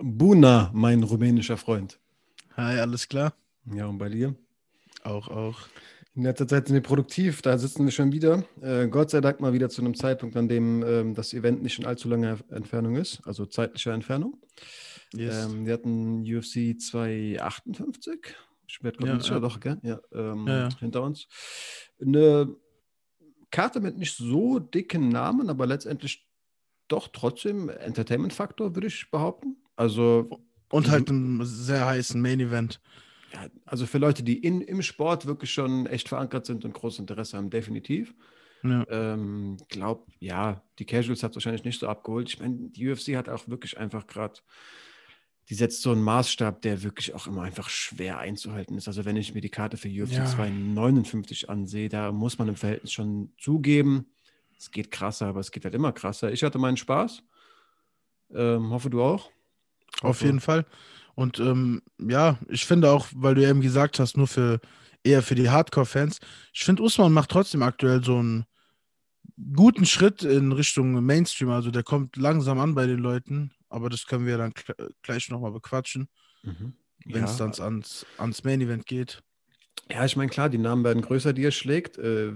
Buna, mein rumänischer Freund. Hi, alles klar? Ja, und bei dir? Auch, auch. In letzter Zeit sind wir produktiv, da sitzen wir schon wieder. Äh, Gott sei Dank mal wieder zu einem Zeitpunkt, an dem ähm, das Event nicht in allzu langer Entfernung ist, also zeitlicher Entfernung. Yes. Ähm, wir hatten UFC 258, Schwert ja, ja. doch, gell? Ja, ähm, ja, ja, hinter uns. Eine Karte mit nicht so dicken Namen, aber letztendlich doch trotzdem Entertainment-Faktor, würde ich behaupten. Also. Und halt einen sehr heißen Main-Event. Ja, also für Leute, die in, im Sport wirklich schon echt verankert sind und großes Interesse haben, definitiv. Ja. Ähm, glaub, ja, die Casuals hat es wahrscheinlich nicht so abgeholt. Ich meine, die UFC hat auch wirklich einfach gerade, die setzt so einen Maßstab, der wirklich auch immer einfach schwer einzuhalten ist. Also wenn ich mir die Karte für UFC ja. 259 ansehe, da muss man im Verhältnis schon zugeben, es geht krasser, aber es geht halt immer krasser. Ich hatte meinen Spaß. Ähm, hoffe du auch. Auf jeden Fall. Und ähm, ja, ich finde auch, weil du eben gesagt hast, nur für eher für die Hardcore-Fans, ich finde, Usman macht trotzdem aktuell so einen guten Schritt in Richtung Mainstream. Also der kommt langsam an bei den Leuten, aber das können wir dann gleich nochmal bequatschen, mhm. wenn es dann ans, ans Main-Event geht. Ja, ich meine, klar, die Namen werden größer, die er schlägt. Äh,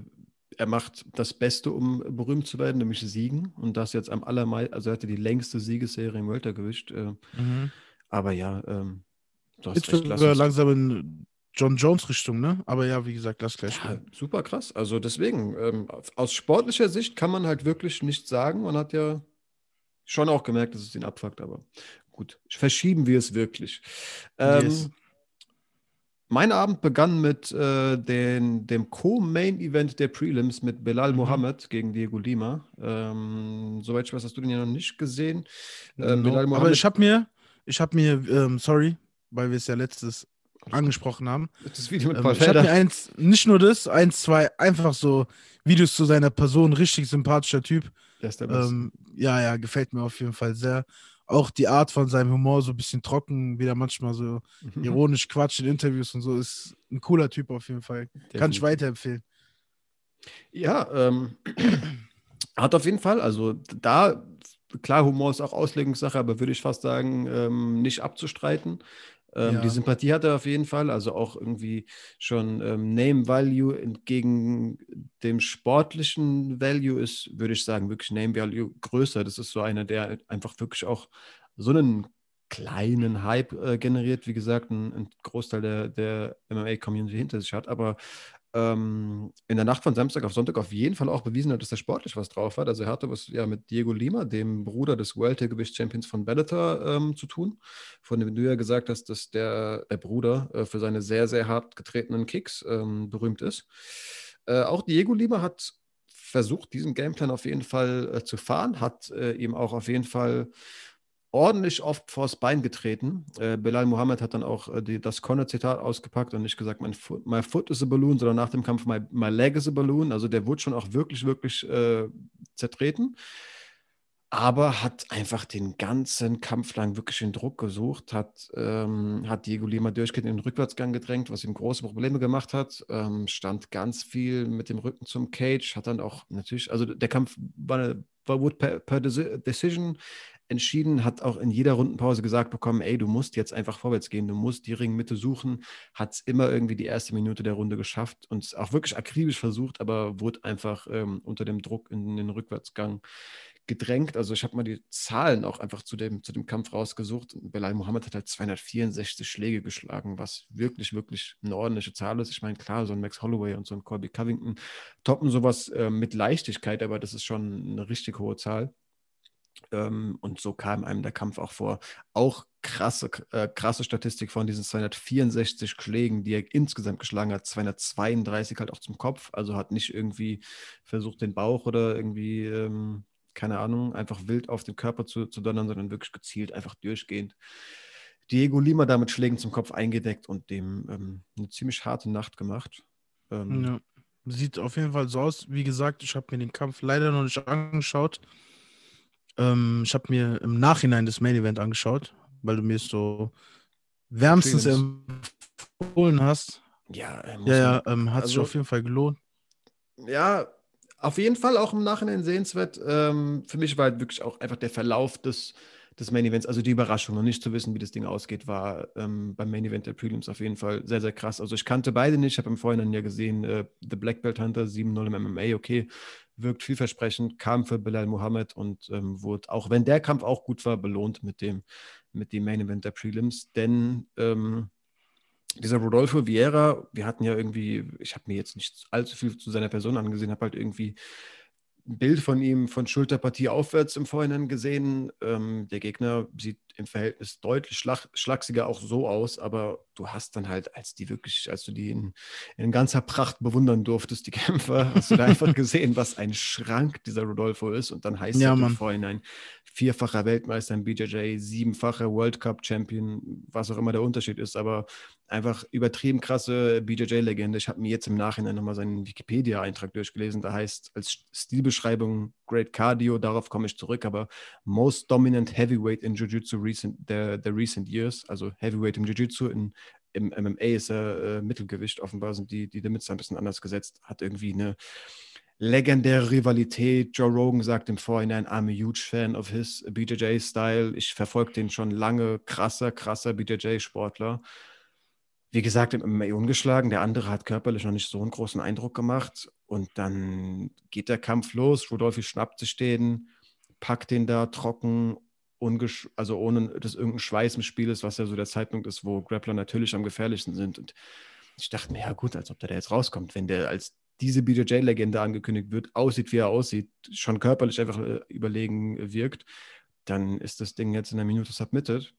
er macht das Beste, um berühmt zu werden, nämlich Siegen. Und das jetzt am allermeisten, also er hatte die längste Siegesserie im Weltergewicht. Äh, mhm. Aber ja, ähm, du hast Jetzt recht, sogar langsam in John Jones Richtung, ne? Aber ja, wie gesagt, lass gleich. Ja, super krass. Also deswegen, ähm, aus sportlicher Sicht kann man halt wirklich nichts sagen. Man hat ja schon auch gemerkt, dass es ihn abfuckt, aber gut, verschieben wir es wirklich. Ähm, yes. Mein Abend begann mit äh, den, dem Co-Main-Event der Prelims mit Belal mhm. Mohammed gegen Diego Lima. Ähm, soweit ich weiß, hast du den ja noch nicht gesehen. Ähm, no. Aber ich habe mir, ich habe mir, ähm, sorry, weil wir es ja letztes angesprochen haben. Das Video mit ähm, ich habe mir eins, nicht nur das, eins, zwei, einfach so Videos zu seiner Person, richtig sympathischer Typ. Der ist der ähm, ja, ja, gefällt mir auf jeden Fall sehr auch die Art von seinem Humor so ein bisschen trocken, wieder manchmal so mhm. ironisch Quatsch in Interviews und so, ist ein cooler Typ auf jeden Fall. Definitiv. Kann ich weiterempfehlen. Ja, ähm, hat auf jeden Fall, also da, klar, Humor ist auch Auslegungssache, aber würde ich fast sagen, ähm, nicht abzustreiten. Ähm, ja. Die Sympathie hat er auf jeden Fall, also auch irgendwie schon ähm, Name Value entgegen dem sportlichen Value ist, würde ich sagen, wirklich Name Value größer. Das ist so einer, der einfach wirklich auch so einen kleinen Hype äh, generiert, wie gesagt, ein, ein Großteil der, der MMA-Community hinter sich hat, aber ähm, in der Nacht von Samstag auf Sonntag auf jeden Fall auch bewiesen hat, dass er sportlich was drauf hat. Also er hatte was ja mit Diego Lima, dem Bruder des World Heavyweight Champions von Bellator, ähm, zu tun, von dem du ja gesagt hast, dass der, der Bruder äh, für seine sehr, sehr hart getretenen Kicks ähm, berühmt ist. Äh, auch Diego Lima hat versucht, diesen Gameplan auf jeden Fall äh, zu fahren, hat äh, ihm auch auf jeden Fall ordentlich oft vors Bein getreten. Äh, Belal Mohammed hat dann auch äh, die, das Connor-Zitat ausgepackt und nicht gesagt, mein foot, my foot is a balloon, sondern nach dem Kampf, my, my leg is a balloon. Also der wurde schon auch wirklich, wirklich äh, zertreten. Aber hat einfach den ganzen Kampf lang wirklich den Druck gesucht, hat, ähm, hat Diego Lima durchgehend in den Rückwärtsgang gedrängt, was ihm große Probleme gemacht hat. Ähm, stand ganz viel mit dem Rücken zum Cage, hat dann auch natürlich, also der Kampf war, war wurde per, per Decision entschieden, hat auch in jeder Rundenpause gesagt bekommen, ey, du musst jetzt einfach vorwärts gehen, du musst die Ringmitte suchen, hat es immer irgendwie die erste Minute der Runde geschafft und auch wirklich akribisch versucht, aber wurde einfach ähm, unter dem Druck in den Rückwärtsgang gedrängt. Also ich habe mal die Zahlen auch einfach zu dem, zu dem Kampf rausgesucht. Belal Mohammed hat halt 264 Schläge geschlagen, was wirklich, wirklich eine ordentliche Zahl ist. Ich meine, klar, so ein Max Holloway und so ein Colby Covington toppen sowas äh, mit Leichtigkeit, aber das ist schon eine richtig hohe Zahl. Ähm, und so kam einem der Kampf auch vor. Auch krasse, äh, krasse Statistik von diesen 264 Schlägen, die er insgesamt geschlagen hat, 232 halt auch zum Kopf. Also hat nicht irgendwie versucht, den Bauch oder irgendwie, ähm, keine Ahnung, einfach wild auf den Körper zu, zu donnern, sondern wirklich gezielt, einfach durchgehend. Diego Lima damit Schlägen zum Kopf eingedeckt und dem ähm, eine ziemlich harte Nacht gemacht. Ähm, ja. Sieht auf jeden Fall so aus. Wie gesagt, ich habe mir den Kampf leider noch nicht angeschaut. Ähm, ich habe mir im Nachhinein das Main Event angeschaut, weil du mir so wärmstens empfohlen hast. Ja, ja, ja ähm, hat also, sich auf jeden Fall gelohnt. Ja, auf jeden Fall auch im Nachhinein sehenswert. Ähm, für mich war halt wirklich auch einfach der Verlauf des, des Main Events. Also die Überraschung, noch nicht zu wissen, wie das Ding ausgeht, war ähm, beim Main Event der Prelims auf jeden Fall sehr, sehr krass. Also ich kannte beide nicht. Ich habe im Vorhinein ja gesehen, äh, The Black Belt Hunter 7-0 im MMA, okay, wirkt vielversprechend, kam für Bilal Muhammad und ähm, wurde, auch wenn der Kampf auch gut war, belohnt mit dem, mit dem Main Event der Prelims. Denn ähm, dieser Rodolfo Vieira, wir hatten ja irgendwie, ich habe mir jetzt nicht allzu viel zu seiner Person angesehen, habe halt irgendwie ein Bild von ihm von Schulterpartie aufwärts im Vorhinein gesehen. Ähm, der Gegner sieht im Verhältnis deutlich schlag, schlagsiger auch so aus, aber du hast dann halt, als die wirklich, als du die in, in ganzer Pracht bewundern durftest, die Kämpfer, hast du da einfach gesehen, was ein Schrank dieser Rodolfo ist. Und dann heißt ja, er im Vorhinein vierfacher Weltmeister im BJJ, siebenfacher World Cup Champion, was auch immer der Unterschied ist, aber einfach übertrieben krasse BJJ-Legende. Ich habe mir jetzt im Nachhinein nochmal seinen Wikipedia-Eintrag durchgelesen. Da heißt als Stilbeschreibung Great Cardio, darauf komme ich zurück, aber Most Dominant Heavyweight in Jiu-Jitsu recent, the, the recent years, also Heavyweight im Jiu-Jitsu, im MMA ist er äh, Mittelgewicht, offenbar sind die, die Limits ein bisschen anders gesetzt, hat irgendwie eine legendäre Rivalität. Joe Rogan sagt im Vorhinein, I'm a huge fan of his BJJ-Style. Ich verfolge den schon lange. Krasser, krasser BJJ-Sportler. Wie gesagt, im MMA ungeschlagen. Der andere hat körperlich noch nicht so einen großen Eindruck gemacht. Und dann geht der Kampf los. Rudolfi schnappt sich den, packt den da trocken, also ohne dass irgendein Schweiß im Spiel ist, was ja so der Zeitpunkt ist, wo Grappler natürlich am gefährlichsten sind. Und ich dachte mir, ja gut, als ob der da jetzt rauskommt, wenn der als diese BJJ-Legende angekündigt wird, aussieht, wie er aussieht, schon körperlich einfach äh, überlegen wirkt, dann ist das Ding jetzt in einer Minute submitted.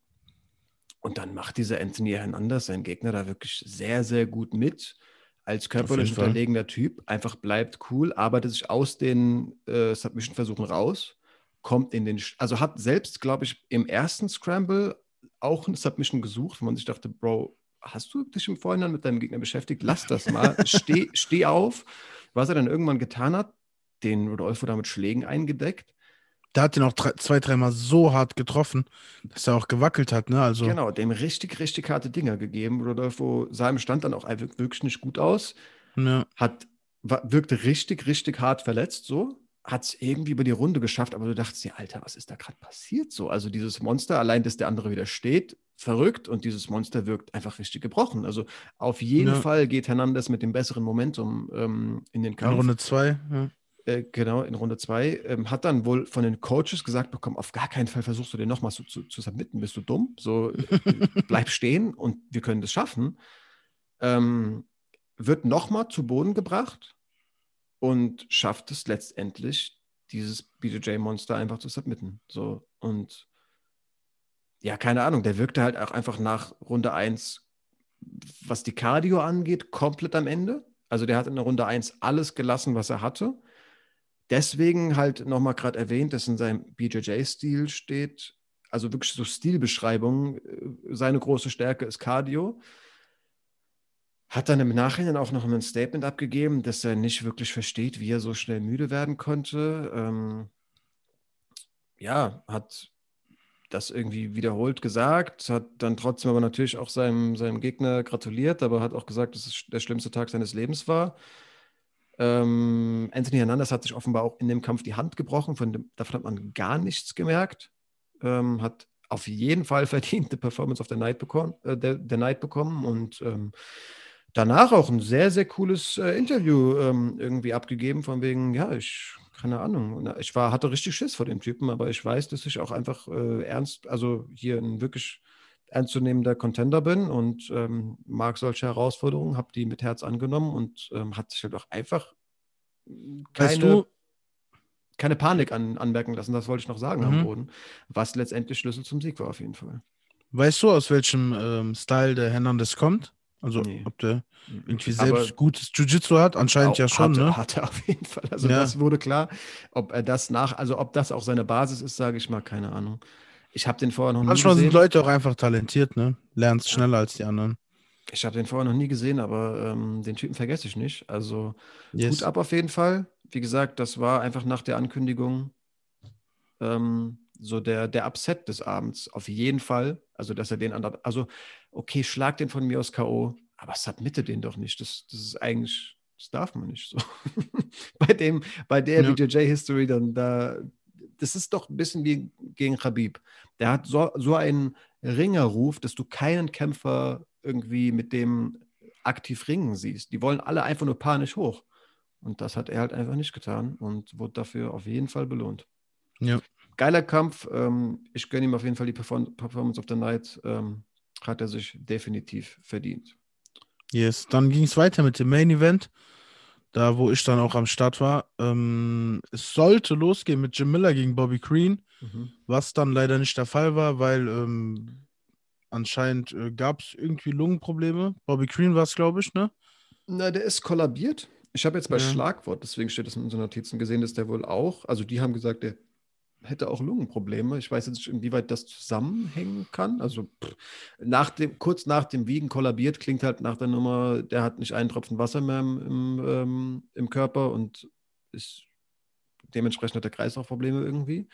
Und dann macht dieser Anthony Hernandez, sein Gegner, da wirklich sehr, sehr gut mit. Als körperlich unterlegener Typ. Einfach bleibt cool, arbeitet sich aus den äh, Submission-Versuchen raus, kommt in den, also hat selbst, glaube ich, im ersten Scramble auch eine Submission gesucht, wo man sich dachte, Bro, hast du dich im Vorhinein mit deinem Gegner beschäftigt? Lass das mal. steh, steh auf. Was er dann irgendwann getan hat, den Rodolfo da mit Schlägen eingedeckt. Der hat ihn auch drei, zwei, dreimal so hart getroffen, dass er auch gewackelt hat, ne? Also genau, dem richtig, richtig harte Dinger gegeben. Rodolfo sah im Stand dann auch wirklich nicht gut aus. Ja. Hat, wirkte richtig, richtig hart verletzt, so hat es irgendwie über die Runde geschafft, aber du dachtest dir, Alter, was ist da gerade passiert so? Also dieses Monster, allein, dass der andere wieder steht, verrückt und dieses Monster wirkt einfach richtig gebrochen. Also auf jeden ja. Fall geht Hernandez mit dem besseren Momentum ähm, in den Kampf. In Runde 2, ja. Äh, genau, in Runde 2. Ähm, hat dann wohl von den Coaches gesagt bekommen, auf gar keinen Fall versuchst du den nochmal zu, zu, zu submitten, bist du dumm? So, äh, bleib stehen und wir können das schaffen. Ähm, wird nochmal zu Boden gebracht und schafft es letztendlich, dieses BJJ-Monster einfach zu submitten. So, und ja, keine Ahnung, der wirkte halt auch einfach nach Runde 1, was die Cardio angeht, komplett am Ende. Also der hat in der Runde 1 alles gelassen, was er hatte. Deswegen halt nochmal gerade erwähnt, dass in seinem BJJ-Stil steht, also wirklich so Stilbeschreibung, äh, seine große Stärke ist Cardio. Hat dann im Nachhinein auch noch ein Statement abgegeben, dass er nicht wirklich versteht, wie er so schnell müde werden konnte. Ähm, ja, hat das irgendwie wiederholt gesagt, hat dann trotzdem aber natürlich auch seinem, seinem Gegner gratuliert, aber hat auch gesagt, dass es der schlimmste Tag seines Lebens war. Ähm, Anthony Hernandez hat sich offenbar auch in dem Kampf die Hand gebrochen, von dem, davon hat man gar nichts gemerkt. Ähm, hat auf jeden Fall verdiente Performance of the Night bekommen, äh, der, der Night bekommen und ähm, danach auch ein sehr, sehr cooles äh, Interview ähm, irgendwie abgegeben, von wegen, ja, ich, keine Ahnung, ich war, hatte richtig Schiss vor dem Typen, aber ich weiß, dass ich auch einfach äh, ernst, also hier ein wirklich ernstzunehmender Contender bin und ähm, mag solche Herausforderungen, habe die mit Herz angenommen und ähm, hat sich halt auch einfach keine, keine Panik an, anmerken lassen, das wollte ich noch sagen mhm. am Boden, was letztendlich Schlüssel zum Sieg war auf jeden Fall. Weißt du, aus welchem ähm, Style der Hernandez kommt? Also nee. ob der mhm. irgendwie selbst Aber gutes Jiu-Jitsu hat, anscheinend ja schon, hatte, ne? Hat er auf jeden Fall. Also ja. das wurde klar. Ob er das nach, also ob das auch seine Basis ist, sage ich mal, keine Ahnung. Ich habe den vorher noch nie Manchmal gesehen. Manchmal sind Leute auch einfach talentiert, ne? Lernst schneller als die anderen. Ich habe den vorher noch nie gesehen, aber ähm, den Typen vergesse ich nicht. Also yes. Hut ab auf jeden Fall. Wie gesagt, das war einfach nach der Ankündigung ähm, so der, der Upset des Abends. Auf jeden Fall. Also, dass er den anderen, also okay, schlag den von mir aus K.O., aber submitte den doch nicht. Das, das ist eigentlich, das darf man nicht so. bei dem, bei der ja. BJJ-History, dann da das ist doch ein bisschen wie gegen Khabib. Der hat so, so einen Ringerruf, dass du keinen Kämpfer irgendwie mit dem aktiv ringen siehst. Die wollen alle einfach nur panisch hoch. Und das hat er halt einfach nicht getan und wurde dafür auf jeden Fall belohnt. Ja. Geiler Kampf. Ähm, ich gönne ihm auf jeden Fall die Perform Performance of the Night. Ähm, hat er sich definitiv verdient. Yes, dann ging es weiter mit dem Main Event. Da, wo ich dann auch am Start war. Ähm, es sollte losgehen mit Jim Miller gegen Bobby Green, mhm. was dann leider nicht der Fall war, weil ähm, anscheinend äh, gab es irgendwie Lungenprobleme. Bobby Green war es, glaube ich, ne? Na, der ist kollabiert. Ich habe jetzt bei ja. Schlagwort, deswegen steht das in unseren Notizen gesehen, dass der wohl auch, also die haben gesagt, der hätte auch Lungenprobleme. Ich weiß jetzt nicht, inwieweit das zusammenhängen kann. Also pff, nach dem, kurz nach dem Wiegen kollabiert, klingt halt nach der Nummer, der hat nicht einen Tropfen Wasser mehr im, im, ähm, im Körper und ist dementsprechend hat der Kreislaufprobleme irgendwie.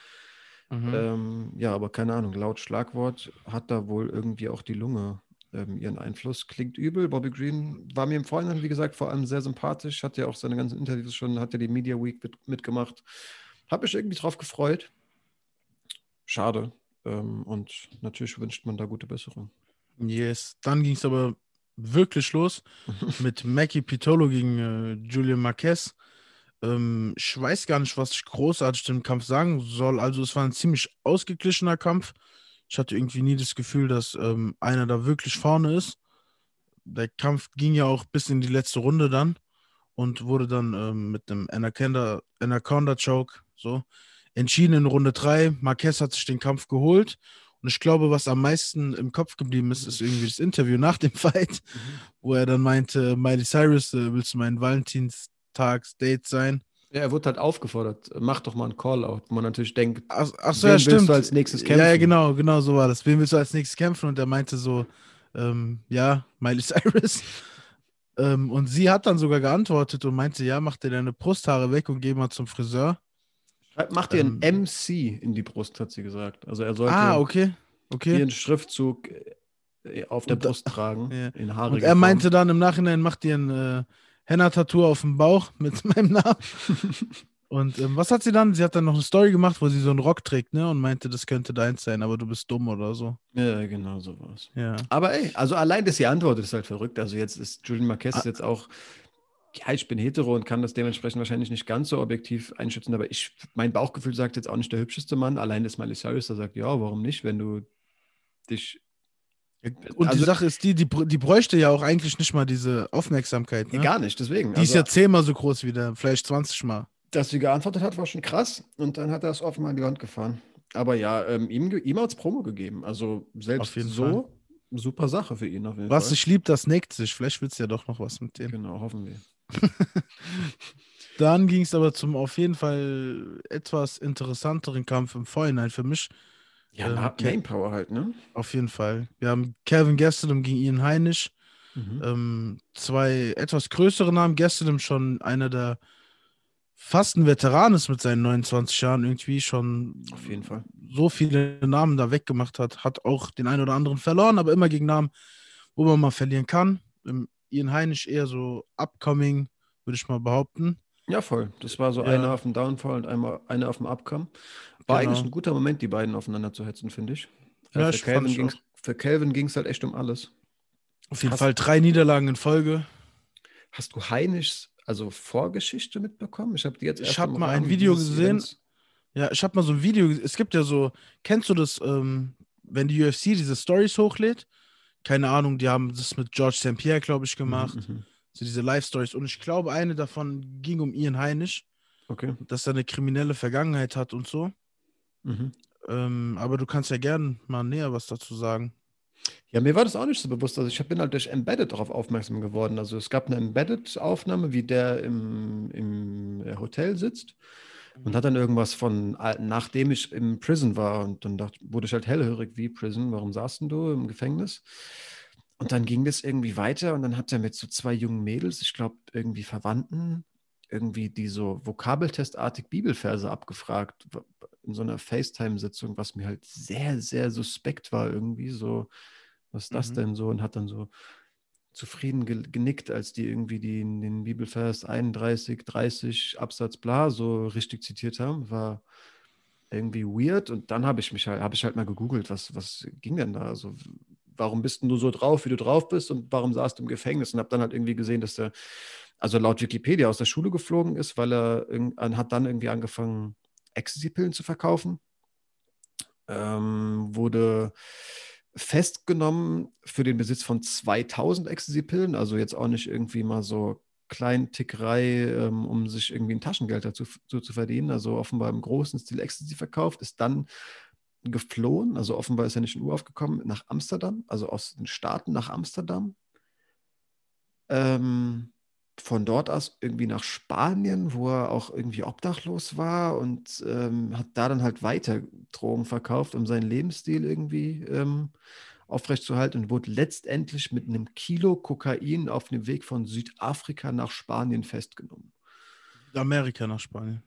Mhm. Ähm, ja, aber keine Ahnung, laut Schlagwort hat da wohl irgendwie auch die Lunge ähm, ihren Einfluss. Klingt übel. Bobby Green war mir im Vorhinein, wie gesagt, vor allem sehr sympathisch. Hat ja auch seine ganzen Interviews schon, hat ja die Media Week mit, mitgemacht. Habe mich irgendwie drauf gefreut. Schade. Ähm, und natürlich wünscht man da gute Besserung. Yes. Dann ging es aber wirklich los mit Mackie Pitolo gegen äh, Julian Marquez. Ähm, ich weiß gar nicht, was ich großartig dem Kampf sagen soll. Also es war ein ziemlich ausgeglichener Kampf. Ich hatte irgendwie nie das Gefühl, dass ähm, einer da wirklich vorne ist. Der Kampf ging ja auch bis in die letzte Runde dann und wurde dann ähm, mit einem Anaconda, Anaconda Choke so entschieden in Runde 3. Marquez hat sich den Kampf geholt. Und ich glaube, was am meisten im Kopf geblieben ist, ist irgendwie das Interview nach dem Fight, mhm. wo er dann meinte, Miley Cyrus, äh, willst du mein Valentinstags-Date sein? Ja, er wurde halt aufgefordert, mach doch mal einen Call-Out, wo man natürlich denkt, ach, ach so, ja, stimmt. du als nächstes kämpfen? Ja, ja, genau, genau so war das. Wen willst du als nächstes kämpfen? Und er meinte so, ähm, ja, Miley Cyrus. ähm, und sie hat dann sogar geantwortet und meinte, ja, mach dir deine Brusthaare weg und geh mal zum Friseur. Mach dir ähm, ein MC in die Brust, hat sie gesagt. Also er sollte ah, okay. Okay. ihren Schriftzug äh, auf der und, Brust tragen. Ja. In und er meinte dann im Nachhinein, mach dir ein äh, Henna-Tattoo auf dem Bauch mit meinem Namen. Und ähm, was hat sie dann? Sie hat dann noch eine Story gemacht, wo sie so einen Rock trägt, ne? Und meinte, das könnte deins sein, aber du bist dumm oder so. Ja, genau so was. Ja. Aber ey, also allein, dass sie antwortet, ist halt verrückt. Also jetzt ist Julian Marquez ah. jetzt auch, ja, ich bin hetero und kann das dementsprechend wahrscheinlich nicht ganz so objektiv einschätzen, aber ich, mein Bauchgefühl sagt jetzt auch nicht der hübscheste Mann. Allein das Miley Cyrus, der sagt, ja, warum nicht, wenn du dich und also, die Sache ist die, die, die bräuchte ja auch eigentlich nicht mal diese Aufmerksamkeit. Ne? Gar nicht, deswegen. Die also, ist ja zehnmal so groß wie der, vielleicht 20 Mal. Dass sie geantwortet hat, war schon krass. Und dann hat er es offenbar in die Wand gefahren. Aber ja, ähm, ihm, ihm hat es Promo gegeben. Also selbst so, Fall. super Sache für ihn. was Fall. ich lieb, das neckt sich. Vielleicht wird es ja doch noch was mit dem. Genau, hoffen wir. dann ging es aber zum auf jeden Fall etwas interessanteren Kampf im Vorhinein für mich. Ja, äh, Name Power halt, ne? Auf jeden Fall. Wir haben Kevin Gastelum gegen Ian Heinisch. Mhm. Ähm, zwei etwas größere Namen. Gastelum schon einer der fast ein Veteran ist mit seinen 29 Jahren irgendwie schon auf jeden Fall so viele Namen da weggemacht hat, hat auch den einen oder anderen verloren, aber immer gegen Namen, wo man mal verlieren kann. Ähm, Ian Heinisch eher so upcoming, würde ich mal behaupten. Ja, voll. Das war so ja. einer auf dem Downfall und einmal einer auf dem Upcome. War genau. eigentlich ein guter Moment, die beiden aufeinander zu hetzen, finde ich. Ja, für, Calvin ging's, für Calvin ging es halt echt um alles. Auf jeden hast, Fall drei Niederlagen in Folge. Hast du Heinischs also Vorgeschichte mitbekommen? Ich habe die jetzt erst Ich habe mal ein Video gesehen. Events. Ja, ich habe mal so ein Video. Es gibt ja so, kennst du das, ähm, wenn die UFC diese Stories hochlädt? Keine Ahnung, die haben das mit George St. Pierre, glaube ich, gemacht. Mhm, mhm, so diese Live-Stories. Und ich glaube, eine davon ging um Ian Heinisch. Okay. Dass er eine kriminelle Vergangenheit hat und so. Mhm. Ähm, aber du kannst ja gern mal näher was dazu sagen. Ja, mir war das auch nicht so bewusst. Also ich bin halt durch Embedded darauf aufmerksam geworden. Also es gab eine Embedded-Aufnahme, wie der im, im äh, Hotel sitzt und hat dann irgendwas von, nachdem ich im Prison war und dann dachte, wurde ich halt hellhörig wie Prison, warum saßt du im Gefängnis? Und dann ging das irgendwie weiter und dann hat er mit so zwei jungen Mädels, ich glaube irgendwie Verwandten, irgendwie die so vokabeltestartig Bibelverse abgefragt in so einer FaceTime-Sitzung, was mir halt sehr, sehr suspekt war irgendwie so, was ist das mhm. denn so? Und hat dann so zufrieden genickt, als die irgendwie die, den Bibelvers 31, 30 Absatz bla so richtig zitiert haben. War irgendwie weird. Und dann habe ich mich halt, habe ich halt mal gegoogelt, was, was ging denn da? Also, warum bist du so drauf, wie du drauf bist und warum saßt du im Gefängnis? Und habe dann halt irgendwie gesehen, dass der, also laut Wikipedia aus der Schule geflogen ist, weil er hat dann irgendwie angefangen, Ecstasy-Pillen zu verkaufen. Ähm, wurde festgenommen für den Besitz von 2000 Ecstasy-Pillen, also jetzt auch nicht irgendwie mal so Kleintickerei, ähm, um sich irgendwie ein Taschengeld dazu zu, zu verdienen, also offenbar im großen Stil Ecstasy verkauft, ist dann geflohen, also offenbar ist er nicht in Urlaub gekommen, nach Amsterdam, also aus den Staaten nach Amsterdam. Ähm, von dort aus irgendwie nach Spanien, wo er auch irgendwie obdachlos war und ähm, hat da dann halt weiter Drogen verkauft, um seinen Lebensstil irgendwie ähm, aufrechtzuerhalten und wurde letztendlich mit einem Kilo Kokain auf dem Weg von Südafrika nach Spanien festgenommen. Südamerika nach Spanien.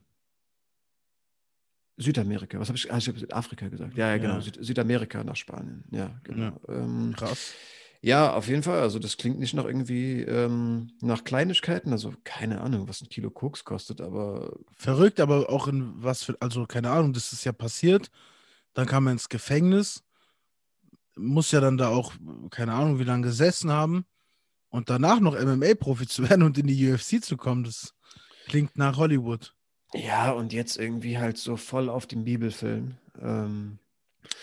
Südamerika, was habe ich? Ah, ich habe Südafrika gesagt. Ja, ja, genau. Ja. Süd Südamerika nach Spanien. Ja, genau. Ja. Ähm, Krass. Ja, auf jeden Fall. Also das klingt nicht nach irgendwie ähm, nach Kleinigkeiten. Also keine Ahnung, was ein Kilo Koks kostet, aber. Verrückt, aber auch in was für, also keine Ahnung, das ist ja passiert. Dann kam er ins Gefängnis, muss ja dann da auch, keine Ahnung, wie lange gesessen haben. Und danach noch MMA-Profi zu werden und in die UFC zu kommen, das klingt nach Hollywood. Ja, und jetzt irgendwie halt so voll auf den Bibelfilm. Ähm,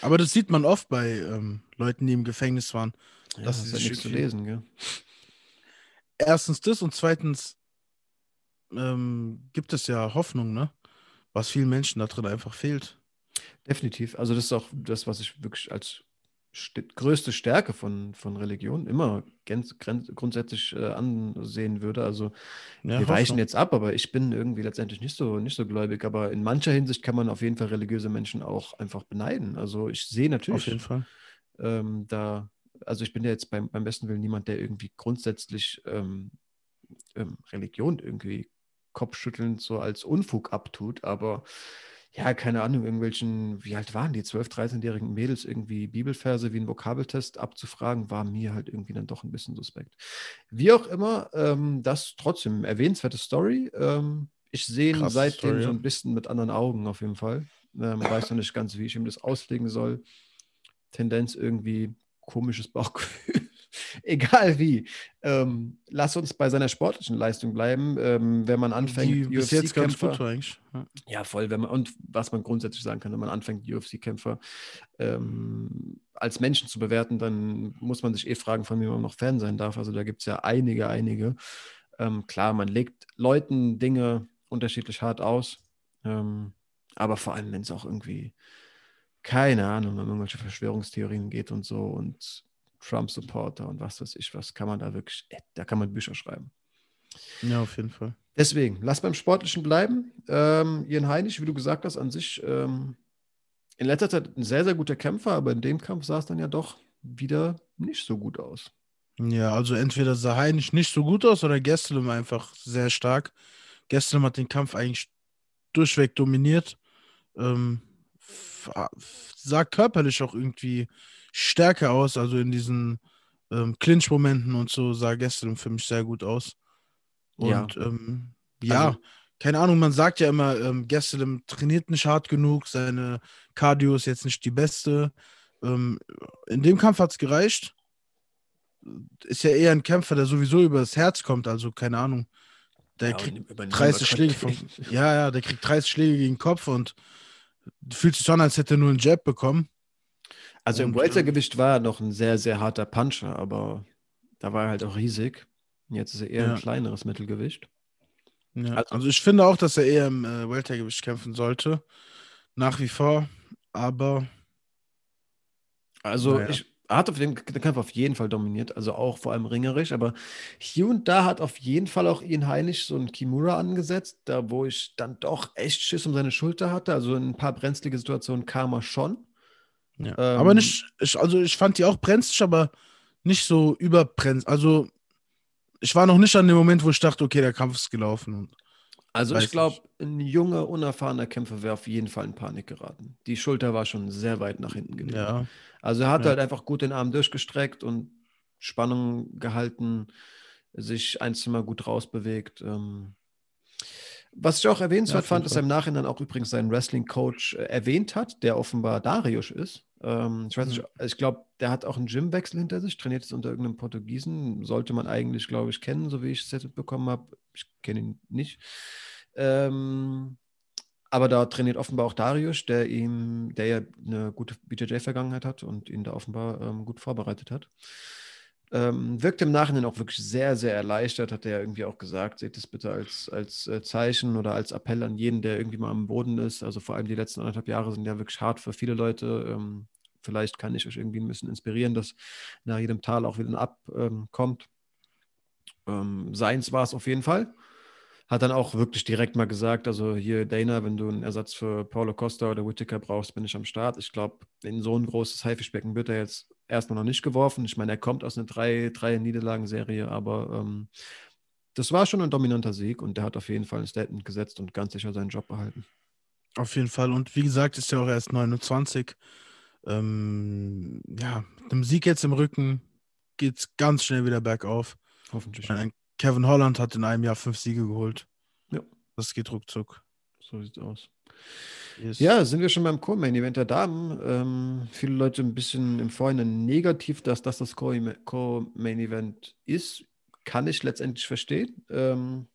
aber das sieht man oft bei ähm, Leuten, die im Gefängnis waren. Ja, das ist ja nichts zu lesen, gell? Erstens das und zweitens ähm, gibt es ja Hoffnung, ne? Was vielen Menschen da drin einfach fehlt. Definitiv. Also das ist auch das, was ich wirklich als st größte Stärke von, von Religion immer grundsätzlich äh, ansehen würde. Also ja, wir weichen jetzt ab, aber ich bin irgendwie letztendlich nicht so, nicht so gläubig. Aber in mancher Hinsicht kann man auf jeden Fall religiöse Menschen auch einfach beneiden. Also ich sehe natürlich ähm, da also ich bin ja jetzt beim, beim besten Willen niemand, der irgendwie grundsätzlich ähm, ähm, Religion irgendwie kopfschüttelnd so als Unfug abtut, aber ja, keine Ahnung, irgendwelchen, wie alt waren die, 12-, 13-jährigen Mädels irgendwie Bibelverse wie ein Vokabeltest abzufragen, war mir halt irgendwie dann doch ein bisschen suspekt. Wie auch immer, ähm, das trotzdem erwähnenswerte Story. Ähm, ich sehe ihn seitdem Story, so ein bisschen mit anderen Augen auf jeden Fall. Ähm, weiß noch nicht ganz, wie ich ihm das auslegen soll. Tendenz irgendwie komisches Bauchgefühl. Egal wie. Ähm, lass uns bei seiner sportlichen Leistung bleiben. Ähm, wenn man anfängt, Die, bis jetzt ganz gut eigentlich. Ja. ja. voll. Wenn man, und was man grundsätzlich sagen kann, wenn man anfängt, UFC-Kämpfer ähm, als Menschen zu bewerten, dann muss man sich eh fragen, von wem man noch Fan sein darf. Also da gibt es ja einige, einige. Ähm, klar, man legt Leuten Dinge unterschiedlich hart aus. Ähm, aber vor allem, wenn es auch irgendwie keine Ahnung, wenn man irgendwelche Verschwörungstheorien geht und so und Trump-Supporter und was weiß ich, was kann man da wirklich, äh, da kann man Bücher schreiben. Ja, auf jeden Fall. Deswegen, lass beim Sportlichen bleiben. Ähm, Ian Heinig, wie du gesagt hast, an sich ähm, in letzter Zeit ein sehr, sehr guter Kämpfer, aber in dem Kampf sah es dann ja doch wieder nicht so gut aus. Ja, also entweder sah Heinig nicht so gut aus oder Gestelum einfach sehr stark. Gestelum hat den Kampf eigentlich durchweg dominiert. Ähm, sah körperlich auch irgendwie stärker aus. Also in diesen ähm, Clinch-Momenten und so sah gestern für mich sehr gut aus. Und ja, ähm, ja also, keine Ahnung, man sagt ja immer, ähm, Gastelum trainiert nicht hart genug, seine Cardio ist jetzt nicht die beste. Ähm, in dem Kampf hat es gereicht. Ist ja eher ein Kämpfer, der sowieso über das Herz kommt, also keine Ahnung. Der ja, kriegt 30 Schläge von, Ja, ja, der kriegt 30 Schläge gegen den Kopf und fühlt sich an, als hätte er nur einen Jab bekommen. Also im Weltergewicht war er noch ein sehr, sehr harter Puncher, aber da war er halt auch riesig. Jetzt ist er eher ja. ein kleineres Mittelgewicht. Ja. Also, also, ich finde auch, dass er eher im äh, Weltergewicht kämpfen sollte. Nach wie vor. Aber. Also naja. ich, hat auf dem Kampf auf jeden Fall dominiert, also auch vor allem ringerisch, aber hier und da hat auf jeden Fall auch Ian Heinisch so ein Kimura angesetzt, da wo ich dann doch echt Schiss um seine Schulter hatte, also in ein paar brenzlige Situationen kam er schon. Ja, ähm, aber nicht, ich, also ich fand die auch brenzlig, aber nicht so überbrenzlig, also ich war noch nicht an dem Moment, wo ich dachte, okay, der Kampf ist gelaufen. Also ich glaube, ein junger, unerfahrener Kämpfer wäre auf jeden Fall in Panik geraten. Die Schulter war schon sehr weit nach hinten gelegt. Ja. Also er hat ja. halt einfach gut den Arm durchgestreckt und Spannung gehalten, sich ein, Mal gut rausbewegt. Ähm. Was ich auch erwähnenswert ja, fand, dass er im Nachhinein auch übrigens seinen Wrestling-Coach äh, erwähnt hat, der offenbar Darius ist. Ähm, ich weiß nicht, mhm. ich glaube, der hat auch einen Gymwechsel hinter sich, trainiert jetzt unter irgendeinem Portugiesen. Sollte man eigentlich, glaube ich, kennen, so wie ich es jetzt bekommen habe. Ich kenne ihn nicht. Ähm, aber da trainiert offenbar auch Darius, der ihm, der ja eine gute BJJ-Vergangenheit hat und ihn da offenbar ähm, gut vorbereitet hat. Ähm, wirkt im Nachhinein auch wirklich sehr, sehr erleichtert, hat er irgendwie auch gesagt. Seht es bitte als, als äh, Zeichen oder als Appell an jeden, der irgendwie mal am Boden ist. Also vor allem die letzten anderthalb Jahre sind ja wirklich hart für viele Leute. Ähm, vielleicht kann ich euch irgendwie ein bisschen inspirieren, dass nach jedem Tal auch wieder ein Ab ähm, kommt. Ähm, seins war es auf jeden Fall hat dann auch wirklich direkt mal gesagt, also hier Dana, wenn du einen Ersatz für Paulo Costa oder Whittaker brauchst, bin ich am Start. Ich glaube, in so ein großes Haifischbecken wird er jetzt erstmal noch nicht geworfen. Ich meine, er kommt aus einer drei, drei Niederlagen-Serie, aber ähm, das war schon ein dominanter Sieg und der hat auf jeden Fall ein Statement gesetzt und ganz sicher seinen Job behalten. Auf jeden Fall. Und wie gesagt, ist er auch erst 29. Ähm, ja, mit dem Sieg jetzt im Rücken geht es ganz schnell wieder bergauf. Hoffentlich. Meine, Kevin Holland hat in einem Jahr fünf Siege geholt. Ja. Das geht ruckzuck. So sieht's aus. Yes. Ja, sind wir schon beim Co-Main-Event der Damen. Ähm, viele Leute ein bisschen im Vorhinein negativ, dass das das Co-Main-Event ist. Kann ich letztendlich verstehen. Ähm,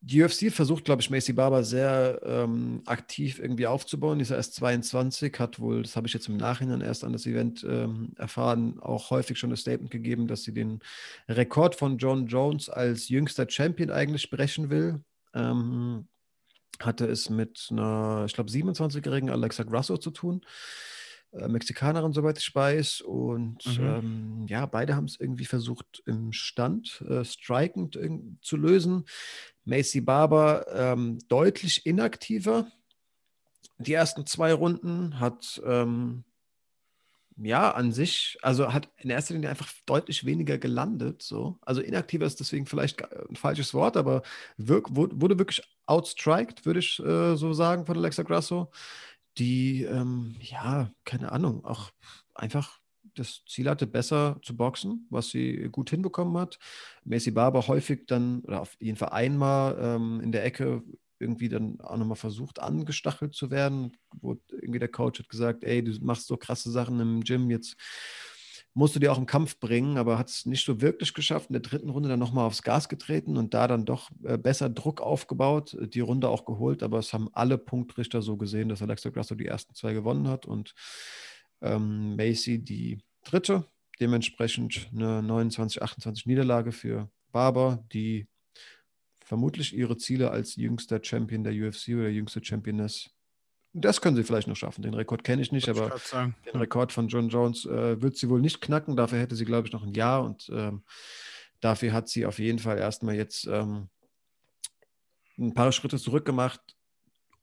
die UFC versucht, glaube ich, Macy Barber sehr ähm, aktiv irgendwie aufzubauen. Die ist erst 22, hat wohl, das habe ich jetzt im Nachhinein erst an das Event ähm, erfahren, auch häufig schon ein Statement gegeben, dass sie den Rekord von John Jones als jüngster Champion eigentlich brechen will. Ähm, hatte es mit einer, ich glaube, 27-jährigen Alexa Grasso zu tun. Äh, Mexikanerin, soweit ich weiß. Und mhm. ähm, ja, beide haben es irgendwie versucht, im Stand äh, strikend zu lösen. Macy Barber ähm, deutlich inaktiver. Die ersten zwei Runden hat ähm, ja an sich, also hat in erster Linie einfach deutlich weniger gelandet. So. Also inaktiver ist deswegen vielleicht ein falsches Wort, aber wirk, wurde wirklich outstriked, würde ich äh, so sagen, von Alexa Grasso, die, ähm, ja, keine Ahnung, auch einfach das Ziel hatte, besser zu boxen, was sie gut hinbekommen hat. Macy Barber häufig dann, oder auf jeden Fall einmal ähm, in der Ecke irgendwie dann auch nochmal versucht, angestachelt zu werden, wo irgendwie der Coach hat gesagt, ey, du machst so krasse Sachen im Gym, jetzt musst du dir auch im Kampf bringen, aber hat es nicht so wirklich geschafft. In der dritten Runde dann nochmal aufs Gas getreten und da dann doch äh, besser Druck aufgebaut, die Runde auch geholt, aber es haben alle Punktrichter so gesehen, dass Alexa Grasso die ersten zwei gewonnen hat und ähm, Macy die dritte. Dementsprechend eine 29-28 Niederlage für Barber, die vermutlich ihre Ziele als jüngster Champion der UFC oder jüngste Championess. Das können sie vielleicht noch schaffen. Den Rekord kenne ich nicht, aber ich den Rekord von John Jones äh, wird sie wohl nicht knacken. Dafür hätte sie, glaube ich, noch ein Jahr und ähm, dafür hat sie auf jeden Fall erstmal jetzt ähm, ein paar Schritte zurück gemacht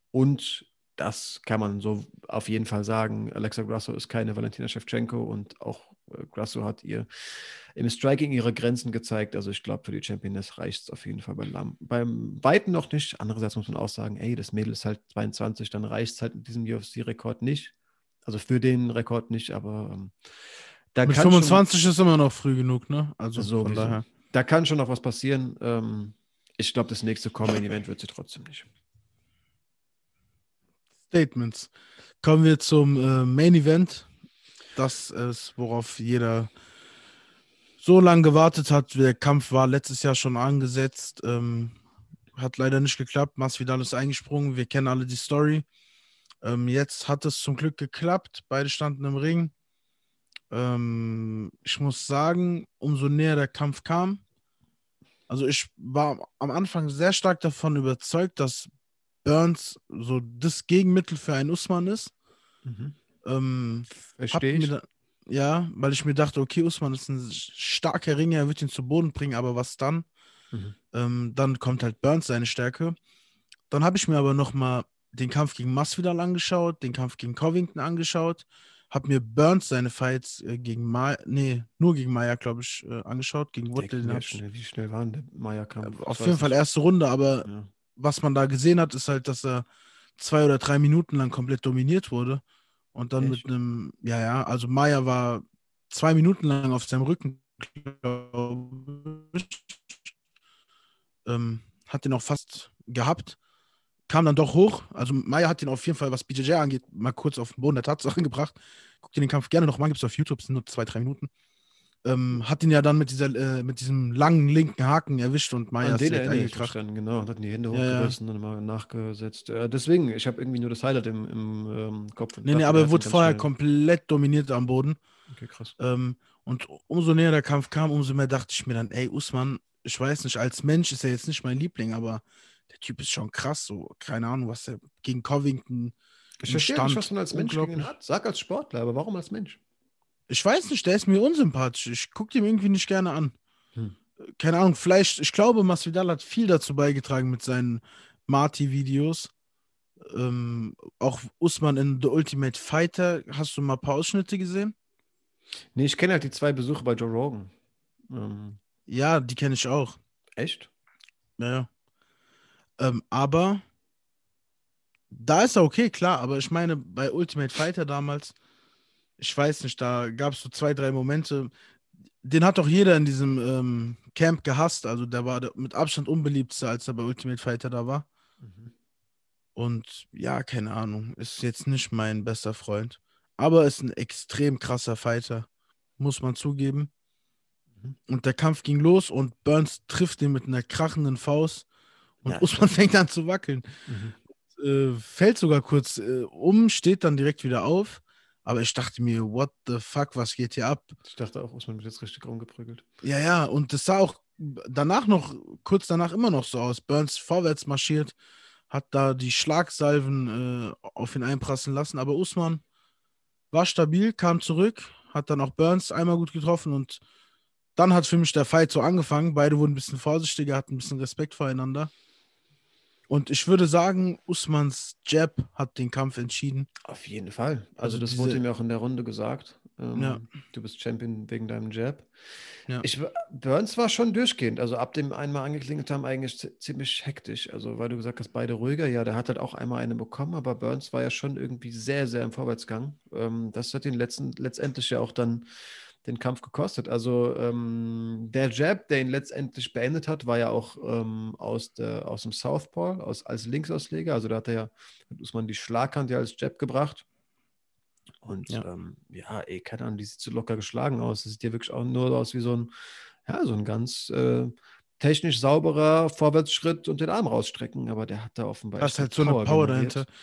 und das kann man so auf jeden Fall sagen. Alexa Grasso ist keine Valentina Shevchenko und auch Grasso hat ihr im Striking ihre Grenzen gezeigt. Also ich glaube, für die Championess reicht es auf jeden Fall beim, beim Weiten noch nicht. Andererseits muss man auch sagen, ey, das Mädel ist halt 22, dann reicht es halt mit diesem UFC-Rekord nicht. Also für den Rekord nicht, aber ähm, da mit 25 schon, ist immer noch früh genug, ne? Also so von daher. Da kann schon noch was passieren. Ähm, ich glaube, das nächste Coming-Event wird sie trotzdem nicht. Statements. Kommen wir zum äh, Main Event. Das ist, worauf jeder so lange gewartet hat. Der Kampf war letztes Jahr schon angesetzt. Ähm, hat leider nicht geklappt. Masvidal ist eingesprungen. Wir kennen alle die Story. Ähm, jetzt hat es zum Glück geklappt. Beide standen im Ring. Ähm, ich muss sagen, umso näher der Kampf kam, also ich war am Anfang sehr stark davon überzeugt, dass Burns so das Gegenmittel für einen Usman ist. Mhm. Ähm, Verstehe ich. Da, ja, weil ich mir dachte, okay, Usman ist ein starker Ringer, er wird ihn zu Boden bringen, aber was dann? Mhm. Ähm, dann kommt halt Burns seine Stärke. Dann habe ich mir aber nochmal den Kampf gegen Masvidal angeschaut, den Kampf gegen Covington angeschaut, habe mir Burns seine Fights äh, gegen Maya, nee, nur gegen Maya, glaube ich, äh, angeschaut, gegen Woodley. Wie schnell waren der Maya-Kampf? Äh, auf jeden Fall erste Runde, aber ja was man da gesehen hat, ist halt, dass er zwei oder drei Minuten lang komplett dominiert wurde. Und dann Echt? mit einem, ja, ja, also Maya war zwei Minuten lang auf seinem Rücken, glaube ich. Ähm, hat den auch fast gehabt. Kam dann doch hoch. Also Maya hat den auf jeden Fall, was BJJ angeht, mal kurz auf den Boden der Tatsachen gebracht. Guck dir den Kampf gerne noch mal, gibt es auf YouTube, sind nur zwei, drei Minuten. Ähm, hat ihn ja dann mit, dieser, äh, mit diesem langen linken Haken erwischt und Maya ist eingekracht. Genau, und hat die Hände hochgerissen ja, ja. und mal nachgesetzt. Äh, deswegen, ich habe irgendwie nur das Highlight im, im ähm, Kopf. Nee, nee, aber er wurde vorher schnell. komplett dominiert am Boden. Okay, krass. Ähm, und umso näher der Kampf kam, umso mehr dachte ich mir dann, ey, Usman, ich weiß nicht, als Mensch ist er jetzt nicht mein Liebling, aber der Typ ist schon krass, so, keine Ahnung, was er gegen Covington ich verstehe nicht, was man als Mensch gegen hat. Sag als Sportler, aber warum als Mensch? Ich weiß nicht, der ist mir unsympathisch. Ich gucke ihm irgendwie nicht gerne an. Hm. Keine Ahnung, vielleicht, ich glaube, Masvidal hat viel dazu beigetragen mit seinen Marty-Videos. Ähm, auch Usman in The Ultimate Fighter. Hast du mal ein paar Ausschnitte gesehen? Nee, ich kenne halt die zwei Besuche bei Joe Rogan. Ähm. Ja, die kenne ich auch. Echt? Ja. Ähm, aber da ist er okay, klar. Aber ich meine, bei Ultimate Fighter damals, ich weiß nicht, da gab es so zwei, drei Momente. Den hat doch jeder in diesem ähm, Camp gehasst. Also der war mit Abstand unbeliebtester, als er bei Ultimate Fighter da war. Mhm. Und ja, keine Ahnung, ist jetzt nicht mein bester Freund. Aber ist ein extrem krasser Fighter, muss man zugeben. Mhm. Und der Kampf ging los und Burns trifft ihn mit einer krachenden Faust. Und ja, Usman fängt an zu wackeln. Mhm. Äh, fällt sogar kurz äh, um, steht dann direkt wieder auf. Aber ich dachte mir, what the fuck, was geht hier ab? Ich dachte auch, Usman wird jetzt richtig rumgeprügelt. Ja, ja, und das sah auch danach noch, kurz danach immer noch so aus. Burns vorwärts marschiert, hat da die Schlagsalven äh, auf ihn einprassen lassen. Aber Usman war stabil, kam zurück, hat dann auch Burns einmal gut getroffen und dann hat für mich der Fight so angefangen. Beide wurden ein bisschen vorsichtiger, hatten ein bisschen Respekt voreinander. Und ich würde sagen, Usmans Jab hat den Kampf entschieden. Auf jeden Fall. Also, also das diese... wurde mir auch in der Runde gesagt. Ähm, ja. Du bist Champion wegen deinem Jab. Ja. Ich, Burns war schon durchgehend. Also ab dem einmal angeklingelt haben, eigentlich ziemlich hektisch. Also weil du gesagt hast, beide ruhiger. Ja, der hat halt auch einmal eine bekommen, aber Burns war ja schon irgendwie sehr, sehr im Vorwärtsgang. Ähm, das hat ihn letzten, letztendlich ja auch dann den Kampf gekostet. Also ähm, der Jab, der ihn letztendlich beendet hat, war ja auch ähm, aus, der, aus dem Southpaw, aus, als Linksausleger. Also da hat er ja, hat Usman die Schlaghand ja als Jab gebracht. Und ja, ähm, ja ey, keine Ahnung, die sieht so locker geschlagen aus. Das sieht ja wirklich auch nur aus wie so ein, ja, so ein ganz äh, technisch sauberer Vorwärtsschritt und den Arm rausstrecken. Aber der hat da offenbar. Das ist halt so Power eine Power generiert. dahinter.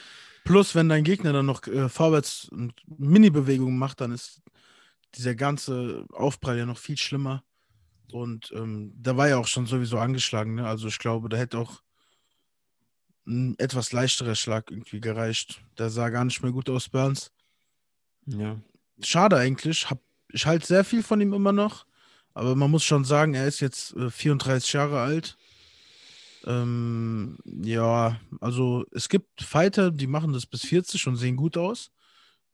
Plus, wenn dein Gegner dann noch äh, vorwärts und Mini-Bewegungen macht, dann ist dieser ganze Aufprall ja noch viel schlimmer. Und ähm, da war ja auch schon sowieso angeschlagen. Ne? Also ich glaube, da hätte auch ein etwas leichterer Schlag irgendwie gereicht. Der sah gar nicht mehr gut aus, Burns. Ja. Schade eigentlich. Hab, ich halte sehr viel von ihm immer noch. Aber man muss schon sagen, er ist jetzt äh, 34 Jahre alt. Ähm, ja, also es gibt Fighter, die machen das bis 40 und sehen gut aus.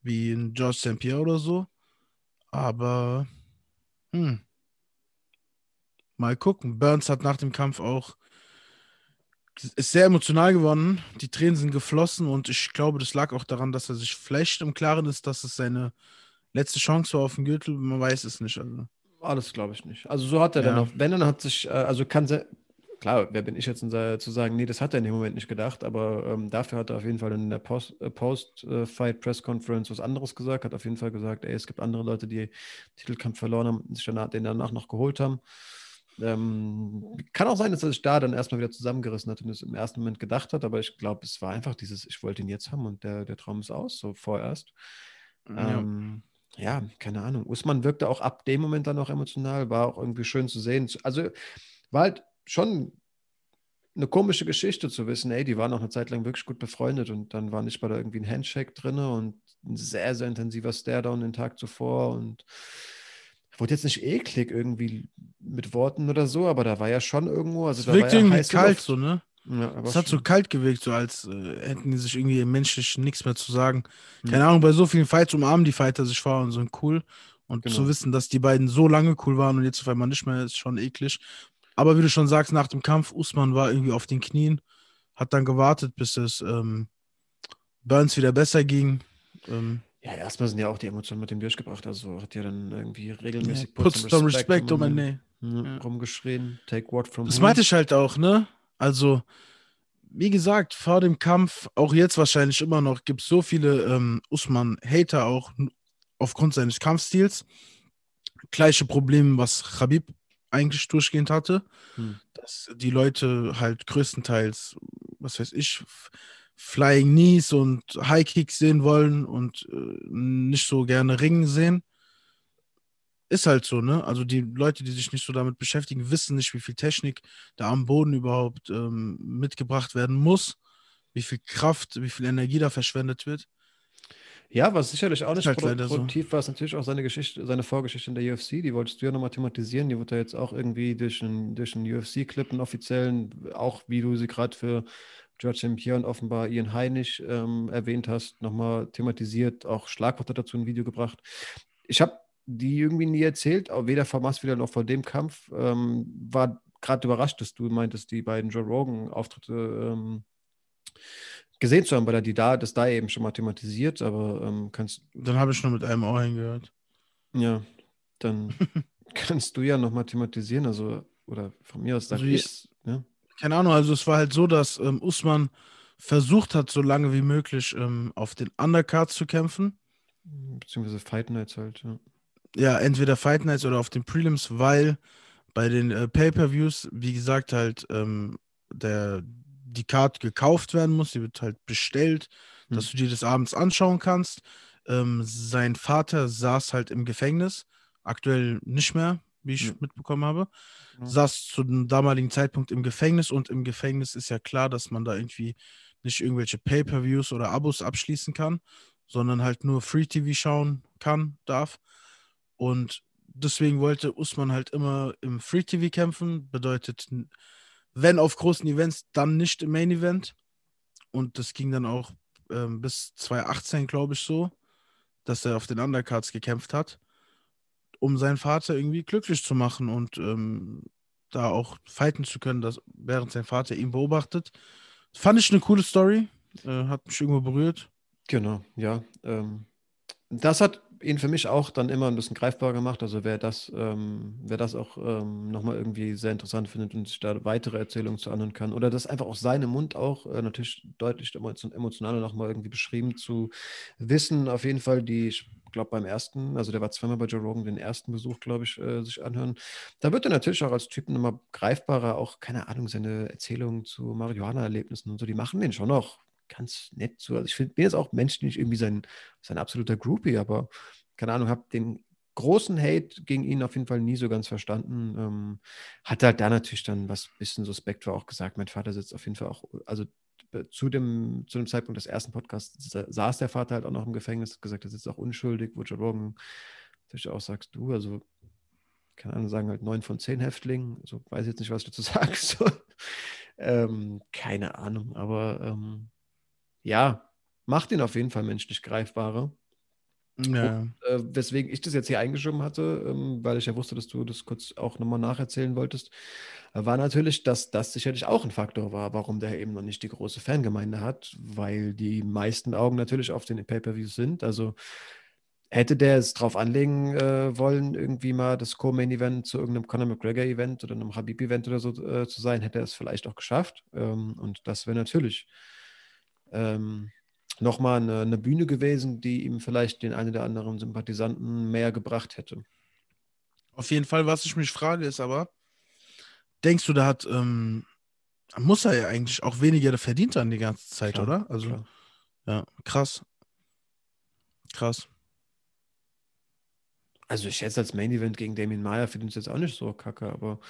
Wie ein George St. Pierre oder so. Aber, hm. Mal gucken. Burns hat nach dem Kampf auch ist sehr emotional geworden. Die Tränen sind geflossen und ich glaube, das lag auch daran, dass er sich vielleicht im Klaren ist, dass es seine letzte Chance war auf den Gürtel. Man weiß es nicht. Also. Alles glaube ich nicht. Also so hat er ja. dann auch, wenn dann hat sich, äh, also kann klar, wer bin ich jetzt zu sagen, nee, das hat er in dem Moment nicht gedacht, aber ähm, dafür hat er auf jeden Fall in der äh, Post-Fight-Press-Conference was anderes gesagt, hat auf jeden Fall gesagt, ey, es gibt andere Leute, die Titelkampf verloren haben, sich danach, den danach noch geholt haben. Ähm, kann auch sein, dass er sich da dann erstmal wieder zusammengerissen hat und es im ersten Moment gedacht hat, aber ich glaube, es war einfach dieses, ich wollte ihn jetzt haben und der, der Traum ist aus, so vorerst. Ja. Ähm, ja, keine Ahnung. Usman wirkte auch ab dem Moment dann noch emotional, war auch irgendwie schön zu sehen. Also war halt schon eine komische Geschichte zu wissen, ey, die waren auch eine Zeit lang wirklich gut befreundet und dann war nicht mal da irgendwie ein Handshake drin und ein sehr, sehr intensiver Stare-Down den Tag zuvor und wurde jetzt nicht eklig irgendwie mit Worten oder so, aber da war ja schon irgendwo, also es da wirkt war ja kalt so, ne? Ja, es hat so kalt gewirkt, so als äh, hätten die sich irgendwie menschlich nichts mehr zu sagen. Hm. Keine Ahnung, bei so vielen Fights umarmen die Fighter sich vor und sind cool. Und genau. zu wissen, dass die beiden so lange cool waren und jetzt auf einmal nicht mehr, ist schon eklig. Aber wie du schon sagst, nach dem Kampf, Usman war irgendwie auf den Knien, hat dann gewartet, bis es ähm, Burns wieder besser ging. Ähm, ja, erstmal sind ja auch die Emotionen mit dem durchgebracht. Also hat ja dann irgendwie regelmäßig ja, put some respect, um my name. Ja. Rumgeschrien, take what from Das meinte ich halt auch, ne? Also, wie gesagt, vor dem Kampf, auch jetzt wahrscheinlich immer noch, gibt es so viele ähm, Usman-Hater auch aufgrund seines Kampfstils. Gleiche Probleme, was Khabib eigentlich durchgehend hatte, hm. dass die Leute halt größtenteils, was weiß ich, Flying Knees und High Kicks sehen wollen und äh, nicht so gerne Ringen sehen. Ist halt so, ne? Also die Leute, die sich nicht so damit beschäftigen, wissen nicht, wie viel Technik da am Boden überhaupt ähm, mitgebracht werden muss, wie viel Kraft, wie viel Energie da verschwendet wird. Ja, was sicherlich auch nicht halt produktiv so. war, ist natürlich auch seine Geschichte, seine Vorgeschichte in der UFC. Die wolltest du ja nochmal thematisieren. Die wird ja jetzt auch irgendwie durch einen, durch einen UFC-Clip, einen offiziellen, auch wie du sie gerade für George St. Pierre und offenbar Ian Heinisch ähm, erwähnt hast, nochmal thematisiert, auch Schlagworte dazu ein Video gebracht. Ich habe die irgendwie nie erzählt, weder vor Masvidal noch vor dem Kampf. Ähm, war gerade überrascht, dass du meintest, die beiden Joe Rogan-Auftritte ähm, gesehen zu haben, weil er die da, das da eben schon mal thematisiert, aber ähm, kannst. Dann habe ich schon mit einem Ohr hingehört. Ja, dann kannst du ja nochmal thematisieren, also, oder von mir aus sag also ich, ja. Keine Ahnung, also es war halt so, dass ähm, Usman versucht hat, so lange wie möglich ähm, auf den Undercards zu kämpfen. Beziehungsweise Fight Nights halt, ja. Ja, entweder Fight Nights oder auf den Prelims, weil bei den äh, Pay-Per-Views, wie gesagt, halt ähm, der, die Card gekauft werden muss, die wird halt bestellt, hm. dass du dir das abends anschauen kannst. Ähm, sein Vater saß halt im Gefängnis, aktuell nicht mehr, wie ich hm. mitbekommen habe. Hm. Saß zu dem damaligen Zeitpunkt im Gefängnis und im Gefängnis ist ja klar, dass man da irgendwie nicht irgendwelche Pay-Per-Views oder Abos abschließen kann, sondern halt nur Free-TV schauen kann, darf. Und deswegen wollte Usman halt immer im Free TV kämpfen. Bedeutet, wenn auf großen Events, dann nicht im Main Event. Und das ging dann auch ähm, bis 2018, glaube ich, so, dass er auf den Undercards gekämpft hat, um seinen Vater irgendwie glücklich zu machen und ähm, da auch fighten zu können, dass, während sein Vater ihn beobachtet. Fand ich eine coole Story, äh, hat mich irgendwo berührt. Genau, ja. Ähm, das hat ihn für mich auch dann immer ein bisschen greifbar gemacht. Also wer das, ähm, wer das auch ähm, nochmal irgendwie sehr interessant findet und sich da weitere Erzählungen zu anhören kann. Oder das einfach auch seinem Mund auch äh, natürlich deutlich emotionaler nochmal irgendwie beschrieben zu wissen. Auf jeden Fall die, ich glaube beim ersten, also der war zweimal bei Joe Rogan, den ersten Besuch, glaube ich, äh, sich anhören. Da wird er natürlich auch als Typ nochmal greifbarer, auch, keine Ahnung, seine Erzählungen zu Marihuana-Erlebnissen und so, die machen den schon noch ganz nett so. Also ich bin jetzt auch menschlich irgendwie sein, sein absoluter Groupie, aber keine Ahnung, habe den großen Hate gegen ihn auf jeden Fall nie so ganz verstanden. Ähm, hat halt da natürlich dann was bisschen suspekt war auch gesagt. Mein Vater sitzt auf jeden Fall auch, also zu dem, zu dem Zeitpunkt des ersten Podcasts saß der Vater halt auch noch im Gefängnis, hat gesagt, er sitzt auch unschuldig, wo Joe Rogan natürlich auch sagst du, also keine Ahnung, sagen halt neun von zehn Häftlingen, so weiß ich jetzt nicht, was du dazu sagst. Ähm, keine Ahnung, aber ähm, ja, macht ihn auf jeden Fall menschlich greifbarer. Ja. Und, äh, weswegen ich das jetzt hier eingeschoben hatte, ähm, weil ich ja wusste, dass du das kurz auch nochmal nacherzählen wolltest, äh, war natürlich, dass das sicherlich auch ein Faktor war, warum der eben noch nicht die große Fangemeinde hat, weil die meisten Augen natürlich auf den Pay-Per-Views sind. Also hätte der es drauf anlegen äh, wollen, irgendwie mal das Co-Main-Event zu irgendeinem Conor McGregor-Event oder einem Habib-Event oder so äh, zu sein, hätte er es vielleicht auch geschafft. Ähm, und das wäre natürlich ähm, nochmal eine, eine Bühne gewesen, die ihm vielleicht den einen oder anderen Sympathisanten mehr gebracht hätte. Auf jeden Fall, was ich mich frage, ist aber, denkst du, da hat, ähm, muss er ja eigentlich auch weniger verdient an die ganze Zeit, klar, oder? Also, klar. ja, krass. Krass. Also ich schätze als Main Event gegen Damien Maya finde ich jetzt auch nicht so kacke, aber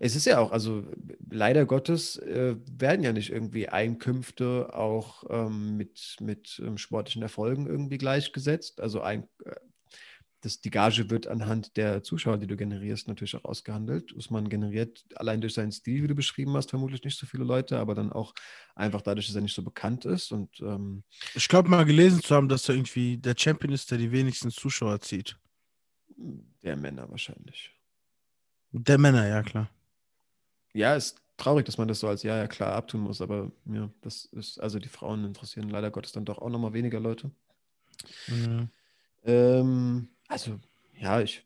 es ist ja auch, also leider Gottes äh, werden ja nicht irgendwie Einkünfte auch ähm, mit, mit ähm, sportlichen Erfolgen irgendwie gleichgesetzt. Also ein, äh, das, die Gage wird anhand der Zuschauer, die du generierst, natürlich auch ausgehandelt. Usman generiert allein durch seinen Stil, wie du beschrieben hast, vermutlich nicht so viele Leute, aber dann auch einfach dadurch, dass er nicht so bekannt ist. Und ähm, ich glaube mal gelesen zu haben, dass er irgendwie der Champion ist, der die wenigsten Zuschauer zieht. Der Männer wahrscheinlich. Der Männer, ja klar. Ja, ist traurig, dass man das so als ja, ja klar abtun muss, aber ja, das ist, also die Frauen interessieren leider Gottes dann doch auch nochmal weniger Leute. Mhm. Ähm, also, ja, ich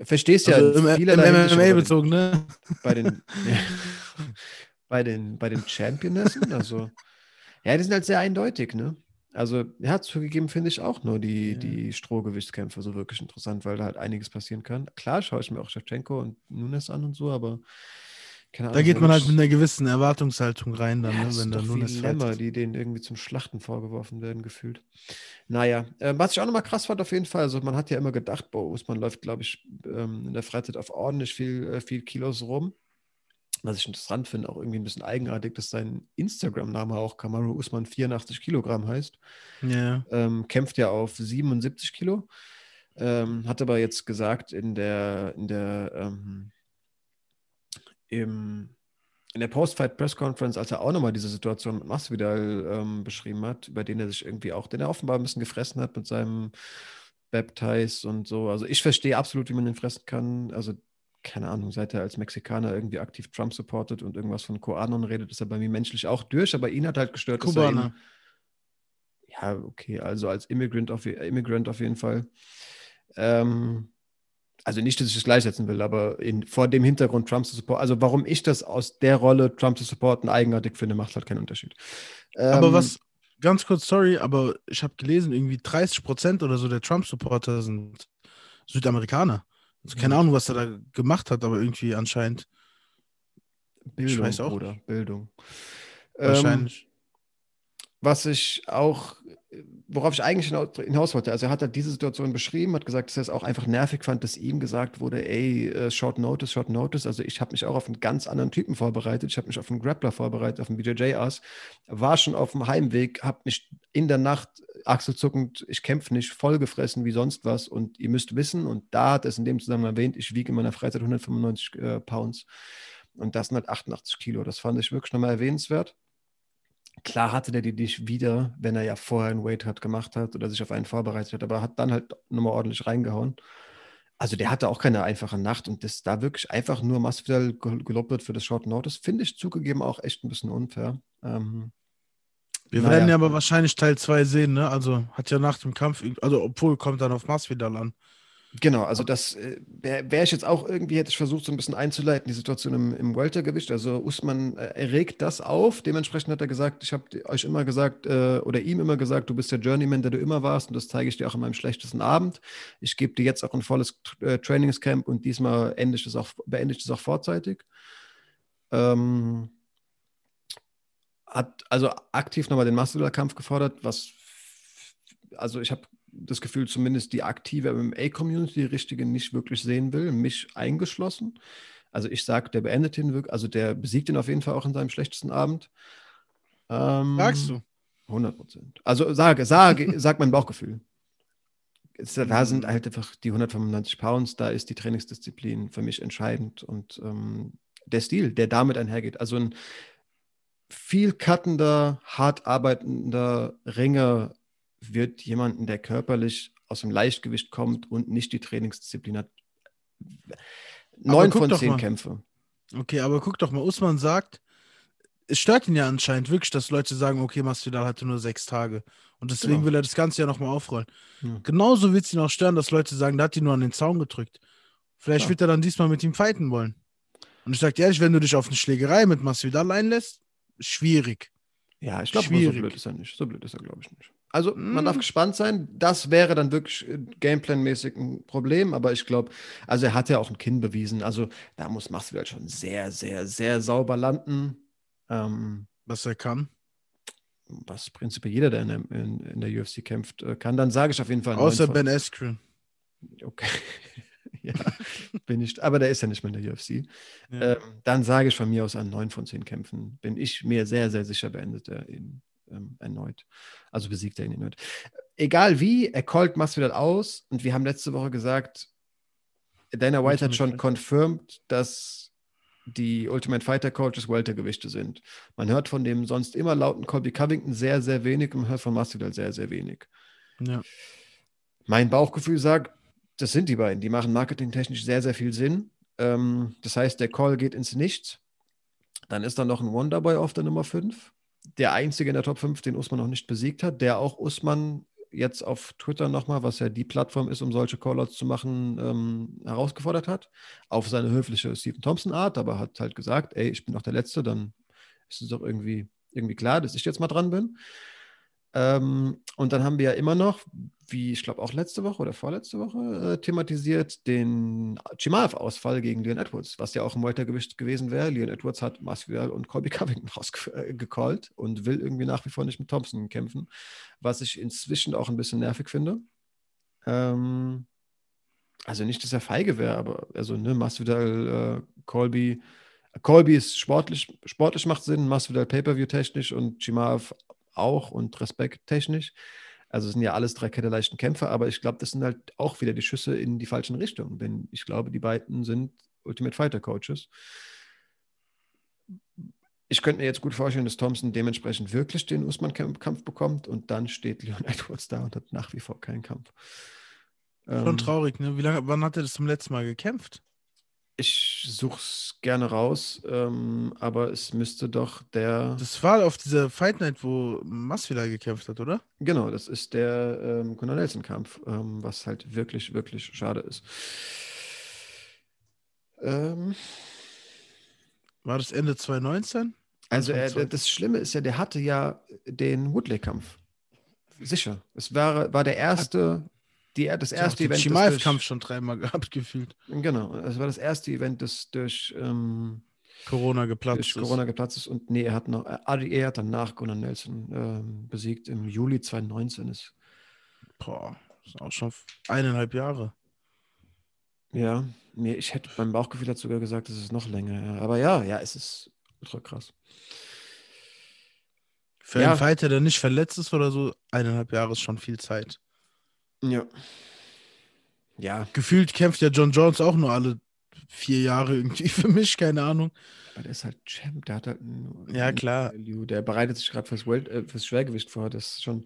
verstehe es ja. Also im, im MMA bezogen, ne? Bei den, ja, bei den, bei den Championessen. Also, ja, die sind halt sehr eindeutig, ne? Also, er hat zugegeben, finde ich auch nur die, ja. die Strohgewichtskämpfe so wirklich interessant, weil da halt einiges passieren kann. Klar schaue ich mir auch Shevchenko und Nunes an und so, aber Ahnung, da geht man halt mit einer gewissen Erwartungshaltung rein, dann, ja, ne, wenn da Nunes Lämmer, die denen irgendwie zum Schlachten vorgeworfen werden, gefühlt. Naja, äh, was ich auch nochmal krass fand, auf jeden Fall, also man hat ja immer gedacht, boah, Usman läuft, glaube ich, ähm, in der Freizeit auf ordentlich viel, äh, viel Kilos rum was ich interessant finde, auch irgendwie ein bisschen eigenartig, dass sein Instagram-Name auch Kamaru Usman 84 Kilogramm heißt. Ja. Ähm, kämpft ja auf 77 Kilo. Ähm, hat aber jetzt gesagt in der, in der, ähm, im, in der Post-Fight-Press-Conference, als er auch nochmal diese Situation mit Masvidal ähm, beschrieben hat, über den er sich irgendwie auch, den er offenbar ein bisschen gefressen hat mit seinem Baptize und so. Also ich verstehe absolut, wie man den fressen kann. Also keine Ahnung, seit er als Mexikaner irgendwie aktiv Trump supportet und irgendwas von Koanon redet, ist er bei mir menschlich auch durch, aber ihn hat halt gestört, Kubaner. Ihn, ja, okay, also als Immigrant auf, Immigrant auf jeden Fall. Ähm, also nicht, dass ich das gleichsetzen will, aber in, vor dem Hintergrund Trump zu supporten, also warum ich das aus der Rolle Trump zu supporten eigenartig finde, macht halt keinen Unterschied. Ähm, aber was, ganz kurz, sorry, aber ich habe gelesen, irgendwie 30 Prozent oder so der Trump-Supporter sind Südamerikaner. Also keine Ahnung, was er da gemacht hat, aber irgendwie anscheinend. Bildung, ich weiß auch. Oder Bildung. Wahrscheinlich. Was ich auch, worauf ich eigentlich hinaus wollte, also er hat halt diese Situation beschrieben, hat gesagt, dass er es auch einfach nervig fand, dass ihm gesagt wurde, ey, äh, Short Notice, Short Notice. Also ich habe mich auch auf einen ganz anderen Typen vorbereitet. Ich habe mich auf einen Grappler vorbereitet, auf einen BJJ-Ass. War schon auf dem Heimweg, habe mich in der Nacht achselzuckend, ich kämpfe nicht, vollgefressen wie sonst was. Und ihr müsst wissen, und da hat es in dem Zusammenhang erwähnt, ich wiege in meiner Freizeit 195 äh, Pounds. Und das sind halt 88 Kilo. Das fand ich wirklich nochmal erwähnenswert. Klar hatte der die nicht wieder, wenn er ja vorher einen Weight hat gemacht hat oder sich auf einen vorbereitet hat, aber hat dann halt nochmal ordentlich reingehauen. Also der hatte auch keine einfache Nacht und dass da wirklich einfach nur Masvidal gelobt wird für das Short Notice, finde ich zugegeben auch echt ein bisschen unfair. Ähm, wir naja. werden ja aber wahrscheinlich Teil 2 sehen, ne? Also hat ja nach dem Kampf, also obwohl kommt dann auf Masvidal an. Genau, also das äh, wäre wär ich jetzt auch irgendwie, hätte ich versucht, so ein bisschen einzuleiten, die Situation im, im Weltergewicht. Also Usman äh, erregt das auf. Dementsprechend hat er gesagt, ich habe euch immer gesagt, äh, oder ihm immer gesagt, du bist der Journeyman, der du immer warst und das zeige ich dir auch in meinem schlechtesten Abend. Ich gebe dir jetzt auch ein volles äh, Trainingscamp und diesmal ende ich das auch, beende ich das auch vorzeitig. Ähm, hat also aktiv nochmal den Masvidal-Kampf gefordert, was also ich habe das Gefühl, zumindest die aktive MMA-Community, die richtige, nicht wirklich sehen will, mich eingeschlossen. Also ich sage, der beendet ihn wirklich, also der besiegt ihn auf jeden Fall auch in seinem schlechtesten Abend. Ähm, Sagst du? 100 Prozent. Also sage, sage, sag mein Bauchgefühl. Da sind halt einfach die 195 Pounds, da ist die Trainingsdisziplin für mich entscheidend und ähm, der Stil, der damit einhergeht. Also ein viel cuttender, hart arbeitender Ringer wird jemanden, der körperlich aus dem Leichtgewicht kommt und nicht die Trainingsdisziplin hat, neun von zehn Kämpfe. Okay, aber guck doch mal, Usman sagt, es stört ihn ja anscheinend wirklich, dass Leute sagen, okay, Masvidal hatte nur sechs Tage. Und deswegen genau. will er das Ganze ja nochmal aufrollen. Ja. Genauso wird es ihn auch stören, dass Leute sagen, da hat ihn nur an den Zaun gedrückt. Vielleicht ja. wird er dann diesmal mit ihm fighten wollen. Und ich sage ehrlich, wenn du dich auf eine Schlägerei mit Masvidal einlässt, schwierig. Ja, ich glaube, so blöd ist er nicht. So blöd ist er, glaube ich, nicht. Also mm. man darf hm. gespannt sein. Das wäre dann wirklich äh, Gameplan-mäßig ein Problem, aber ich glaube, also er hat ja auch ein Kinn bewiesen. Also da muss Masvidal schon sehr, sehr, sehr sauber landen. Ähm, was er kann. Was prinzipiell jeder, der in der, in, in der UFC kämpft, äh, kann. Dann sage ich auf jeden Fall. Außer Ben Askren. Okay. ja, bin ich. Aber der ist ja nicht mehr in der UFC. Ja. Ähm, dann sage ich von mir aus an neun von zehn Kämpfen. Bin ich mir sehr, sehr sicher beendet er in ähm, erneut. Also besiegt er ihn erneut. Egal wie, er callt Masvidal aus und wir haben letzte Woche gesagt, Dana White hat schon confirmed, dass die Ultimate Fighter Coaches Weltergewichte sind. Man hört von dem sonst immer lauten Colby Covington sehr, sehr wenig und man hört von Masvidal sehr, sehr wenig. Ja. Mein Bauchgefühl sagt, das sind die beiden. Die machen marketingtechnisch sehr, sehr viel Sinn. Ähm, das heißt, der Call geht ins Nichts. Dann ist da noch ein Wonderboy auf der Nummer 5 der einzige in der Top 5, den Usman noch nicht besiegt hat, der auch Usman jetzt auf Twitter nochmal, was ja die Plattform ist, um solche Callouts zu machen, ähm, herausgefordert hat. Auf seine höfliche Stephen Thompson-Art, aber hat halt gesagt, ey, ich bin noch der Letzte, dann ist es doch irgendwie, irgendwie klar, dass ich jetzt mal dran bin. Ähm, und dann haben wir ja immer noch, wie ich glaube auch letzte Woche oder vorletzte Woche, äh, thematisiert den Chimaev-Ausfall gegen Leon Edwards, was ja auch im Weltergewicht gewesen wäre. Leon Edwards hat Masvidal und Colby Covington rausgecallt äh, und will irgendwie nach wie vor nicht mit Thompson kämpfen, was ich inzwischen auch ein bisschen nervig finde. Ähm, also nicht, dass er feige wäre, aber also ne, Masvidal, äh, Colby, Colby ist sportlich, sportlich macht Sinn, Masvidal Pay-Per-View technisch und Chimaev auch und Respekt technisch. Also es sind ja alles drei ketterleichten Kämpfer, aber ich glaube, das sind halt auch wieder die Schüsse in die falschen Richtungen, denn ich glaube, die beiden sind Ultimate Fighter Coaches. Ich könnte mir jetzt gut vorstellen, dass Thompson dementsprechend wirklich den Usman-Kampf bekommt und dann steht Leon Edwards da und hat nach wie vor keinen Kampf. Schon ähm, traurig, ne? Wie lange, wann hat er das zum letzten Mal gekämpft? Ich suche es gerne raus, ähm, aber es müsste doch der. Das war auf dieser Fight Night, wo Masvidal gekämpft hat, oder? Genau, das ist der ähm, Conor Nelson-Kampf, ähm, was halt wirklich, wirklich schade ist. Ähm, war das Ende 2019? Also er, das Schlimme ist ja, der hatte ja den Woodley-Kampf. Sicher. Es war, war der erste die, das erste Event. Chimaev-Kampf schon dreimal gehabt, gefühlt. Genau, es war das erste Event, das durch ähm, Corona geplatzt durch ist. Corona geplatzt ist. Und nee, er hat noch, er hat danach Gunnar Nelson ähm, besiegt im Juli 2019. Ist, Boah, das ist auch schon eineinhalb Jahre. Ja, nee, ich hätte, mein Bauchgefühl hat sogar gesagt, es ist noch länger. Ja. Aber ja, ja, es ist ultra krass. Für ja. einen Fighter, der nicht verletzt ist oder so, eineinhalb Jahre ist schon viel Zeit. Ja. Ja. Gefühlt kämpft ja John Jones auch nur alle vier Jahre irgendwie für mich, keine Ahnung. Aber der ist halt Champ, der hat halt einen, Ja, klar. Value. Der bereitet sich gerade fürs, äh, fürs Schwergewicht vor. Das ist schon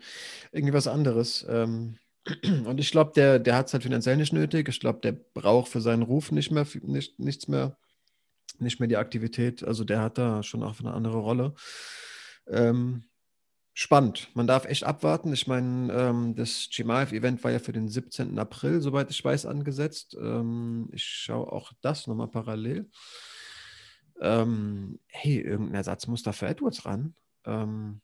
irgendwie was anderes. Ähm, und ich glaube, der, der hat es halt finanziell nicht nötig. Ich glaube, der braucht für seinen Ruf nicht mehr, nicht, nichts mehr, nicht mehr die Aktivität. Also der hat da schon auch eine andere Rolle. Ähm, spannend. Man darf echt abwarten. Ich meine, ähm, das Chimaev-Event war ja für den 17. April, soweit ich weiß, angesetzt. Ähm, ich schaue auch das nochmal parallel. Ähm, hey, irgendein Ersatz muss da für Edwards ran. Ähm,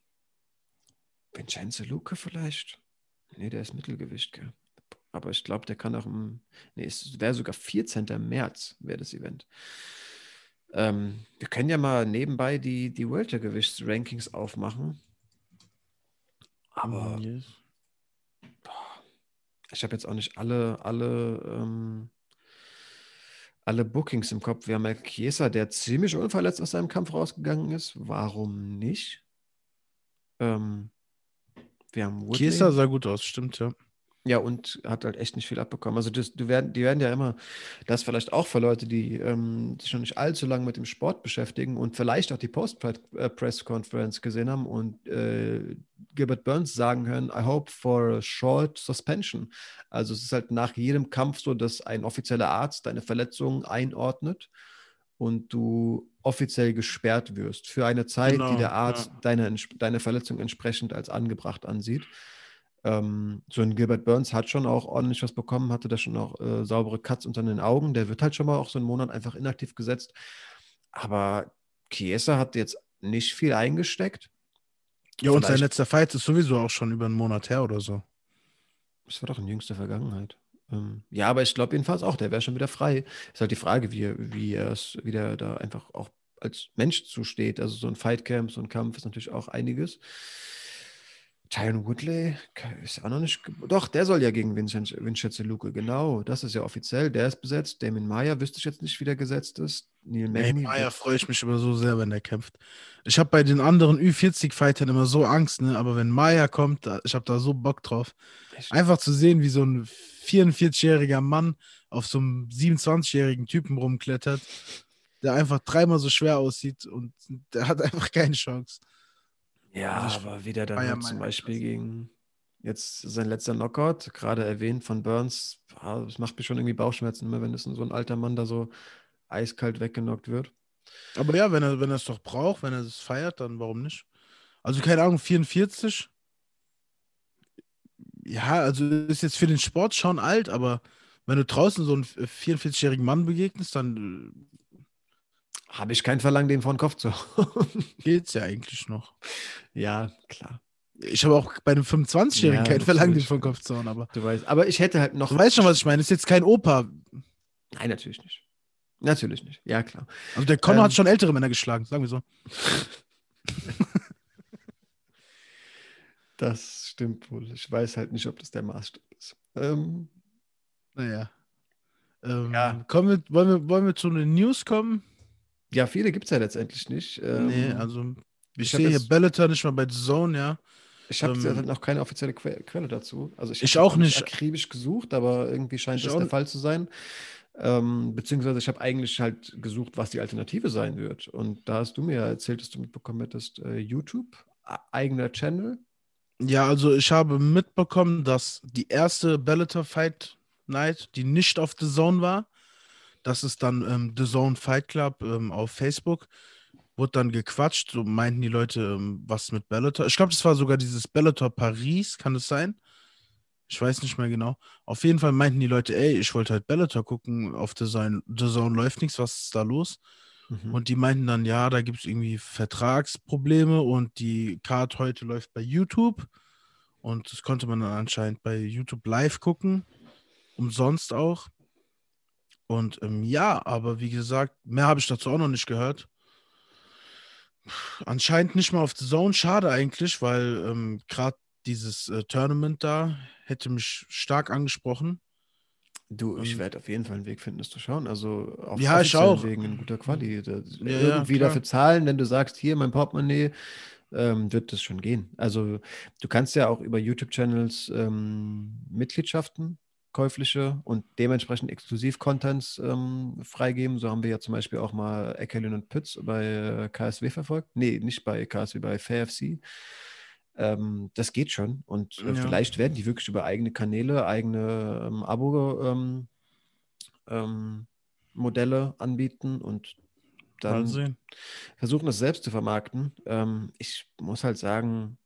Vincenzo Luke vielleicht? Nee, der ist Mittelgewicht, gell? Aber ich glaube, der kann auch im. Nee, es wäre sogar 14. März, wäre das Event. Ähm, wir können ja mal nebenbei die, die Weltergewichts-Rankings aufmachen. Aber yes. ich habe jetzt auch nicht alle, alle, ähm, alle Bookings im Kopf. Wir haben ja Chiesa, der ziemlich unverletzt aus seinem Kampf rausgegangen ist. Warum nicht? Ähm, wir haben Woodley. Chiesa sah gut aus, stimmt, ja. Ja, und hat halt echt nicht viel abbekommen. Also das, du werden, die werden ja immer, das vielleicht auch für Leute, die ähm, sich noch nicht allzu lange mit dem Sport beschäftigen und vielleicht auch die Post-Press-Conference gesehen haben und äh, Gilbert Burns sagen hören, I hope for a short suspension. Also es ist halt nach jedem Kampf so, dass ein offizieller Arzt deine Verletzung einordnet und du offiziell gesperrt wirst für eine Zeit, genau, die der Arzt ja. deine, deine Verletzung entsprechend als angebracht ansieht. Ähm, so ein Gilbert Burns hat schon auch ordentlich was bekommen, hatte da schon auch äh, saubere Cuts unter den Augen. Der wird halt schon mal auch so einen Monat einfach inaktiv gesetzt. Aber Chiesa hat jetzt nicht viel eingesteckt. Ja, Vielleicht, und sein letzter Fight ist sowieso auch schon über einen Monat her oder so. Das war doch in jüngster Vergangenheit. Ähm, ja, aber ich glaube jedenfalls auch, der wäre schon wieder frei. Ist halt die Frage, wie, wie er es, wie der da einfach auch als Mensch zusteht. Also so ein Fightcamp, so ein Kampf ist natürlich auch einiges. Tyron Woodley ist auch noch nicht. Doch, der soll ja gegen Vincenzo Luque, genau. Das ist ja offiziell. Der ist besetzt. Damien Maya wüsste ich jetzt nicht, wie der gesetzt ist. Neil Magny. Maya freue ich mich immer so sehr, wenn der kämpft. Ich habe bei den anderen Ü40-Fightern immer so Angst, ne? aber wenn Maya kommt, ich habe da so Bock drauf. Einfach zu sehen, wie so ein 44-jähriger Mann auf so einem 27-jährigen Typen rumklettert, der einfach dreimal so schwer aussieht und der hat einfach keine Chance. Ja, also aber wieder dann halt zum Beispiel gegen jetzt sein letzter Knockout, gerade erwähnt von Burns, das macht mir schon irgendwie Bauchschmerzen immer, wenn es so ein alter Mann da so eiskalt weggenockt wird. Aber ja, wenn er, wenn er es doch braucht, wenn er es feiert, dann warum nicht? Also keine Ahnung, 44. Ja, also ist jetzt für den Sport schon alt, aber wenn du draußen so einen 44-jährigen Mann begegnest, dann Habe ich kein Verlangen, den vor den Kopf zu hauen. Geht's ja eigentlich noch. Ja, klar. Ich habe auch bei einem 25-Jährigen ja, kein Verlangen, den vor den Kopf zu hauen, aber. Du weißt, aber ich hätte halt noch. Du weißt schon, was ich meine. Ist jetzt kein Opa. Nein, natürlich nicht. Natürlich nicht. Ja, klar. Also der Connor ähm, hat schon ältere Männer geschlagen, sagen wir so. das stimmt wohl. Ich weiß halt nicht, ob das der Maßstab ist. Ähm, naja. Ähm, ja. Kommen wir, wollen, wir, wollen wir zu den News kommen? Ja, viele gibt es ja letztendlich nicht. Ähm, nee, also ich, sehe hier Bellator nicht mal bei The Zone, ja. Ich habe ähm, halt noch keine offizielle que Quelle dazu. Also ich, ich auch nicht akribisch gesucht, aber irgendwie scheint ich das der Fall zu sein. Ähm, beziehungsweise ich habe eigentlich halt gesucht, was die Alternative sein wird. Und da hast du mir erzählt, dass du mitbekommen hättest, äh, YouTube, eigener Channel. Ja, also ich habe mitbekommen, dass die erste Bellator Fight Night, die nicht auf The Zone war, das ist dann ähm, The Zone Fight Club ähm, auf Facebook, wurde dann gequatscht, so meinten die Leute, ähm, was mit Bellator. Ich glaube, das war sogar dieses Bellator Paris, kann es sein? Ich weiß nicht mehr genau. Auf jeden Fall meinten die Leute, ey, ich wollte halt Bellator gucken, auf The Zone, The Zone läuft nichts, was ist da los? Mhm. Und die meinten dann, ja, da gibt es irgendwie Vertragsprobleme und die Card heute läuft bei YouTube. Und das konnte man dann anscheinend bei YouTube live gucken. Umsonst auch. Und ähm, ja, aber wie gesagt, mehr habe ich dazu auch noch nicht gehört. Anscheinend nicht mal auf The Zone. Schade eigentlich, weil ähm, gerade dieses äh, Tournament da hätte mich stark angesprochen. Du, ich werde auf jeden Fall einen Weg finden, das zu schauen. Also auf ja, ich auch. Wegen in guter Qualität. Ja, irgendwie ja, dafür zahlen, wenn du sagst, hier mein Portemonnaie, ähm, wird das schon gehen. Also du kannst ja auch über YouTube-Channels ähm, Mitgliedschaften käufliche und dementsprechend Exklusiv-Contents ähm, freigeben. So haben wir ja zum Beispiel auch mal Eckerlin und Pütz bei äh, KSW verfolgt. Nee, nicht bei KSW, bei FairFC. Ähm, das geht schon. Und äh, ja. vielleicht werden die wirklich über eigene Kanäle, eigene ähm, Abo-Modelle ähm, ähm, anbieten und dann versuchen, das selbst zu vermarkten. Ähm, ich muss halt sagen,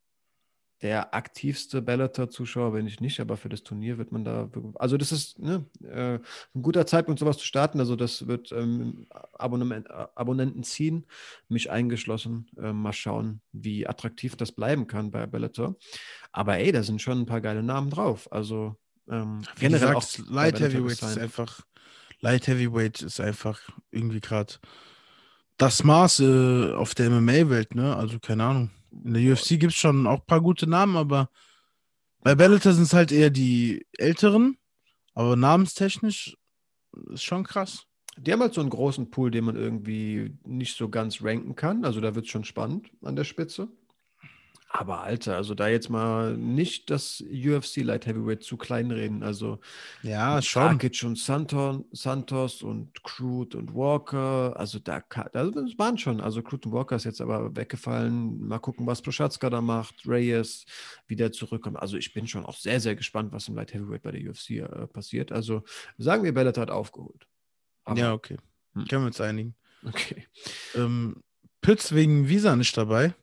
der aktivste Bellator-Zuschauer bin ich nicht, aber für das Turnier wird man da, also das ist ne, äh, ein guter Zeitpunkt, sowas zu starten. Also das wird ähm, Abonnenten ziehen, mich eingeschlossen. Äh, mal schauen, wie attraktiv das bleiben kann bei Bellator. Aber ey, da sind schon ein paar geile Namen drauf. Also ähm, generell gesagt, auch Light Heavyweight ist einfach, Light Heavyweight ist einfach irgendwie gerade das Maß äh, auf der MMA-Welt, ne? Also keine Ahnung. In der UFC gibt es schon auch ein paar gute Namen, aber bei Bellator sind es halt eher die älteren, aber namenstechnisch ist schon krass. Die haben halt so einen großen Pool, den man irgendwie nicht so ganz ranken kann. Also da wird es schon spannend an der Spitze. Aber Alter, also da jetzt mal nicht das UFC Light Heavyweight zu klein reden. Also ja, schon. Rakic und Santon, Santos und Crude und Walker. Also da, da waren schon. Also Crude und Walker ist jetzt aber weggefallen. Mal gucken, was Prochatzka da macht. Reyes wieder zurückkommt. Also ich bin schon auch sehr, sehr gespannt, was im Light Heavyweight bei der UFC äh, passiert. Also sagen wir, Bellator hat aufgeholt. Aber, ja, okay. Hm. Können wir uns einigen. Okay. Ähm, Pütz wegen Visa nicht dabei.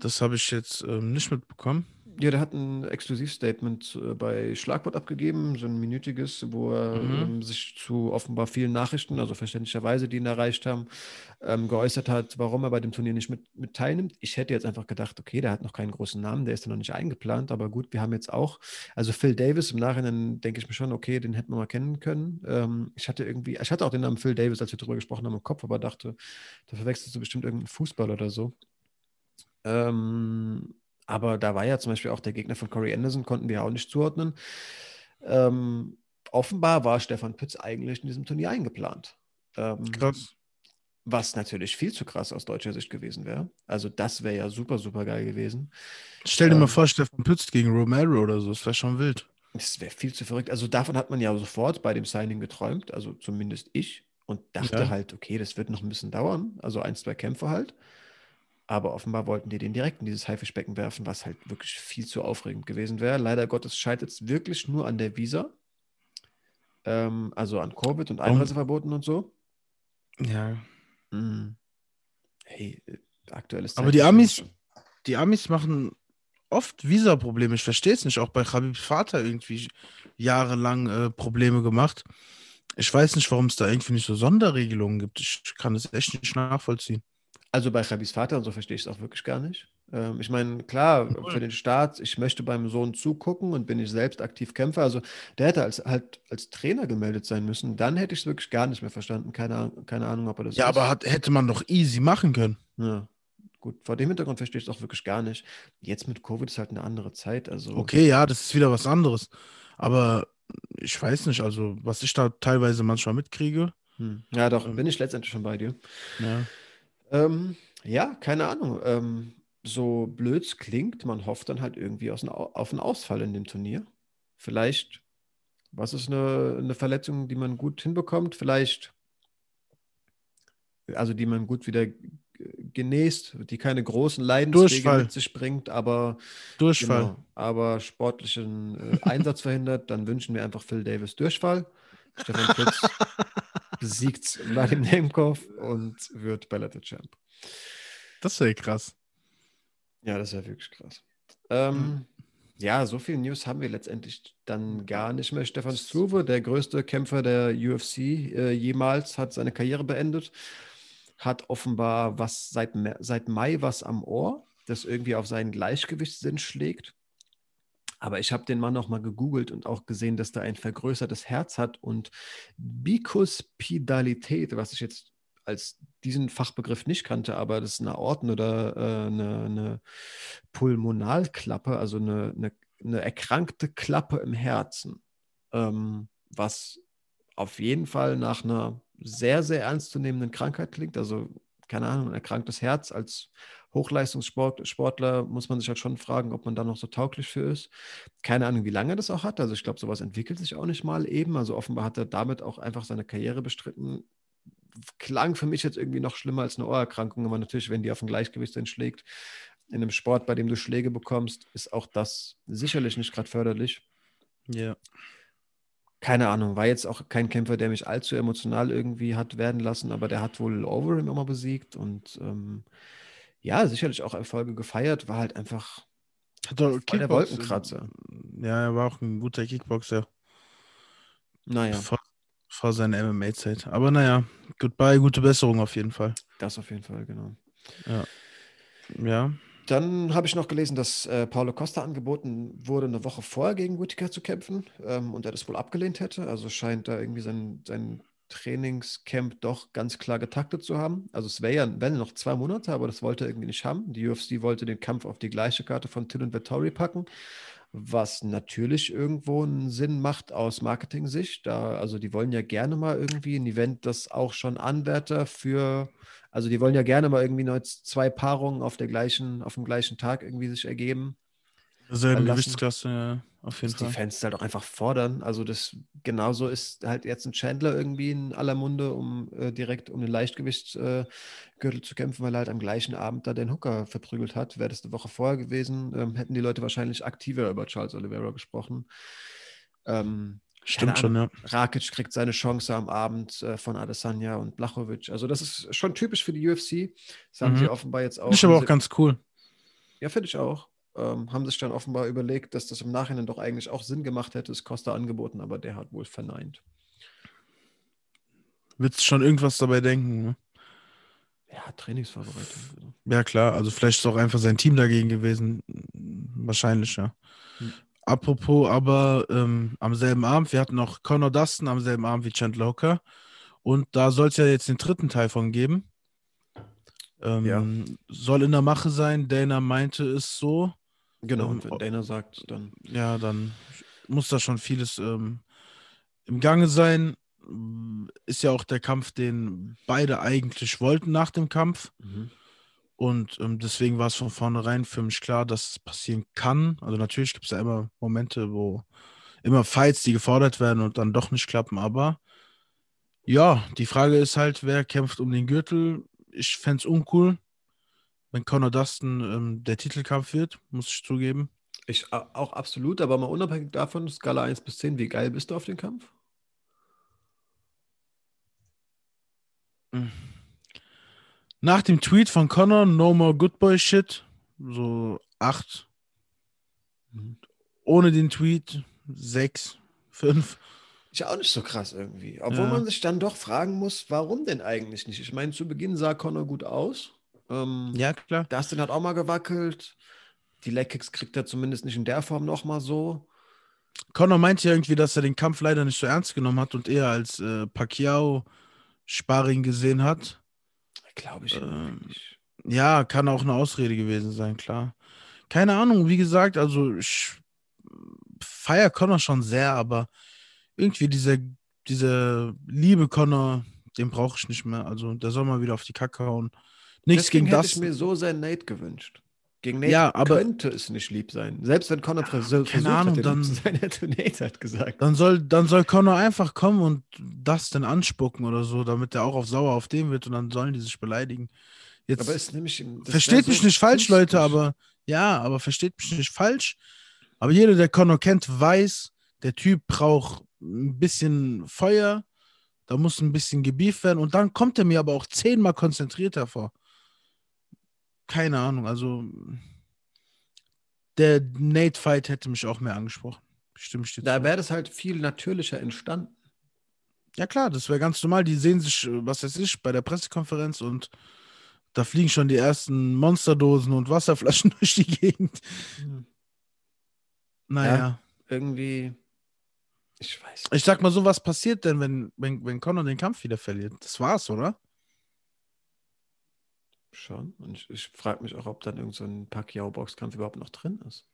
Das habe ich jetzt ähm, nicht mitbekommen. Ja, der hat ein Exklusivstatement äh, bei Schlagwort abgegeben, so ein minütiges, wo er mhm. ähm, sich zu offenbar vielen Nachrichten, also verständlicherweise, die ihn erreicht haben, ähm, geäußert hat, warum er bei dem Turnier nicht mit, mit, teilnimmt. Ich hätte jetzt einfach gedacht, okay, der hat noch keinen großen Namen, der ist ja noch nicht eingeplant, aber gut, wir haben jetzt auch, also Phil Davis, im Nachhinein denke ich mir schon, okay, den hätten wir mal kennen können. Ähm, ich hatte irgendwie, ich hatte auch den Namen Phil Davis, als wir darüber gesprochen haben, im Kopf, aber dachte, da verwechselst du bestimmt irgendeinen Fußball oder so. Ähm, aber da war ja zum Beispiel auch der Gegner von Corey Anderson, konnten wir auch nicht zuordnen. Ähm, offenbar war Stefan Pütz eigentlich in diesem Turnier eingeplant. Ähm, krass. Was natürlich viel zu krass aus deutscher Sicht gewesen wäre. Also das wäre ja super, super geil gewesen. Stell dir mal ähm, vor, Stefan Pütz gegen Romero oder so, das wäre schon wild. Das wäre viel zu verrückt. Also davon hat man ja sofort bei dem Signing geträumt, also zumindest ich, und dachte ja. halt, okay, das wird noch ein bisschen dauern, also ein, zwei Kämpfe halt. Aber offenbar wollten die den direkt in dieses Haifischbecken werfen, was halt wirklich viel zu aufregend gewesen wäre. Leider Gottes scheitert es wirklich nur an der Visa. Ähm, also an Covid und Einreiseverboten und so. Ja. Mhm. Hey, äh, aktuelles Aber die Amis, die Amis machen oft Visa-Probleme. Ich verstehe es nicht. Auch bei Habibs Vater irgendwie jahrelang äh, Probleme gemacht. Ich weiß nicht, warum es da irgendwie nicht so Sonderregelungen gibt. Ich kann das echt nicht nachvollziehen. Also bei Chabis Vater und so verstehe ich es auch wirklich gar nicht. Ähm, ich meine, klar, für den Staat, ich möchte beim Sohn zugucken und bin ich selbst aktiv Kämpfer. Also der hätte als, halt als Trainer gemeldet sein müssen. Dann hätte ich es wirklich gar nicht mehr verstanden. Keine, keine Ahnung, ob er das Ja, ist. aber hat, hätte man doch easy machen können. Ja. Gut, vor dem Hintergrund verstehe ich es auch wirklich gar nicht. Jetzt mit Covid ist halt eine andere Zeit. Also okay, ja, das ist wieder was anderes. Aber ich weiß nicht, also was ich da teilweise manchmal mitkriege. Hm. Ja, doch, ähm, bin ich letztendlich schon bei dir. Ja, ähm, ja keine Ahnung. Ähm, so blöd es klingt, man hofft dann halt irgendwie aus, auf einen Ausfall in dem Turnier. Vielleicht, was ist eine, eine Verletzung, die man gut hinbekommt? Vielleicht, also die man gut wieder genäst, die keine großen Leidenswege mit sich bringt, aber, Durchfall. Genau, aber sportlichen äh, Einsatz verhindert, dann wünschen wir einfach Phil Davis Durchfall. Stefan Fritz besiegt Vladimir Nemkov und wird Bellator-Champ. Das wäre krass. Ja, das wäre wirklich krass. Ähm, mhm. Ja, so viel News haben wir letztendlich dann gar nicht mehr. Stefan Struve, der größte Kämpfer der UFC äh, jemals, hat seine Karriere beendet hat offenbar was seit, seit Mai was am Ohr, das irgendwie auf seinen Gleichgewichtssinn schlägt. Aber ich habe den Mann noch mal gegoogelt und auch gesehen, dass er ein vergrößertes Herz hat und Bikuspidalität, was ich jetzt als diesen Fachbegriff nicht kannte, aber das ist eine Aorten- oder äh, eine, eine, Pulmonalklappe, also eine, eine, eine, erkrankte Klappe im Herzen, ähm, was auf jeden Fall nach einer sehr, sehr ernstzunehmenden Krankheit klingt. Also, keine Ahnung, ein erkranktes Herz als Hochleistungssportler muss man sich halt schon fragen, ob man da noch so tauglich für ist. Keine Ahnung, wie lange das auch hat. Also ich glaube, sowas entwickelt sich auch nicht mal eben. Also offenbar hat er damit auch einfach seine Karriere bestritten. Klang für mich jetzt irgendwie noch schlimmer als eine Ohrerkrankung, aber natürlich, wenn die auf ein Gleichgewicht entschlägt, in einem Sport, bei dem du Schläge bekommst, ist auch das sicherlich nicht gerade förderlich. Ja keine Ahnung, war jetzt auch kein Kämpfer, der mich allzu emotional irgendwie hat werden lassen, aber der hat wohl Overeem immer besiegt und ähm, ja, sicherlich auch Erfolge gefeiert, war halt einfach hat der Wolkenkratzer. Ja, er war auch ein guter Kickboxer. Naja. Vor, vor seiner MMA-Zeit. Aber naja, goodbye, gute Besserung auf jeden Fall. Das auf jeden Fall, genau. Ja. Ja. Dann habe ich noch gelesen, dass äh, Paulo Costa angeboten wurde, eine Woche vorher gegen Whittaker zu kämpfen ähm, und er das wohl abgelehnt hätte. Also scheint da irgendwie sein, sein Trainingscamp doch ganz klar getaktet zu haben. Also es wäre ja wären noch zwei Monate, aber das wollte er irgendwie nicht haben. Die UFC wollte den Kampf auf die gleiche Karte von Till und Vettori packen, was natürlich irgendwo einen Sinn macht aus Marketing-Sicht. also die wollen ja gerne mal irgendwie ein Event, das auch schon Anwärter für also die wollen ja gerne mal irgendwie zwei Paarungen auf der gleichen, auf dem gleichen Tag irgendwie sich ergeben. Selben Gewichtsklasse, ja, auf jeden Fall. Die Fans halt auch einfach fordern. Also das genauso ist halt jetzt ein Chandler irgendwie in aller Munde, um äh, direkt um den Leichtgewichtsgürtel äh, zu kämpfen, weil er halt am gleichen Abend da den Hooker verprügelt hat. Wäre das eine Woche vorher gewesen, ähm, hätten die Leute wahrscheinlich aktiver über Charles Oliveira gesprochen. Ähm, Stimmt schon, ja. Rakic kriegt seine Chance am Abend äh, von Adesanya und Blachowicz. Also das ist schon typisch für die UFC. Das haben mhm. sie offenbar jetzt auch. Ist aber auch ganz cool. Ja, finde ich auch. Ähm, haben sich dann offenbar überlegt, dass das im Nachhinein doch eigentlich auch Sinn gemacht hätte. Es Costa angeboten, aber der hat wohl verneint. Willst du schon irgendwas dabei denken? Ne? Ja, Trainingsvorbereitung. Genau. Ja, klar. Also vielleicht ist auch einfach sein Team dagegen gewesen. Wahrscheinlich, ja. Hm. Apropos aber ähm, am selben Abend, wir hatten noch Conor Dustin am selben Abend wie Chandler Hooker. Und da soll es ja jetzt den dritten Teil von geben. Ähm, ja. Soll in der Mache sein. Dana meinte es so. Genau, und ähm, wenn Dana sagt, dann. Ja, dann muss da schon vieles ähm, im Gange sein. Ist ja auch der Kampf, den beide eigentlich wollten nach dem Kampf. Mhm. Und ähm, deswegen war es von vornherein für mich klar, dass es passieren kann. Also natürlich gibt es ja immer Momente, wo immer Fights, die gefordert werden und dann doch nicht klappen. Aber ja, die Frage ist halt, wer kämpft um den Gürtel? Ich fände es uncool, wenn Conor Dustin ähm, der Titelkampf wird, muss ich zugeben. Ich auch absolut, aber mal unabhängig davon, Skala 1 bis 10, wie geil bist du auf den Kampf? Mhm. Nach dem Tweet von Connor, No More Good Boy Shit, so acht. Ohne den Tweet sechs, fünf. Ist auch nicht so krass irgendwie. Obwohl ja. man sich dann doch fragen muss, warum denn eigentlich nicht? Ich meine, zu Beginn sah Connor gut aus. Ähm, ja, klar. Dustin hat auch mal gewackelt. Die Leckkicks kriegt er zumindest nicht in der Form nochmal so. Connor meinte ja irgendwie, dass er den Kampf leider nicht so ernst genommen hat und eher als äh, Pacquiao-Sparring gesehen hat. Glaube ich ähm. Ja, kann auch eine Ausrede gewesen sein, klar. Keine Ahnung, wie gesagt, also ich feiere Connor schon sehr, aber irgendwie diese, diese Liebe Connor, den brauche ich nicht mehr. Also der soll mal wieder auf die Kacke hauen. Nichts Deswegen gegen hätte das. ich mir so sein Nate gewünscht. Gegen Nate ja, aber, könnte es nicht lieb sein. Selbst wenn Connor ja, versucht keine Ahnung, hat, dann, sein, hätte Nate hat gesagt. Dann soll, dann soll Connor einfach kommen und das dann anspucken oder so, damit er auch auf sauer auf dem wird und dann sollen die sich beleidigen. Jetzt, aber ist nämlich, versteht mich so nicht falsch, Leute, aber ja, aber versteht mich nicht falsch. Aber jeder, der Connor kennt, weiß, der Typ braucht ein bisschen Feuer, da muss ein bisschen gebieft werden und dann kommt er mir aber auch zehnmal konzentrierter vor. Keine Ahnung, also der Nate-Fight hätte mich auch mehr angesprochen. Stimmt, steht Da wäre das halt viel natürlicher entstanden. Ja klar, das wäre ganz normal. Die sehen sich, was weiß ich, bei der Pressekonferenz und da fliegen schon die ersten Monsterdosen und Wasserflaschen durch die Gegend. Hm. Naja. Ja, irgendwie, ich weiß. Ich sag mal so, was passiert denn, wenn, wenn, wenn Conor den Kampf wieder verliert? Das war's, oder? Schon. Und ich, ich frage mich auch, ob dann irgend so Pacquiao-Boxkampf überhaupt noch drin ist.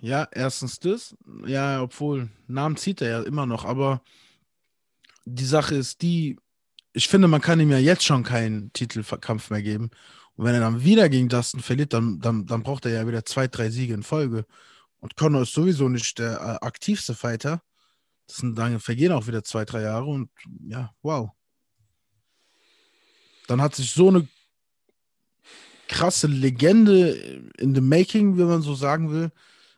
Ja, erstens das. Ja, obwohl, Namen zieht er ja immer noch, aber die Sache ist die, ich finde, man kann ihm ja jetzt schon keinen Titelkampf mehr geben. Und wenn er dann wieder gegen Dustin verliert, dann, dann, dann braucht er ja wieder zwei, drei Siege in Folge. Und Conor ist sowieso nicht der äh, aktivste Fighter. Das sind, dann vergehen auch wieder zwei, drei Jahre und ja, wow. Dann hat sich so eine krasse Legende in the making, wie man so sagen will,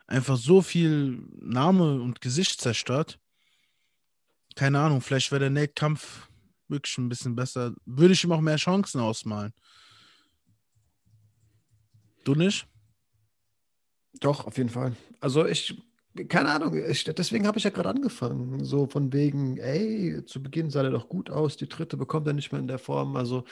einfach so viel Name und Gesicht zerstört. Keine Ahnung, vielleicht wäre der Nate-Kampf wirklich ein bisschen besser. Würde ich ihm auch mehr Chancen ausmalen. Du nicht? Doch, auf jeden Fall. Also ich, keine Ahnung, ich, deswegen habe ich ja gerade angefangen. So von wegen, ey, zu Beginn sah er doch gut aus, die dritte bekommt er nicht mehr in der Form. Also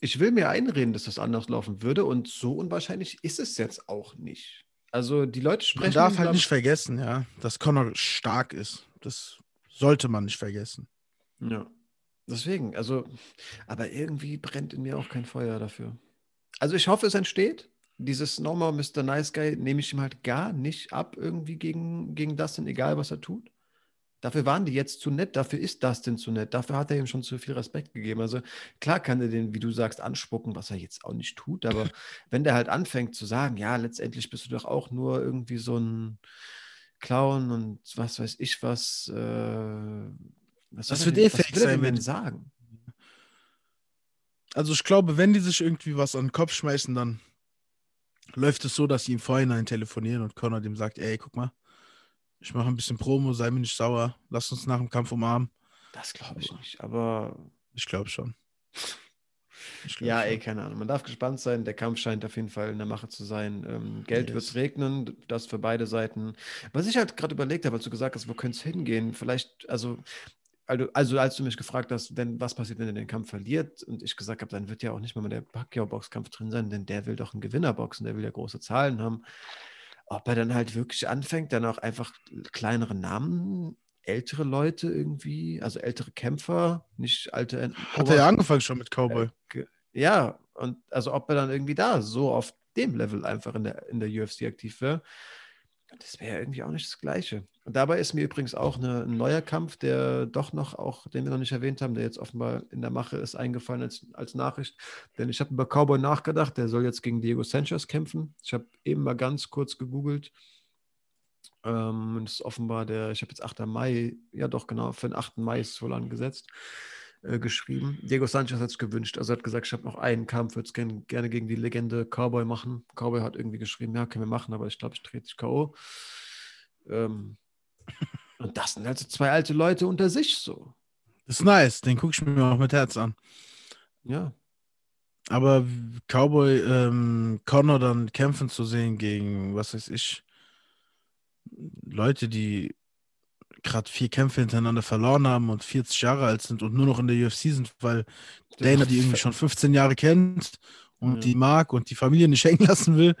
ich will mir einreden, dass das anders laufen würde und so unwahrscheinlich ist es jetzt auch nicht. Also die Leute sprechen. Man darf halt nicht vergessen, ja, dass Connor stark ist. Das sollte man nicht vergessen. Ja. Deswegen, also, aber irgendwie brennt in mir auch kein Feuer dafür. Also ich hoffe, es entsteht. Dieses Normal Mr. Nice Guy nehme ich ihm halt gar nicht ab, irgendwie gegen, gegen Dustin, egal was er tut. Dafür waren die jetzt zu nett, dafür ist Dustin zu nett, dafür hat er ihm schon zu viel Respekt gegeben. Also klar kann er den, wie du sagst, anspucken, was er jetzt auch nicht tut, aber wenn der halt anfängt zu sagen, ja, letztendlich bist du doch auch nur irgendwie so ein Clown und was weiß ich was, äh, was, das wird fake sein, wenn sagen. Also ich glaube, wenn die sich irgendwie was an den Kopf schmeißen, dann läuft es so, dass sie im Vorhinein telefonieren und Connor dem sagt, ey, guck mal, ich mache ein bisschen Promo, sei mir nicht sauer, lass uns nach dem Kampf umarmen. Das glaube ich nicht, aber ich glaube schon. ja, ey, keine Ahnung. Man darf gespannt sein. Der Kampf scheint auf jeden Fall in der Mache zu sein. Ähm, Geld yes. wird es regnen, das für beide Seiten. Was ich halt gerade überlegt habe, als du gesagt hast, wo könnte es hingehen? Vielleicht, also also, also als du mich gefragt hast, wenn, was passiert, wenn er den Kampf verliert, und ich gesagt habe, dann wird ja auch nicht mal der Pacquiao-Boxkampf drin sein, denn der will doch einen Gewinner boxen, der will ja große Zahlen haben. Ob er dann halt wirklich anfängt, dann auch einfach kleinere Namen, ältere Leute irgendwie, also ältere Kämpfer, nicht alte. Hat er ja angefangen schon mit Cowboy. Äh, ja, und also ob er dann irgendwie da so auf dem Level einfach in der, in der UFC aktiv wäre. Das wäre irgendwie auch nicht das Gleiche. Und dabei ist mir übrigens auch eine, ein neuer Kampf, der doch noch, auch den wir noch nicht erwähnt haben, der jetzt offenbar in der Mache ist, eingefallen als, als Nachricht. Denn ich habe über Cowboy nachgedacht, der soll jetzt gegen Diego Sanchez kämpfen. Ich habe eben mal ganz kurz gegoogelt. Ähm, das ist offenbar der, ich habe jetzt 8. Mai, ja doch genau, für den 8. Mai ist es wohl angesetzt. Äh, geschrieben. Diego Sanchez hat es gewünscht. Also er hat gesagt, ich habe noch einen Kampf, würde es gern, gerne gegen die Legende Cowboy machen. Cowboy hat irgendwie geschrieben, ja, können wir machen, aber ich glaube, ich drehe dich K.O. Ähm, und das sind also zwei alte Leute unter sich so. Das ist nice, den gucke ich mir auch mit Herz an. Ja. Aber Cowboy ähm, Connor dann kämpfen zu sehen gegen, was weiß ich, Leute, die gerade vier Kämpfe hintereinander verloren haben und 40 Jahre alt sind und nur noch in der UFC sind, weil Dana die irgendwie schon 15 Jahre kennt und ja. die mag und die Familie nicht hängen lassen will.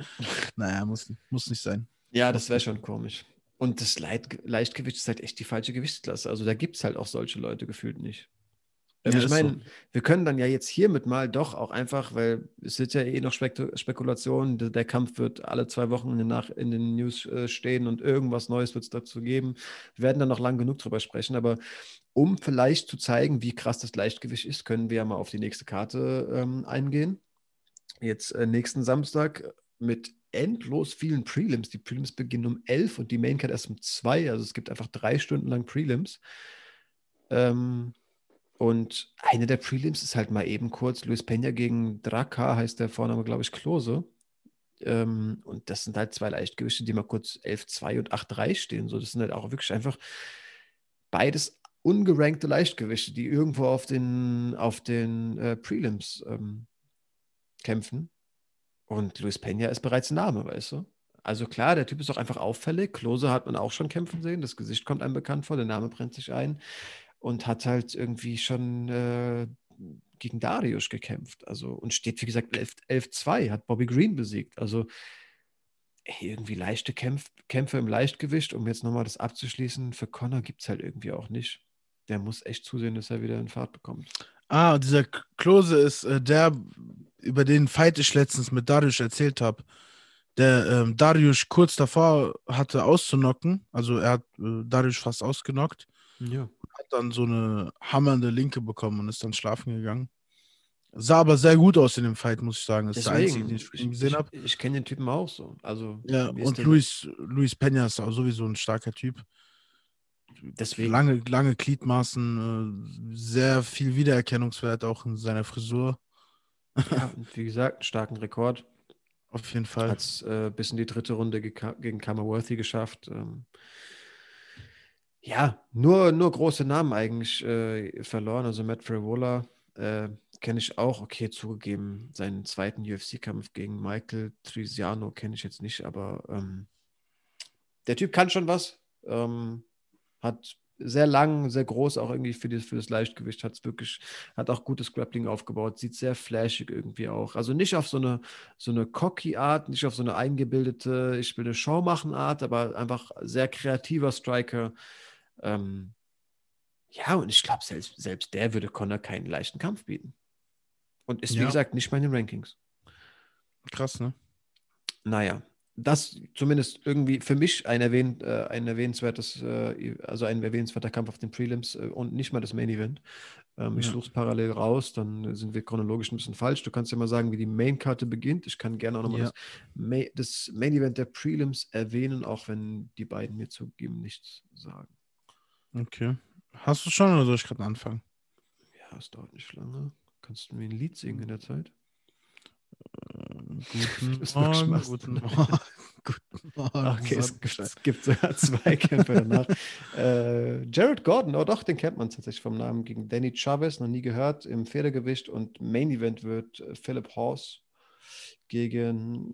Naja, muss, muss nicht sein. Ja, das wäre schon komisch. Und das Leit Leichtgewicht ist halt echt die falsche Gewichtsklasse. Also da gibt es halt auch solche Leute gefühlt nicht. Ja, ich meine, so. wir können dann ja jetzt hiermit mal doch auch einfach, weil es sind ja eh noch Spek Spekulationen, der, der, Kampf wird alle zwei Wochen in den, Nach in den News äh, stehen und irgendwas Neues wird es dazu geben. Wir werden dann noch lang genug drüber sprechen, aber um vielleicht zu zeigen, wie krass das Leichtgewicht ist, können wir ja mal auf die nächste Karte ähm, eingehen. Jetzt äh, nächsten Samstag mit endlos vielen Prelims. Die Prelims beginnen um 11 und die Maincard erst um 2. Also es gibt einfach drei Stunden lang Prelims. Ähm, und eine der Prelims ist halt mal eben kurz Luis Peña gegen Draka, heißt der Vorname, glaube ich, Klose. Ähm, und das sind halt zwei Leichtgewichte, die mal kurz 11-2 und 8-3 stehen. So, das sind halt auch wirklich einfach beides ungerankte Leichtgewichte, die irgendwo auf den, auf den äh, Prelims ähm, kämpfen. Und Luis Peña ist bereits ein Name, weißt du? Also klar, der Typ ist auch einfach auffällig. Klose hat man auch schon kämpfen sehen. Das Gesicht kommt einem bekannt vor, der Name brennt sich ein und hat halt irgendwie schon äh, gegen Darius gekämpft. Also und steht, wie gesagt, 11-2, hat Bobby Green besiegt. Also irgendwie leichte Kämpf Kämpfe im Leichtgewicht, um jetzt nochmal das abzuschließen, für Connor gibt es halt irgendwie auch nicht. Der muss echt zusehen, dass er wieder in Fahrt bekommt. Ah, dieser Klose ist äh, der, über den Fight ich letztens mit Darius erzählt habe. Der ähm, Darius kurz davor hatte auszunocken, also er hat äh, Darius fast ausgenockt. Ja hat dann so eine hammernde Linke bekommen und ist dann schlafen gegangen. Sah aber sehr gut aus in dem Fight, muss ich sagen. Das Deswegen, ist der einzige, den ich, ich gesehen habe. Ich, ich kenne den Typen auch so. Also, ja, und Luis, Luis Peña ist auch sowieso ein starker Typ. Deswegen. Lange, lange Gliedmaßen, äh, sehr viel Wiedererkennungswert auch in seiner Frisur. Ja, wie gesagt, einen starken Rekord. Auf jeden Fall. Hat es äh, bis in die dritte Runde gegen Kammerworthy geschafft. Ähm, ja, nur, nur große Namen eigentlich äh, verloren. Also Matt Frevola äh, kenne ich auch. Okay, zugegeben, seinen zweiten UFC-Kampf gegen Michael Trisiano kenne ich jetzt nicht, aber ähm, der Typ kann schon was. Ähm, hat sehr lang, sehr groß, auch irgendwie für, die, für das Leichtgewicht, hat es wirklich, hat auch gutes Grappling aufgebaut, sieht sehr flashig irgendwie auch. Also nicht auf so eine, so eine cocky Art, nicht auf so eine eingebildete, ich will eine Show machen Art, aber einfach sehr kreativer Striker. Ähm, ja, und ich glaube, selbst, selbst der würde Connor keinen leichten Kampf bieten. Und ist, wie ja. gesagt, nicht bei den Rankings. Krass, ne? Naja, das zumindest irgendwie für mich ein, erwähn, äh, ein erwähnenswertes, äh, also ein erwähnenswerter Kampf auf den Prelims äh, und nicht mal das Main Event. Ähm, ja. Ich suche es parallel raus, dann sind wir chronologisch ein bisschen falsch. Du kannst ja mal sagen, wie die Main-Karte beginnt. Ich kann gerne auch nochmal ja. das, Ma das Main Event der Prelims erwähnen, auch wenn die beiden mir zugeben nichts sagen. Okay. Hast du schon oder soll ich gerade anfangen? Ja, es dauert nicht lange. Kannst du mir ein Lied singen in der Zeit? Äh, guten Morgen, guten Morgen, guten Morgen. Okay, es gibt, es gibt, sogar zwei Kämpfe danach. äh, Jared Gordon, oh doch, den kennt man tatsächlich vom Namen, gegen Danny Chavez, noch nie gehört, im Pferdegewicht und Main Event wird äh, Philip Horst gegen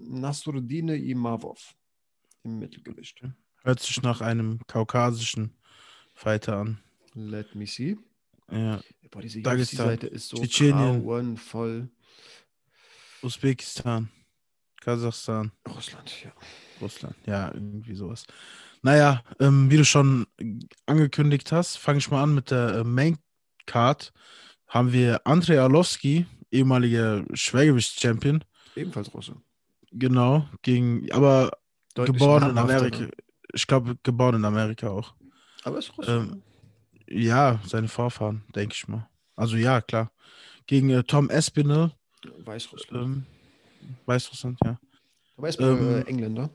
Nasruddin Imavov im Mittelgewicht. Hört sich nach einem kaukasischen Fighter an. Let me see. Ja. Boah, diese Seite ist so Tschetschenien. voll. Usbekistan. Kasachstan. Russland, ja. Russland, ja, irgendwie sowas. Naja, ähm, wie du schon angekündigt hast, fange ich mal an mit der äh, Main Card. Haben wir Andrei Arlovski, ehemaliger Schwergewichts-Champion. Ebenfalls Russe. Genau, gegen, aber Deutlich geboren in Amerika. Ich glaube, geboren in Amerika auch. Aber ist Russland. Ähm, ja, seine Vorfahren, denke ich mal. Also ja, klar. Gegen äh, Tom Espinel. Weißrussland. Ähm, Weißrussland, ja. Tom Espinel, ähm, äh, Engländer.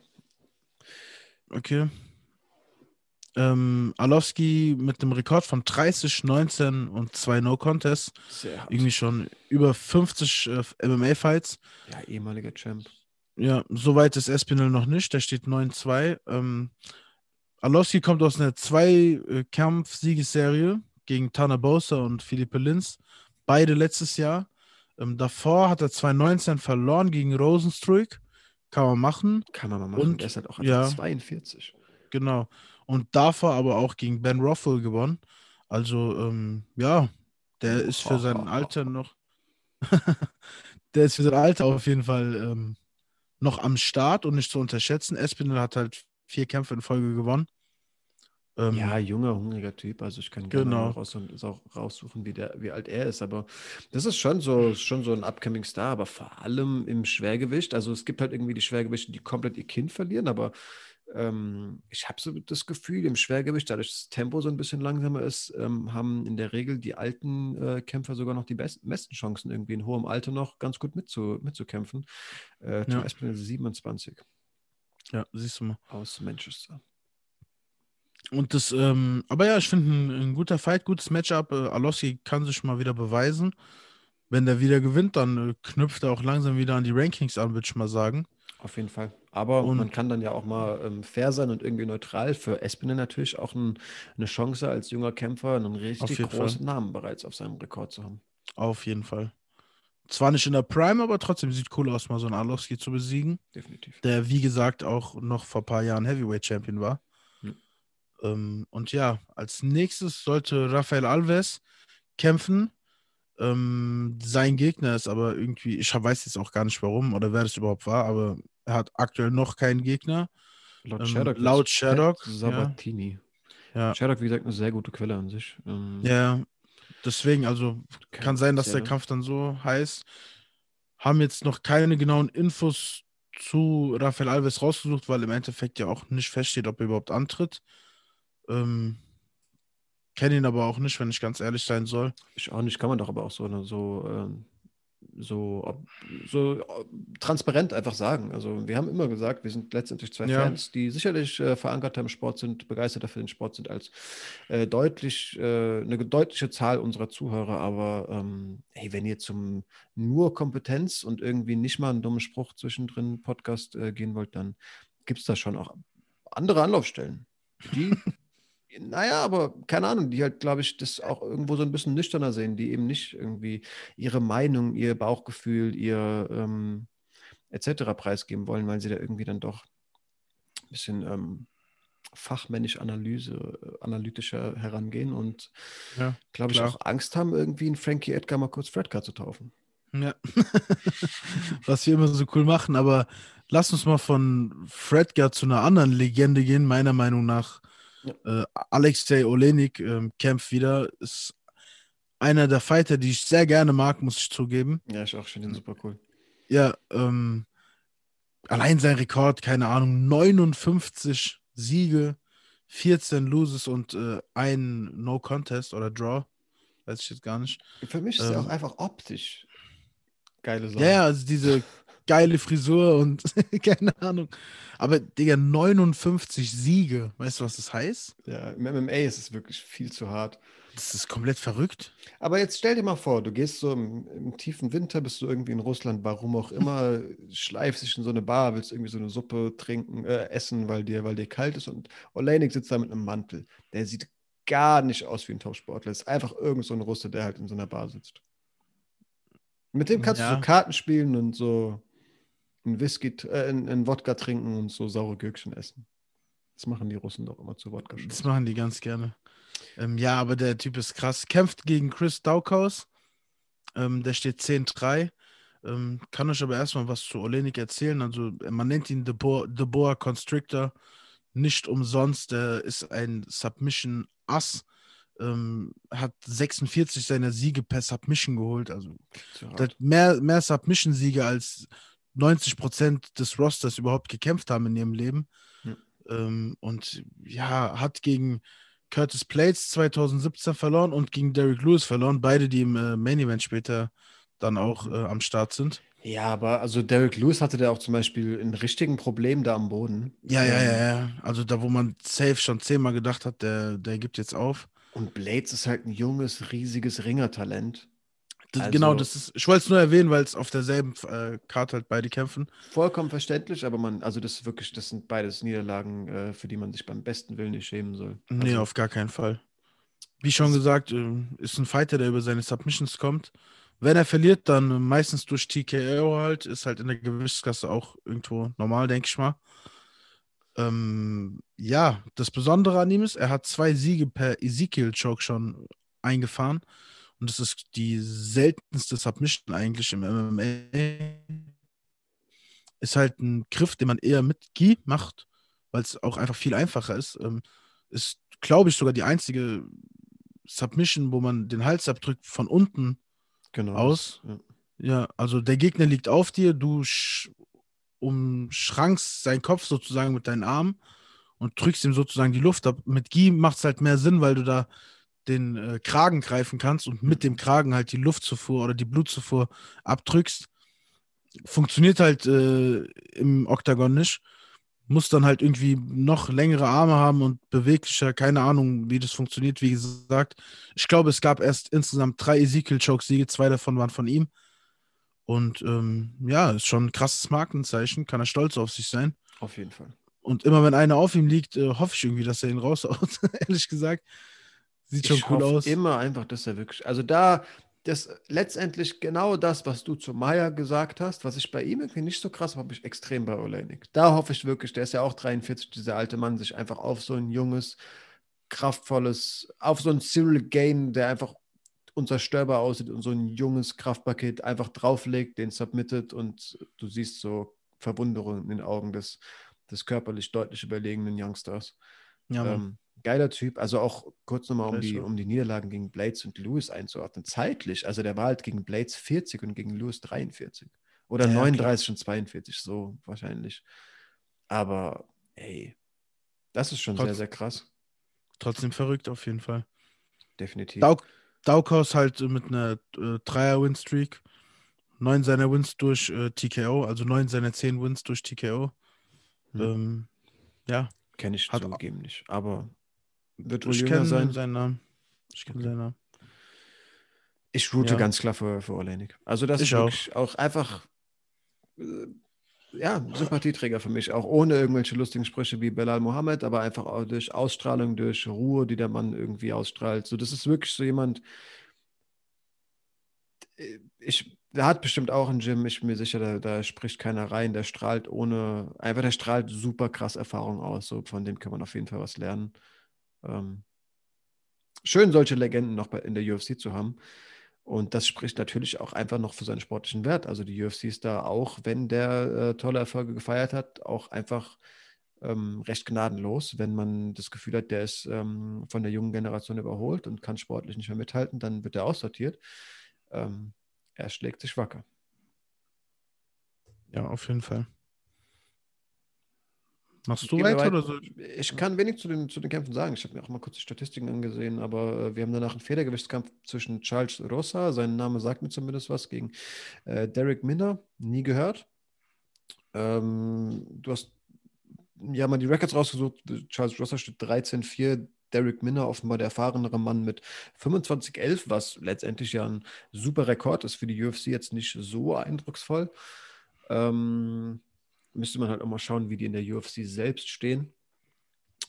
Okay. Ähm, Alowski mit einem Rekord von 30, 19 und 2 No-Contests. Irgendwie schon über 50 äh, MMA-Fights. Ja, ehemaliger Champ. Ja, soweit ist Espinel noch nicht. Der steht 9-2. Ähm, Alowski kommt aus einer Zwei-Kampf-Siegesserie gegen Tana Bosa und Philippe Linz. Beide letztes Jahr. Ähm, davor hat er 2019 verloren gegen Rosenstruik. Kann man machen. Kann man machen. Und, er ist halt auch ja, 42. Genau. und davor aber auch gegen Ben Rothwell gewonnen. Also, ähm, ja, der ist für sein Alter noch. der ist für sein Alter auf jeden Fall ähm, noch am Start und nicht zu unterschätzen. Espinel hat halt vier Kämpfe in Folge gewonnen. Ähm, ja, junger, hungriger Typ. Also ich kann gerne genau. raus, auch raussuchen, wie, der, wie alt er ist. Aber das ist schon so, schon so ein upcoming Star, aber vor allem im Schwergewicht. Also es gibt halt irgendwie die Schwergewichte, die komplett ihr Kind verlieren, aber ähm, ich habe so das Gefühl, im Schwergewicht, dadurch dass das Tempo so ein bisschen langsamer ist, ähm, haben in der Regel die alten äh, Kämpfer sogar noch die besten, besten Chancen, irgendwie in hohem Alter noch ganz gut mitzu, mitzukämpfen. Äh, ja. Espinel 27. Ja, siehst du mal. Aus Manchester. Und das, ähm, aber ja, ich finde ein, ein, guter Fight, gutes Matchup. Äh, Alossi kann sich mal wieder beweisen. Wenn der wieder gewinnt, dann äh, knüpft er auch langsam wieder an die Rankings an, würde ich mal sagen. Auf jeden Fall. Aber und man kann dann ja auch mal ähm, fair sein und irgendwie neutral. Für Espinel natürlich auch ein, eine Chance als junger Kämpfer, einen richtig großen Fall. Namen bereits auf seinem Rekord zu haben. Auf jeden Fall. Zwar nicht in der Prime, aber trotzdem sieht cool aus, mal so einen Arlovski zu besiegen. Definitiv. Der, wie gesagt, auch noch vor ein paar Jahren Heavyweight Champion war. Ähm, und ja, als nächstes sollte Rafael Alves kämpfen. Ähm, sein Gegner ist aber irgendwie, ich weiß jetzt auch gar nicht warum oder wer das überhaupt war, aber er hat aktuell noch keinen Gegner. Laut ähm, Sherlock. Laut Sherlock. Sabatini. Ja. Sherlock, wie gesagt, eine sehr gute Quelle an sich. Ähm, ja, deswegen, also kann sein, dass der Kampf dann so heißt. Haben jetzt noch keine genauen Infos zu Rafael Alves rausgesucht, weil im Endeffekt ja auch nicht feststeht, ob er überhaupt antritt. Ähm, Kenne ihn aber auch nicht, wenn ich ganz ehrlich sein soll. Ich auch nicht, kann man doch aber auch so, ne, so, ähm, so, so transparent einfach sagen. Also wir haben immer gesagt, wir sind letztendlich zwei ja. Fans, die sicherlich äh, verankert im Sport sind, begeisterter für den Sport sind als äh, deutlich, äh, eine deutliche Zahl unserer Zuhörer. Aber ähm, hey, wenn ihr zum nur Kompetenz und irgendwie nicht mal einen dummen Spruch zwischendrin Podcast äh, gehen wollt, dann gibt es da schon auch andere Anlaufstellen. Die naja, aber keine Ahnung, die halt, glaube ich, das auch irgendwo so ein bisschen nüchterner sehen, die eben nicht irgendwie ihre Meinung, ihr Bauchgefühl, ihr ähm, etc. preisgeben wollen, weil sie da irgendwie dann doch ein bisschen ähm, fachmännisch Analyse, äh, analytischer herangehen und, ja, glaube ich, auch Angst haben, irgendwie einen Frankie Edgar mal kurz Fredcar zu taufen. Ja, was wir immer so cool machen, aber lass uns mal von Fredgar zu einer anderen Legende gehen, meiner Meinung nach ja. Äh, Alexei Olenik äh, kämpft wieder. Ist einer der Fighter, die ich sehr gerne mag, muss ich zugeben. Ja, ich auch schon den super cool. Ja, ähm, allein sein Rekord, keine Ahnung, 59 Siege, 14 Loses und äh, ein No Contest oder Draw. Weiß ich jetzt gar nicht. Für mich ist ähm, er auch einfach optisch geile Sache. Ja, also diese geile Frisur und keine Ahnung. Aber, Digga, 59 Siege. Weißt du, was das heißt? Ja, im MMA ist es wirklich viel zu hart. Das ist komplett verrückt. Aber jetzt stell dir mal vor, du gehst so im, im tiefen Winter, bist du irgendwie in Russland, warum auch immer, schleifst dich in so eine Bar, willst irgendwie so eine Suppe trinken, äh, essen, weil dir, weil dir kalt ist und Oleinik sitzt da mit einem Mantel. Der sieht gar nicht aus wie ein Topsportler. Ist einfach irgend so ein Russe, der halt in so einer Bar sitzt. Mit dem kannst ja. du so Karten spielen und so ein Whisky, äh, ein, ein Wodka trinken und so saure Gürkchen essen. Das machen die Russen doch immer zu Wodka. -Shows. Das machen die ganz gerne. Ähm, ja, aber der Typ ist krass. Kämpft gegen Chris Daukhaus. Ähm, der steht 10-3. Ähm, kann euch aber erstmal was zu Olenik erzählen. Also, man nennt ihn The Boa, The Boa Constrictor. Nicht umsonst. Der ist ein Submission-Ass. Ähm, hat 46 seiner Siege per Submission geholt. Also, hat mehr, mehr Submission-Siege als 90 Prozent des Rosters überhaupt gekämpft haben in ihrem Leben. Ja. Ähm, und ja, hat gegen Curtis Plates 2017 verloren und gegen Derek Lewis verloren. Beide, die im äh, Main Event später dann auch äh, am Start sind. Ja, aber also Derek Lewis hatte da auch zum Beispiel ein richtigen Problem da am Boden. Ja, ja, ja, ja. Also da, wo man safe schon zehnmal gedacht hat, der, der gibt jetzt auf. Und Blades ist halt ein junges, riesiges Ringertalent. Das, genau, also, genau, das ist, ich wollte es nur erwähnen, weil es auf derselben äh, Karte halt beide kämpfen. Vollkommen verständlich, aber man, also das ist wirklich, das sind beides Niederlagen, äh, für die man sich beim besten Willen nicht schämen soll. Also, nee, auf gar keinen Fall. Wie schon gesagt, äh, ist ein Fighter, der über seine Submissions kommt. Wenn er verliert, dann meistens durch TKO halt, ist halt in der Gewichtsklasse auch irgendwo normal, denke ich mal. Ähm, ja, das Besondere an ihm ist, er hat zwei Siege per Ezekiel-Choke schon eingefahren. Und das ist die seltenste Submission eigentlich im MMA. Ist halt ein Griff, den man eher mit Gi macht, weil es auch einfach viel einfacher ist. Ähm, ist, glaube ich, sogar die einzige Submission, wo man den Hals abdrückt von unten genau. aus. Ja. ja. also der Gegner liegt auf dir, du umschrankst seinen Kopf sozusagen mit deinen Armen und drückst ihm sozusagen die Luft ab. Mit Gi macht es halt mehr Sinn, weil du da den äh, Kragen greifen kannst und mit dem Kragen halt die Luftzufuhr oder die Blutzufuhr abdrückst. Funktioniert halt äh, im Oktagon nicht. Muss dann halt irgendwie noch längere Arme haben und beweglicher. Keine Ahnung, wie das funktioniert. Wie gesagt, ich glaube, es gab erst insgesamt drei Ezekiel-Choke-Siege. Zwei davon waren von ihm. Und ähm, ja, ist schon ein krasses Markenzeichen. Kann er stolz auf sich sein. Auf jeden Fall. Und immer wenn einer auf ihm liegt, äh, hoffe ich irgendwie, dass er ihn raushaut, ehrlich gesagt. Sieht schon ich cool aus. Immer einfach, dass er wirklich. Also da, das letztendlich genau das, was du zu Maya gesagt hast, was ich bei ihm irgendwie nicht so krass habe, ich extrem bei Olenik. Da hoffe ich wirklich, der ist ja auch 43, dieser alte Mann, sich einfach auf so ein junges, kraftvolles, auf so ein Cyril Gain, der einfach unzerstörbar aussieht und so ein junges Kraftpaket einfach drauflegt, den submittet und du siehst so Verwunderung in den Augen des, des körperlich deutlich überlegenen Youngsters. Ja, ähm, geiler Typ. Also auch kurz nochmal, um die, um die Niederlagen gegen Blades und Lewis einzuordnen. Zeitlich, also der war halt gegen Blades 40 und gegen Lewis 43. Oder ja, 39 klar. und 42, so wahrscheinlich. Aber ey, das ist schon Trotz, sehr, sehr krass. Trotzdem verrückt auf jeden Fall. Definitiv. Dauk Daukos halt mit einer äh, Dreier-Win-Streak. Neun seiner Wins durch äh, TKO, also neun seiner zehn Wins durch TKO. Hm. Ähm, ja. Kenne ich hat zugegeben nicht, aber wird wohl ich jünger sein. seinen Namen. Ich kenne okay. seinen Namen. Ich route ja. ganz klar für, für Olenik. Also das ich ist wirklich auch, auch einfach äh, ja, Sympathieträger für mich, auch ohne irgendwelche lustigen Sprüche wie Belal Mohammed, aber einfach auch durch Ausstrahlung, durch Ruhe, die der Mann irgendwie ausstrahlt. So, das ist wirklich so jemand, äh, ich, der hat bestimmt auch ein Gym, ich bin mir sicher, da, da, spricht keiner rein, der strahlt ohne, einfach der strahlt super krass Erfahrung aus, so von dem kann man auf jeden Fall was lernen. Ähm, schön, solche Legenden noch bei, in der UFC zu haben. Und das spricht natürlich auch einfach noch für seinen sportlichen Wert. Also die UFC ist da auch, wenn der äh, tolle Erfolge gefeiert hat, auch einfach ähm, recht gnadenlos. Wenn man das Gefühl hat, der ist ähm, von der jungen Generation überholt und kann sportlich nicht mehr mithalten, dann wird er aussortiert. Ähm, er schlägt sich wacker. Ja, auf jeden Fall. Machst du weiter oder so? Ich kann wenig zu den, zu den Kämpfen sagen. Ich habe mir auch mal kurz die Statistiken angesehen, aber äh, wir haben danach einen Federgewichtskampf zwischen Charles Rossa, sein Name sagt mir zumindest was, gegen äh, Derek Minner, nie gehört. Ähm, du hast ja mal die Records rausgesucht. Charles Rossa steht 13-4, Derek Minner, offenbar der erfahrenere Mann mit 25-11, was letztendlich ja ein super Rekord ist für die UFC, jetzt nicht so eindrucksvoll. Ähm, müsste man halt auch mal schauen, wie die in der UFC selbst stehen.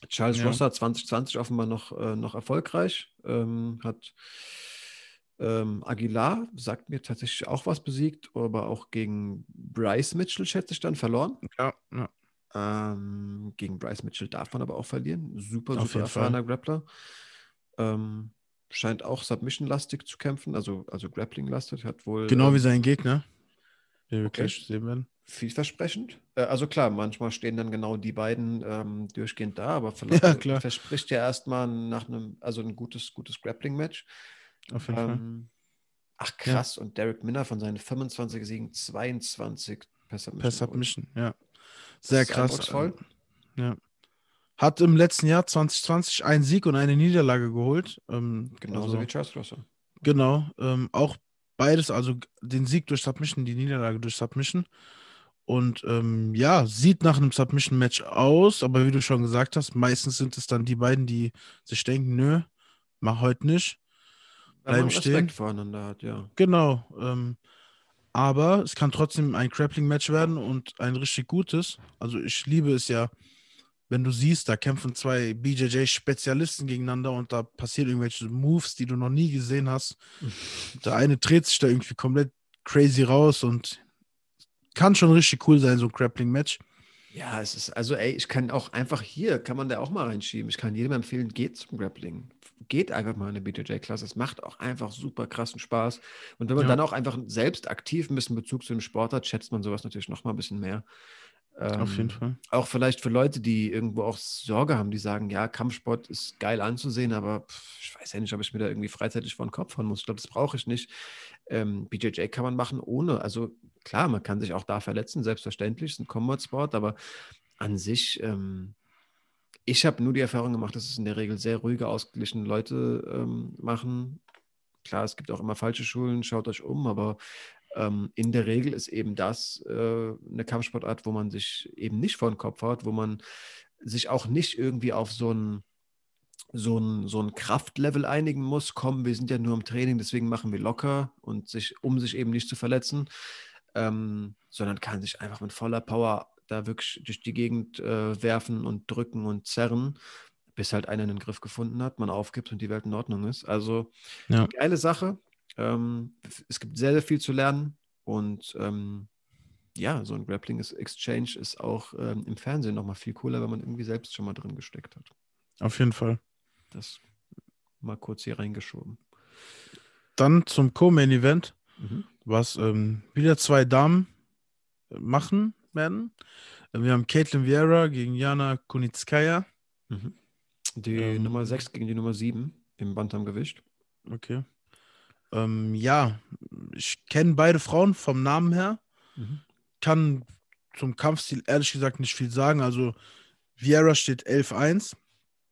Charles ja. Rosser 2020 offenbar noch, äh, noch erfolgreich, ähm, hat ähm, Aguilar, sagt mir tatsächlich auch was besiegt, aber auch gegen Bryce Mitchell, schätze ich, dann verloren. Ja, ja. Ähm, gegen Bryce Mitchell darf man aber auch verlieren. Super, Auf super erfahrener Fall. Grappler. Ähm, scheint auch Submission-lastig zu kämpfen, also, also Grappling-lastig. Hat wohl. Genau wie ähm, sein Gegner, den wir okay. gleich sehen werden vielversprechend. Äh, also klar, manchmal stehen dann genau die beiden ähm, durchgehend da, aber vielleicht ja, verspricht ja erstmal nach einem, also ein gutes, gutes Grappling-Match. Auf jeden ähm, Fall. Ach krass, ja. und Derek Minner von seinen 25 Siegen 22 per Submission. Per Submission, ja. Sehr krass. Ja. Hat im letzten Jahr 2020 einen Sieg und eine Niederlage geholt. Ähm, Genauso also, wie Charles Russell. Genau, ähm, auch beides, also den Sieg durch Submission, die Niederlage durch Submission. Und ähm, ja, sieht nach einem Submission-Match aus, aber wie du schon gesagt hast, meistens sind es dann die beiden, die sich denken, nö, mach heute nicht. Bleiben stehen. Respekt voreinander hat, ja. Genau. Ähm, aber es kann trotzdem ein Grappling-Match werden und ein richtig gutes. Also ich liebe es ja, wenn du siehst, da kämpfen zwei BJJ-Spezialisten gegeneinander und da passieren irgendwelche Moves, die du noch nie gesehen hast. Der eine dreht sich da irgendwie komplett crazy raus und kann schon richtig cool sein, so ein Grappling-Match. Ja, es ist, also ey, ich kann auch einfach hier, kann man da auch mal reinschieben. Ich kann jedem empfehlen, geht zum Grappling. Geht einfach mal in eine BJJ-Klasse. Es macht auch einfach super krassen Spaß. Und wenn man ja. dann auch einfach selbst aktiv ein bisschen Bezug zu dem Sport hat, schätzt man sowas natürlich noch mal ein bisschen mehr. Ähm, Auf jeden ähm, Fall. Auch vielleicht für Leute, die irgendwo auch Sorge haben, die sagen, ja, Kampfsport ist geil anzusehen, aber pff, ich weiß ja nicht, ob ich mir da irgendwie freizeitig vor den Kopf hauen muss. Ich glaube, das brauche ich nicht. Ähm, BJJ kann man machen ohne. Also klar, man kann sich auch da verletzen, selbstverständlich, ist ein Combat Sport, aber an sich, ähm, ich habe nur die Erfahrung gemacht, dass es in der Regel sehr ruhige, ausgeglichene Leute ähm, machen. Klar, es gibt auch immer falsche Schulen, schaut euch um, aber ähm, in der Regel ist eben das äh, eine Kampfsportart, wo man sich eben nicht vor den Kopf haut, wo man sich auch nicht irgendwie auf so ein so ein, so ein Kraftlevel einigen muss, komm, wir sind ja nur im Training, deswegen machen wir locker und sich, um sich eben nicht zu verletzen, ähm, sondern kann sich einfach mit voller Power da wirklich durch die Gegend äh, werfen und drücken und zerren, bis halt einer einen Griff gefunden hat, man aufgibt und die Welt in Ordnung ist. Also ja. geile Sache. Ähm, es gibt sehr, sehr viel zu lernen und ähm, ja, so ein Grappling Exchange ist auch ähm, im Fernsehen nochmal viel cooler, wenn man irgendwie selbst schon mal drin gesteckt hat. Auf jeden Fall. Das mal kurz hier reingeschoben. Dann zum Co-Main-Event, mhm. was ähm, wieder zwei Damen äh, machen werden. Wir haben Caitlin Vieira gegen Jana Kunitskaya. Mhm. Die ähm, Nummer 6 gegen die Nummer 7 im Bantamgewicht. Okay. Ähm, ja, ich kenne beide Frauen vom Namen her. Mhm. Kann zum Kampfstil ehrlich gesagt nicht viel sagen. Also Vieira steht 11-1.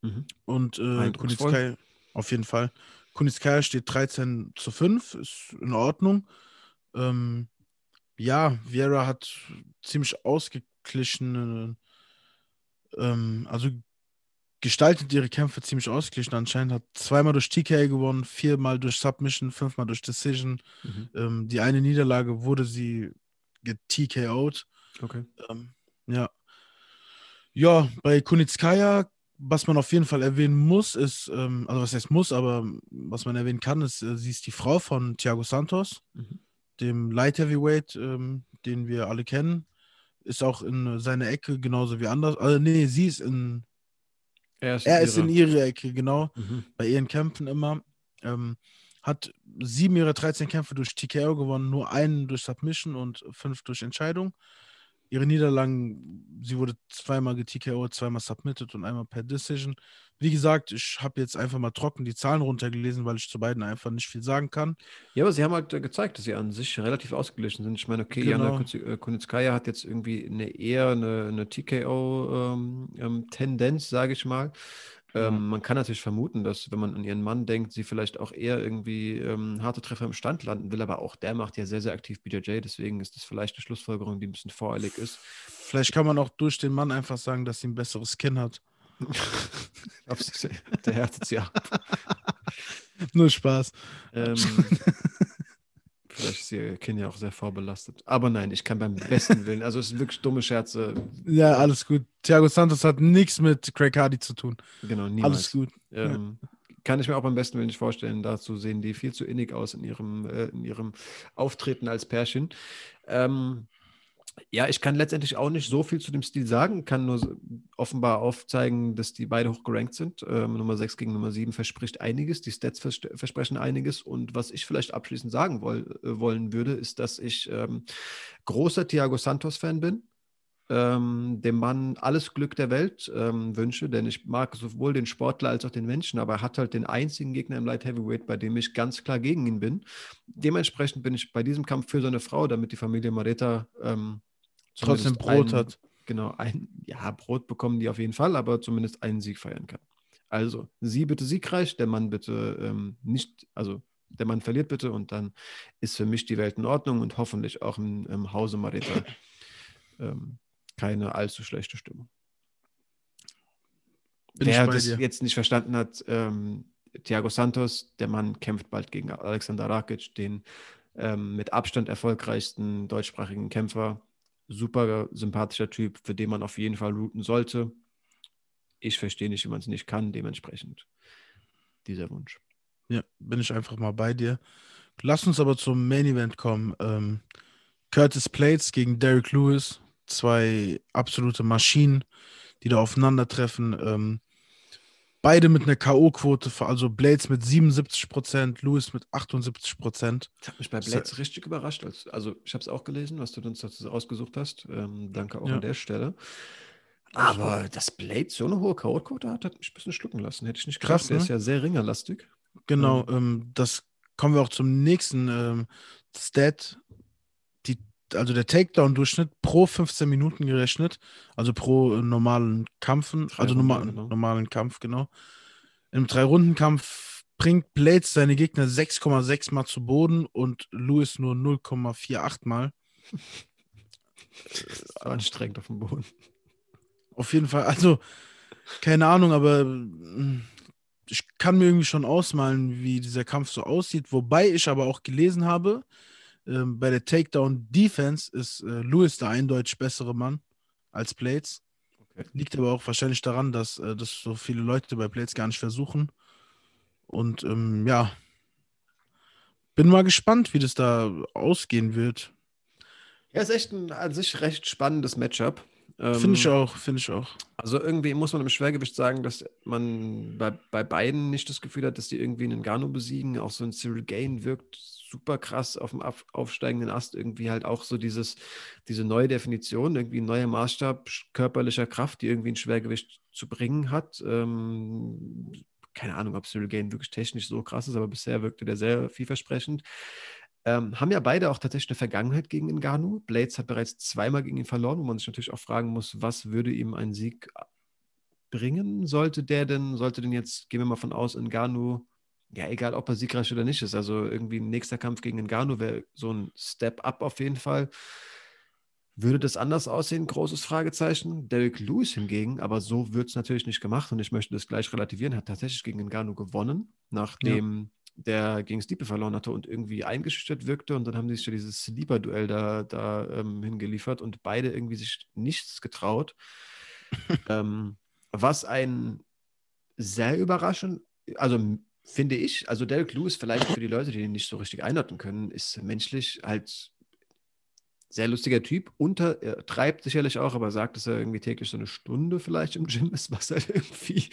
Mhm. Und äh, Kunitskaya, auf jeden Fall. Kunitskaya steht 13 zu 5, ist in Ordnung. Ähm, ja, Vieira hat ziemlich ausgeglichene, ähm, also gestaltet ihre Kämpfe ziemlich ausgeglichen. Anscheinend hat zweimal durch TKA gewonnen, viermal durch Submission, fünfmal durch Decision. Mhm. Ähm, die eine Niederlage wurde sie TKO'd. Okay. Ähm, ja. Ja, bei Kunitskaya was man auf jeden Fall erwähnen muss, ist, ähm, also was heißt muss, aber was man erwähnen kann, ist, äh, sie ist die Frau von Thiago Santos, mhm. dem Light Heavyweight, ähm, den wir alle kennen. Ist auch in seiner Ecke genauso wie anders. Also, nee, sie ist in. Er ist, er in, ist ihre. in ihre Ecke, genau. Mhm. Bei ihren Kämpfen immer. Ähm, hat sieben ihrer 13 Kämpfe durch TKO gewonnen, nur einen durch Submission und fünf durch Entscheidung ihre Niederlagen, sie wurde zweimal GTKO, zweimal submitted und einmal per Decision. Wie gesagt, ich habe jetzt einfach mal trocken die Zahlen runtergelesen, weil ich zu beiden einfach nicht viel sagen kann. Ja, aber sie haben halt äh, gezeigt, dass sie an sich relativ ausgeglichen sind. Ich meine, okay, genau. Jana äh, Kunitskaya hat jetzt irgendwie eine eher eine, eine TKO-Tendenz, ähm, ähm, sage ich mal. Ähm, man kann natürlich vermuten, dass, wenn man an ihren Mann denkt, sie vielleicht auch eher irgendwie ähm, harte Treffer im Stand landen will, aber auch der macht ja sehr, sehr aktiv BJJ, deswegen ist das vielleicht eine Schlussfolgerung, die ein bisschen voreilig ist. Vielleicht kann man auch durch den Mann einfach sagen, dass sie ein besseres Kinn hat. der härtet sie ab. Nur Spaß. Ähm, Vielleicht ist ihr Kind ja auch sehr vorbelastet. Aber nein, ich kann beim besten Willen. Also es sind wirklich dumme Scherze. Ja, alles gut. Thiago Santos hat nichts mit Craig Hardy zu tun. Genau, niemals. Alles gut. Ähm, ja. Kann ich mir auch beim besten Willen nicht vorstellen. Dazu sehen die viel zu innig aus in ihrem, äh, in ihrem Auftreten als Pärchen. Ähm, ja, ich kann letztendlich auch nicht so viel zu dem Stil sagen, kann nur offenbar aufzeigen, dass die beide hoch gerankt sind. Ähm, Nummer 6 gegen Nummer 7 verspricht einiges, die Stats vers versprechen einiges. Und was ich vielleicht abschließend sagen woll äh, wollen würde, ist, dass ich ähm, großer Thiago Santos-Fan bin. Ähm, dem Mann alles Glück der Welt ähm, wünsche, denn ich mag sowohl den Sportler als auch den Menschen, aber er hat halt den einzigen Gegner im Light Heavyweight, bei dem ich ganz klar gegen ihn bin. Dementsprechend bin ich bei diesem Kampf für seine Frau, damit die Familie Mareta ähm, trotzdem Brot ein, hat. Genau, ein, ja, Brot bekommen die auf jeden Fall, aber zumindest einen Sieg feiern kann. Also, sie bitte siegreich, der Mann bitte ähm, nicht, also der Mann verliert bitte und dann ist für mich die Welt in Ordnung und hoffentlich auch im, im Hause Mareta ähm, keine allzu schlechte Stimmung. Bin Wer das dir. jetzt nicht verstanden hat, ähm, Thiago Santos, der Mann kämpft bald gegen Alexander Rakic, den ähm, mit Abstand erfolgreichsten deutschsprachigen Kämpfer. Super sympathischer Typ, für den man auf jeden Fall routen sollte. Ich verstehe nicht, wie man es nicht kann, dementsprechend dieser Wunsch. Ja, bin ich einfach mal bei dir. Lass uns aber zum Main Event kommen. Ähm, Curtis Plates gegen Derek Lewis zwei absolute Maschinen, die da aufeinandertreffen. Ähm, beide mit einer K.O.-Quote, also Blades mit 77%, Lewis mit 78%. Das hat mich bei Blades das, richtig überrascht. Also, ich habe es auch gelesen, was du uns dazu ausgesucht hast. Ähm, danke auch ja. an der Stelle. Aber dass Blades so eine hohe K.O.-Quote hat, hat mich ein bisschen schlucken lassen. Hätte ich nicht gedacht. Krass, ne? Der ist ja sehr ringerlastig. Genau, ähm, ähm, das kommen wir auch zum nächsten ähm, Stat. Also der Takedown-Durchschnitt pro 15 Minuten gerechnet, also pro äh, normalen Kampfen, Drei also normal, genau. normalen Kampf, genau. Im Drei-Runden-Kampf bringt Blades seine Gegner 6,6 Mal zu Boden und Lewis nur 0,48 Mal. anstrengend auf dem Boden. Auf jeden Fall, also keine Ahnung, aber ich kann mir irgendwie schon ausmalen, wie dieser Kampf so aussieht. Wobei ich aber auch gelesen habe, äh, bei der Takedown Defense ist äh, Lewis der eindeutig bessere Mann als Blades. Okay. Liegt aber auch wahrscheinlich daran, dass äh, das so viele Leute bei Blades gar nicht versuchen. Und ähm, ja, bin mal gespannt, wie das da ausgehen wird. Ja, ist echt ein an sich recht spannendes Matchup. Finde ich ähm, auch, finde ich auch. Also irgendwie muss man im Schwergewicht sagen, dass man bei, bei beiden nicht das Gefühl hat, dass die irgendwie einen Gano besiegen. Auch so ein Cyril Gain wirkt super krass auf dem auf, aufsteigenden Ast. Irgendwie halt auch so dieses, diese neue Definition, irgendwie ein neuer Maßstab körperlicher Kraft, die irgendwie ein Schwergewicht zu bringen hat. Ähm, keine Ahnung, ob Cyril Gain wirklich technisch so krass ist, aber bisher wirkte der sehr vielversprechend. Ähm, haben ja beide auch tatsächlich eine Vergangenheit gegen Ngannou. Blades hat bereits zweimal gegen ihn verloren, wo man sich natürlich auch fragen muss, was würde ihm ein Sieg bringen? Sollte der denn, sollte denn jetzt, gehen wir mal von aus, Ngannou, ja, egal ob er siegreich oder nicht ist, also irgendwie ein nächster Kampf gegen Ngannou wäre so ein Step-up auf jeden Fall. Würde das anders aussehen? Großes Fragezeichen. Derek Lewis hingegen, aber so wird es natürlich nicht gemacht und ich möchte das gleich relativieren, hat tatsächlich gegen Ngannou gewonnen, nachdem ja der gegen Stipe verloren hatte und irgendwie eingeschüchtert wirkte. Und dann haben sie sich ja dieses Sleeper-Duell da, da ähm, hingeliefert und beide irgendwie sich nichts getraut. ähm, was ein sehr überraschend, also finde ich, also Derek Lewis vielleicht für die Leute, die ihn nicht so richtig einordnen können, ist menschlich halt sehr lustiger Typ. Unter, er treibt sicherlich auch, aber sagt, dass er irgendwie täglich so eine Stunde vielleicht im Gym ist, was halt irgendwie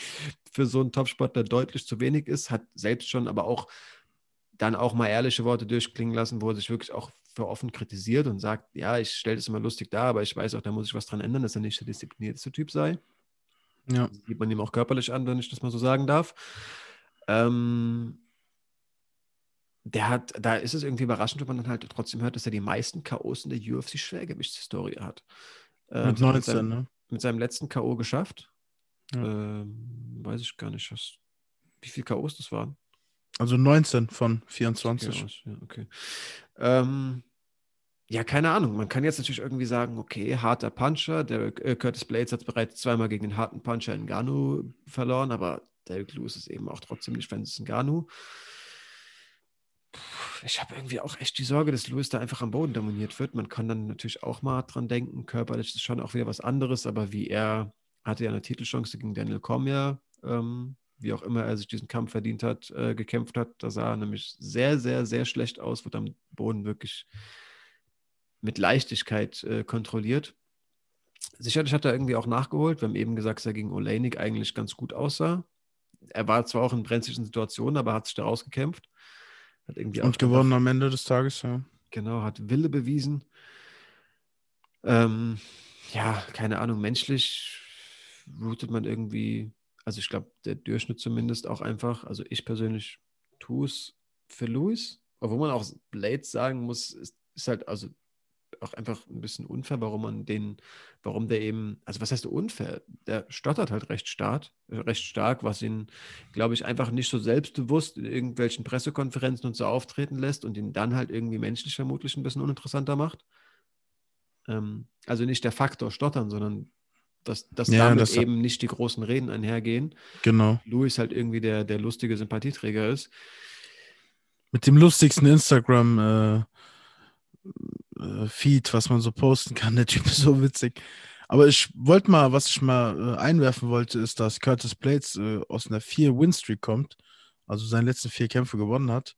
für so einen Topsportler deutlich zu wenig ist. Hat selbst schon aber auch dann auch mal ehrliche Worte durchklingen lassen, wo er sich wirklich auch für offen kritisiert und sagt, ja, ich stelle das immer lustig dar, aber ich weiß auch, da muss ich was dran ändern, dass er nicht der disziplinierteste Typ sei. Ja. Das sieht man ihm auch körperlich an, wenn ich das mal so sagen darf. Ähm, der hat, da ist es irgendwie überraschend, wenn man dann halt trotzdem hört, dass er die meisten K.O.s in der UFC-Schwergewichtshistorie hat. Äh, mit 19, mit seinem, ne? Mit seinem letzten K.O. geschafft. Ja. Ähm, weiß ich gar nicht, was, wie viele K.O.s das waren. Also 19 von 24. Ja, okay. Ähm, ja, keine Ahnung. Man kann jetzt natürlich irgendwie sagen, okay, harter Puncher. Der äh, Curtis Blades hat bereits zweimal gegen den harten Puncher in Ganu verloren, aber Derek Lewis ist eben auch trotzdem nicht Francis Ngannou ich habe irgendwie auch echt die Sorge, dass Lewis da einfach am Boden dominiert wird. Man kann dann natürlich auch mal dran denken, körperlich ist schon auch wieder was anderes, aber wie er hatte ja eine Titelchance gegen Daniel Cormier, ähm, wie auch immer er sich diesen Kampf verdient hat, äh, gekämpft hat. Da sah er nämlich sehr, sehr, sehr schlecht aus, wird am Boden wirklich mit Leichtigkeit äh, kontrolliert. Sicherlich hat er irgendwie auch nachgeholt. Wir haben eben gesagt, dass er gegen Oleinik eigentlich ganz gut aussah. Er war zwar auch in brenzlichen Situationen, aber hat sich da rausgekämpft. Hat irgendwie und gewonnen am Ende des Tages, ja. Genau, hat Wille bewiesen. Ähm, ja, keine Ahnung, menschlich routet man irgendwie, also ich glaube, der Durchschnitt zumindest auch einfach, also ich persönlich tue es für Louis, obwohl man auch Blades sagen muss, ist, ist halt, also auch einfach ein bisschen unfair, warum man den, warum der eben, also was heißt unfair? Der stottert halt recht stark, recht stark, was ihn, glaube ich, einfach nicht so selbstbewusst in irgendwelchen Pressekonferenzen und so auftreten lässt und ihn dann halt irgendwie menschlich vermutlich ein bisschen uninteressanter macht. Ähm, also nicht der Faktor stottern, sondern dass, dass ja, damit das eben nicht die großen Reden einhergehen. Genau. Louis halt irgendwie der, der lustige Sympathieträger ist. Mit dem lustigsten Instagram äh, äh, Feed, was man so posten kann. Der Typ ist so witzig. Aber ich wollte mal, was ich mal äh, einwerfen wollte, ist, dass Curtis Blades äh, aus einer vier Win Streak kommt, also seine letzten vier Kämpfe gewonnen hat.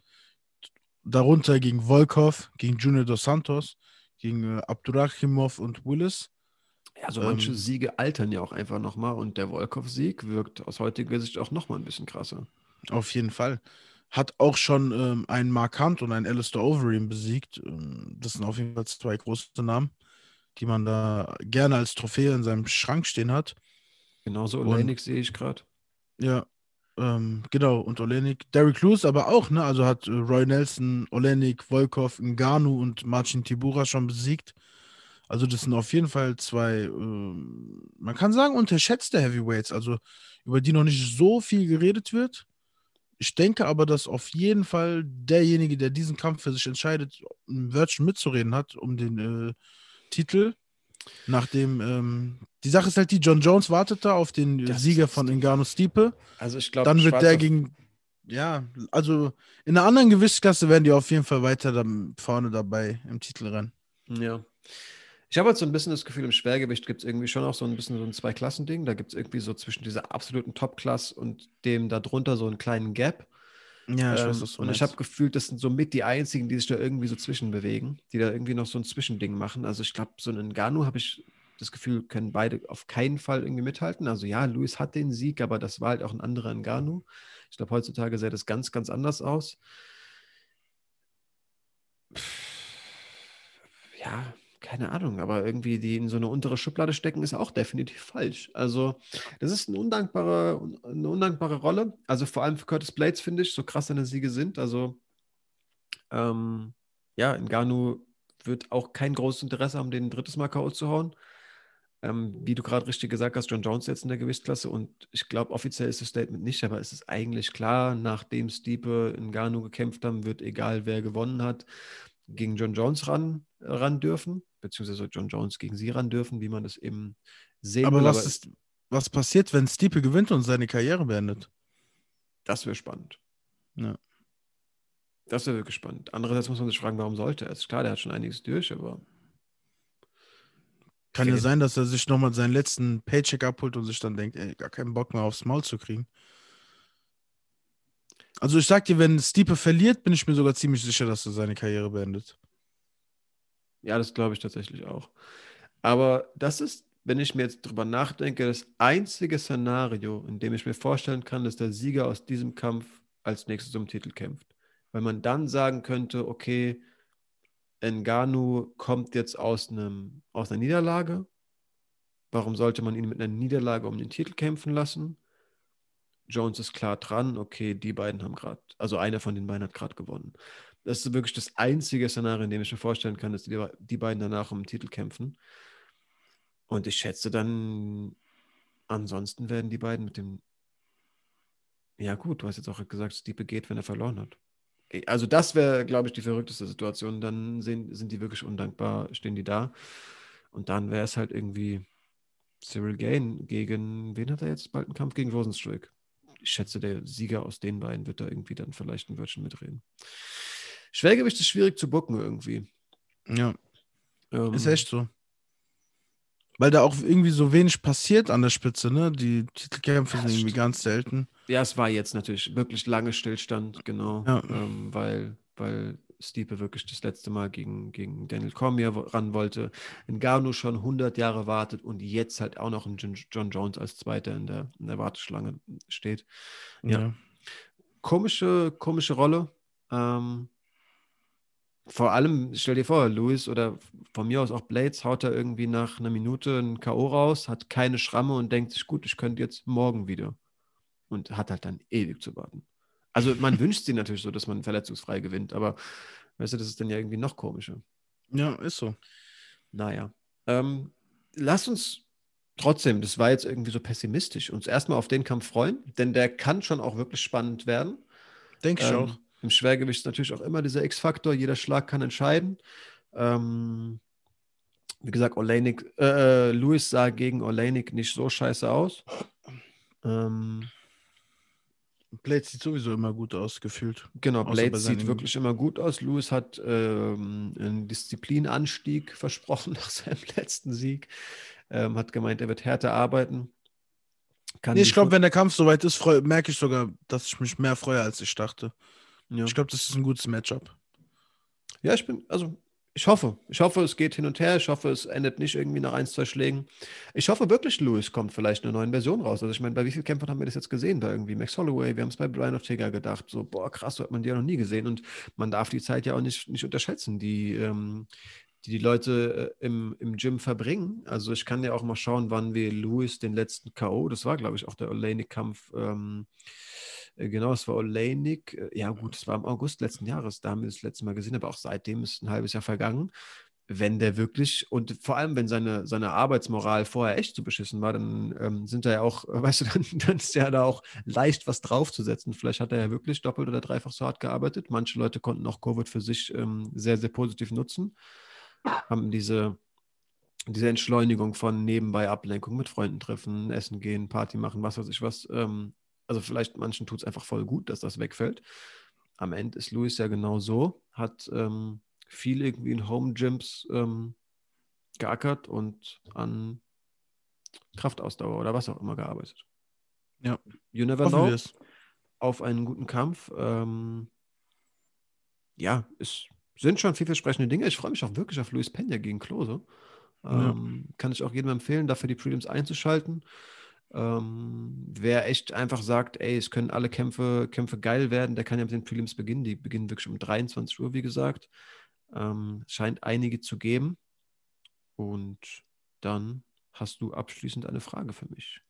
Darunter gegen Volkov, gegen Junior Dos Santos, gegen äh, Abdurachimov und Willis Ja, so manche ähm, Siege altern ja auch einfach nochmal und der Volkov-Sieg wirkt aus heutiger Sicht auch nochmal ein bisschen krasser. Auf jeden Fall. Hat auch schon ähm, einen Mark Hunt und einen Alistair Overeem besiegt. Ähm, das sind auf jeden Fall zwei große Namen, die man da gerne als Trophäe in seinem Schrank stehen hat. Genauso Olenik sehe ich gerade. Ja, ähm, genau, und Olenik. Derek Lewis aber auch, ne? Also hat äh, Roy Nelson, Olenik, Volkov, Ngannou und Marcin Tibura schon besiegt. Also das sind auf jeden Fall zwei, äh, man kann sagen, unterschätzte Heavyweights, also über die noch nicht so viel geredet wird. Ich denke aber, dass auf jeden Fall derjenige, der diesen Kampf für sich entscheidet, ein Wörtchen mitzureden hat um den äh, Titel. Nachdem, ähm, die Sache ist halt die, John Jones wartet da auf den das Sieger von Ingano Stiepe. Also ich glaube, dann wird der gegen, ja, also in einer anderen Gewichtsklasse werden die auf jeden Fall weiter da vorne dabei im Titelrennen. Ja. Ich habe halt so ein bisschen das Gefühl, im Schwergewicht gibt es irgendwie schon auch so ein bisschen so ein Zwei-Klassen-Ding. Da gibt es irgendwie so zwischen dieser absoluten Top-Class und dem darunter so einen kleinen Gap. Ja, ich ähm, weiß, was du Und ich habe gefühlt, das sind so mit die einzigen, die sich da irgendwie so zwischenbewegen, die da irgendwie noch so ein Zwischending machen. Also ich glaube, so einen Ganu habe ich das Gefühl, können beide auf keinen Fall irgendwie mithalten. Also ja, Luis hat den Sieg, aber das war halt auch ein anderer Ngannou. Ich glaube, heutzutage sähe das ganz, ganz anders aus. Ja, keine Ahnung, aber irgendwie die in so eine untere Schublade stecken, ist auch definitiv falsch. Also, das ist eine undankbare, eine undankbare Rolle. Also vor allem für Curtis Blades, finde ich, so krass seine Siege sind. Also, ähm, ja, in Ganu wird auch kein großes Interesse haben, den ein drittes Mal K.O. zu hauen. Ähm, wie du gerade richtig gesagt hast, John Jones jetzt in der Gewichtsklasse und ich glaube, offiziell ist das Statement nicht, aber es ist eigentlich klar, nachdem Stiepe in Ganu gekämpft haben, wird egal, wer gewonnen hat, gegen John Jones ran, ran dürfen beziehungsweise John Jones gegen sie ran dürfen, wie man das eben sehen aber will. Was aber ist, was passiert, wenn Stipe gewinnt und seine Karriere beendet? Das wäre spannend. Ja. Das wäre wirklich spannend. Andererseits muss man sich fragen, warum sollte er? Ist klar, der hat schon einiges durch, aber. Kann ja sein, dass er sich nochmal seinen letzten Paycheck abholt und sich dann denkt, ey, gar keinen Bock mehr aufs Maul zu kriegen. Also ich sag dir, wenn Stipe verliert, bin ich mir sogar ziemlich sicher, dass er seine Karriere beendet. Ja, das glaube ich tatsächlich auch. Aber das ist, wenn ich mir jetzt drüber nachdenke, das einzige Szenario, in dem ich mir vorstellen kann, dass der Sieger aus diesem Kampf als nächstes um Titel kämpft. Weil man dann sagen könnte, okay, Nganu kommt jetzt aus, einem, aus einer Niederlage. Warum sollte man ihn mit einer Niederlage um den Titel kämpfen lassen? Jones ist klar dran, okay, die beiden haben gerade, also einer von den beiden hat gerade gewonnen. Das ist wirklich das einzige Szenario, in dem ich mir vorstellen kann, dass die, die beiden danach um den Titel kämpfen. Und ich schätze dann, ansonsten werden die beiden mit dem. Ja, gut, du hast jetzt auch gesagt, Stipe geht, wenn er verloren hat. Also, das wäre, glaube ich, die verrückteste Situation. Dann sind, sind die wirklich undankbar, stehen die da. Und dann wäre es halt irgendwie Cyril Gain gegen, wen hat er jetzt bald einen Kampf gegen Rosenstrick? Ich schätze, der Sieger aus den beiden wird da irgendwie dann vielleicht ein Wörtchen mitreden. Schwergewicht ist schwierig zu bucken irgendwie. Ja. Ähm, ist echt so. Weil da auch irgendwie so wenig passiert an der Spitze, ne? Die Titelkämpfe sind irgendwie ganz selten. Ja, es war jetzt natürlich wirklich lange Stillstand, genau. Ja. Ähm, weil, weil Stipe wirklich das letzte Mal gegen, gegen Daniel Cormier ran wollte. Ngannou schon 100 Jahre wartet und jetzt halt auch noch ein John Jones als Zweiter in der, in der Warteschlange steht. Ja. ja. Komische, komische Rolle. Ähm, vor allem, stell dir vor, Luis oder von mir aus auch Blades haut er irgendwie nach einer Minute ein K.O. raus, hat keine Schramme und denkt sich, gut, ich könnte jetzt morgen wieder. Und hat halt dann ewig zu warten. Also man wünscht sich natürlich so, dass man verletzungsfrei gewinnt, aber weißt du, das ist dann ja irgendwie noch komischer. Ja, ist so. Naja. Ähm, lass uns trotzdem, das war jetzt irgendwie so pessimistisch, uns erstmal auf den Kampf freuen, denn der kann schon auch wirklich spannend werden. Denke ich ähm, auch. Im Schwergewicht ist natürlich auch immer dieser X-Faktor, jeder Schlag kann entscheiden. Ähm, wie gesagt, Olenik, äh, äh Lewis sah gegen Olenik nicht so scheiße aus. Ähm, Blades sieht sowieso immer gut aus, gefühlt. Genau, Blades sieht wirklich immer gut aus. Lewis hat ähm, einen Disziplinanstieg versprochen nach seinem letzten Sieg. Ähm, hat gemeint, er wird härter arbeiten. Nee, ich glaube, wenn der Kampf soweit ist, merke ich sogar, dass ich mich mehr freue, als ich dachte. Ja. Ich glaube, das ist ein gutes Matchup. Ja, ich bin, also ich hoffe. Ich hoffe, es geht hin und her. Ich hoffe, es endet nicht irgendwie nach ein, zwei Schlägen. Ich hoffe wirklich, Lewis kommt vielleicht eine neue Version raus. Also ich meine, bei wie vielen Kämpfern haben wir das jetzt gesehen? Bei irgendwie Max Holloway, wir haben es bei Brian Ortega gedacht. So, boah, krass, so hat man die ja noch nie gesehen. Und man darf die Zeit ja auch nicht, nicht unterschätzen, die, ähm, die die Leute äh, im, im Gym verbringen. Also ich kann ja auch mal schauen, wann wir Lewis den letzten K.O., das war, glaube ich, auch der Oleinik-Kampf, ähm, äh, genau, es war Oleinik. Äh, ja, gut, es war im August letzten Jahres, da haben wir das letzte Mal gesehen, aber auch seitdem ist ein halbes Jahr vergangen. Wenn der wirklich und vor allem, wenn seine, seine Arbeitsmoral vorher echt zu beschissen war, dann ähm, sind da ja auch, weißt du, dann, dann ist ja da auch leicht was draufzusetzen. Vielleicht hat er ja wirklich doppelt oder dreifach so hart gearbeitet. Manche Leute konnten auch Covid für sich ähm, sehr, sehr positiv nutzen, haben diese, diese Entschleunigung von nebenbei Ablenkung mit Freunden treffen, essen gehen, Party machen, was weiß ich was, ähm, also vielleicht manchen tut es einfach voll gut, dass das wegfällt. Am Ende ist Luis ja genau so, hat ähm, viel irgendwie in Home Gyms ähm, geackert und an Kraftausdauer oder was auch immer gearbeitet. Ja. You never Hoffen know. Auf einen guten Kampf. Ähm, ja, es sind schon vielversprechende Dinge. Ich freue mich auch wirklich auf Luis Pena gegen Klose. Ähm, ja. Kann ich auch jedem empfehlen, dafür die Prelims einzuschalten. Ähm, wer echt einfach sagt, ey, es können alle Kämpfe, Kämpfe geil werden, der kann ja mit den Prelims beginnen. Die beginnen wirklich um 23 Uhr, wie gesagt. Ähm, scheint einige zu geben. Und dann hast du abschließend eine Frage für mich.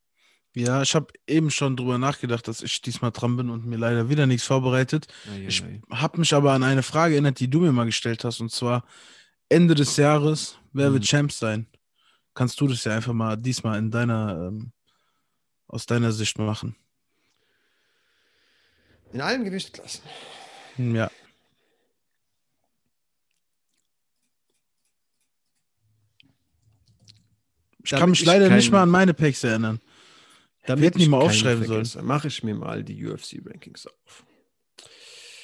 Ja, ich habe eben schon drüber nachgedacht, dass ich diesmal dran bin und mir leider wieder nichts vorbereitet. Ei, ich habe mich aber an eine Frage erinnert, die du mir mal gestellt hast, und zwar Ende des Jahres, wer hm. wird Champ sein? Kannst du das ja einfach mal diesmal in deiner ähm, aus deiner Sicht machen? In allen Gewichtsklassen. Ja. Ich Damit kann mich leider kein, nicht mal an meine Packs erinnern. Damit Wir hätten die mal aufschreiben sollen. Mache ich mir mal die UFC-Rankings auf.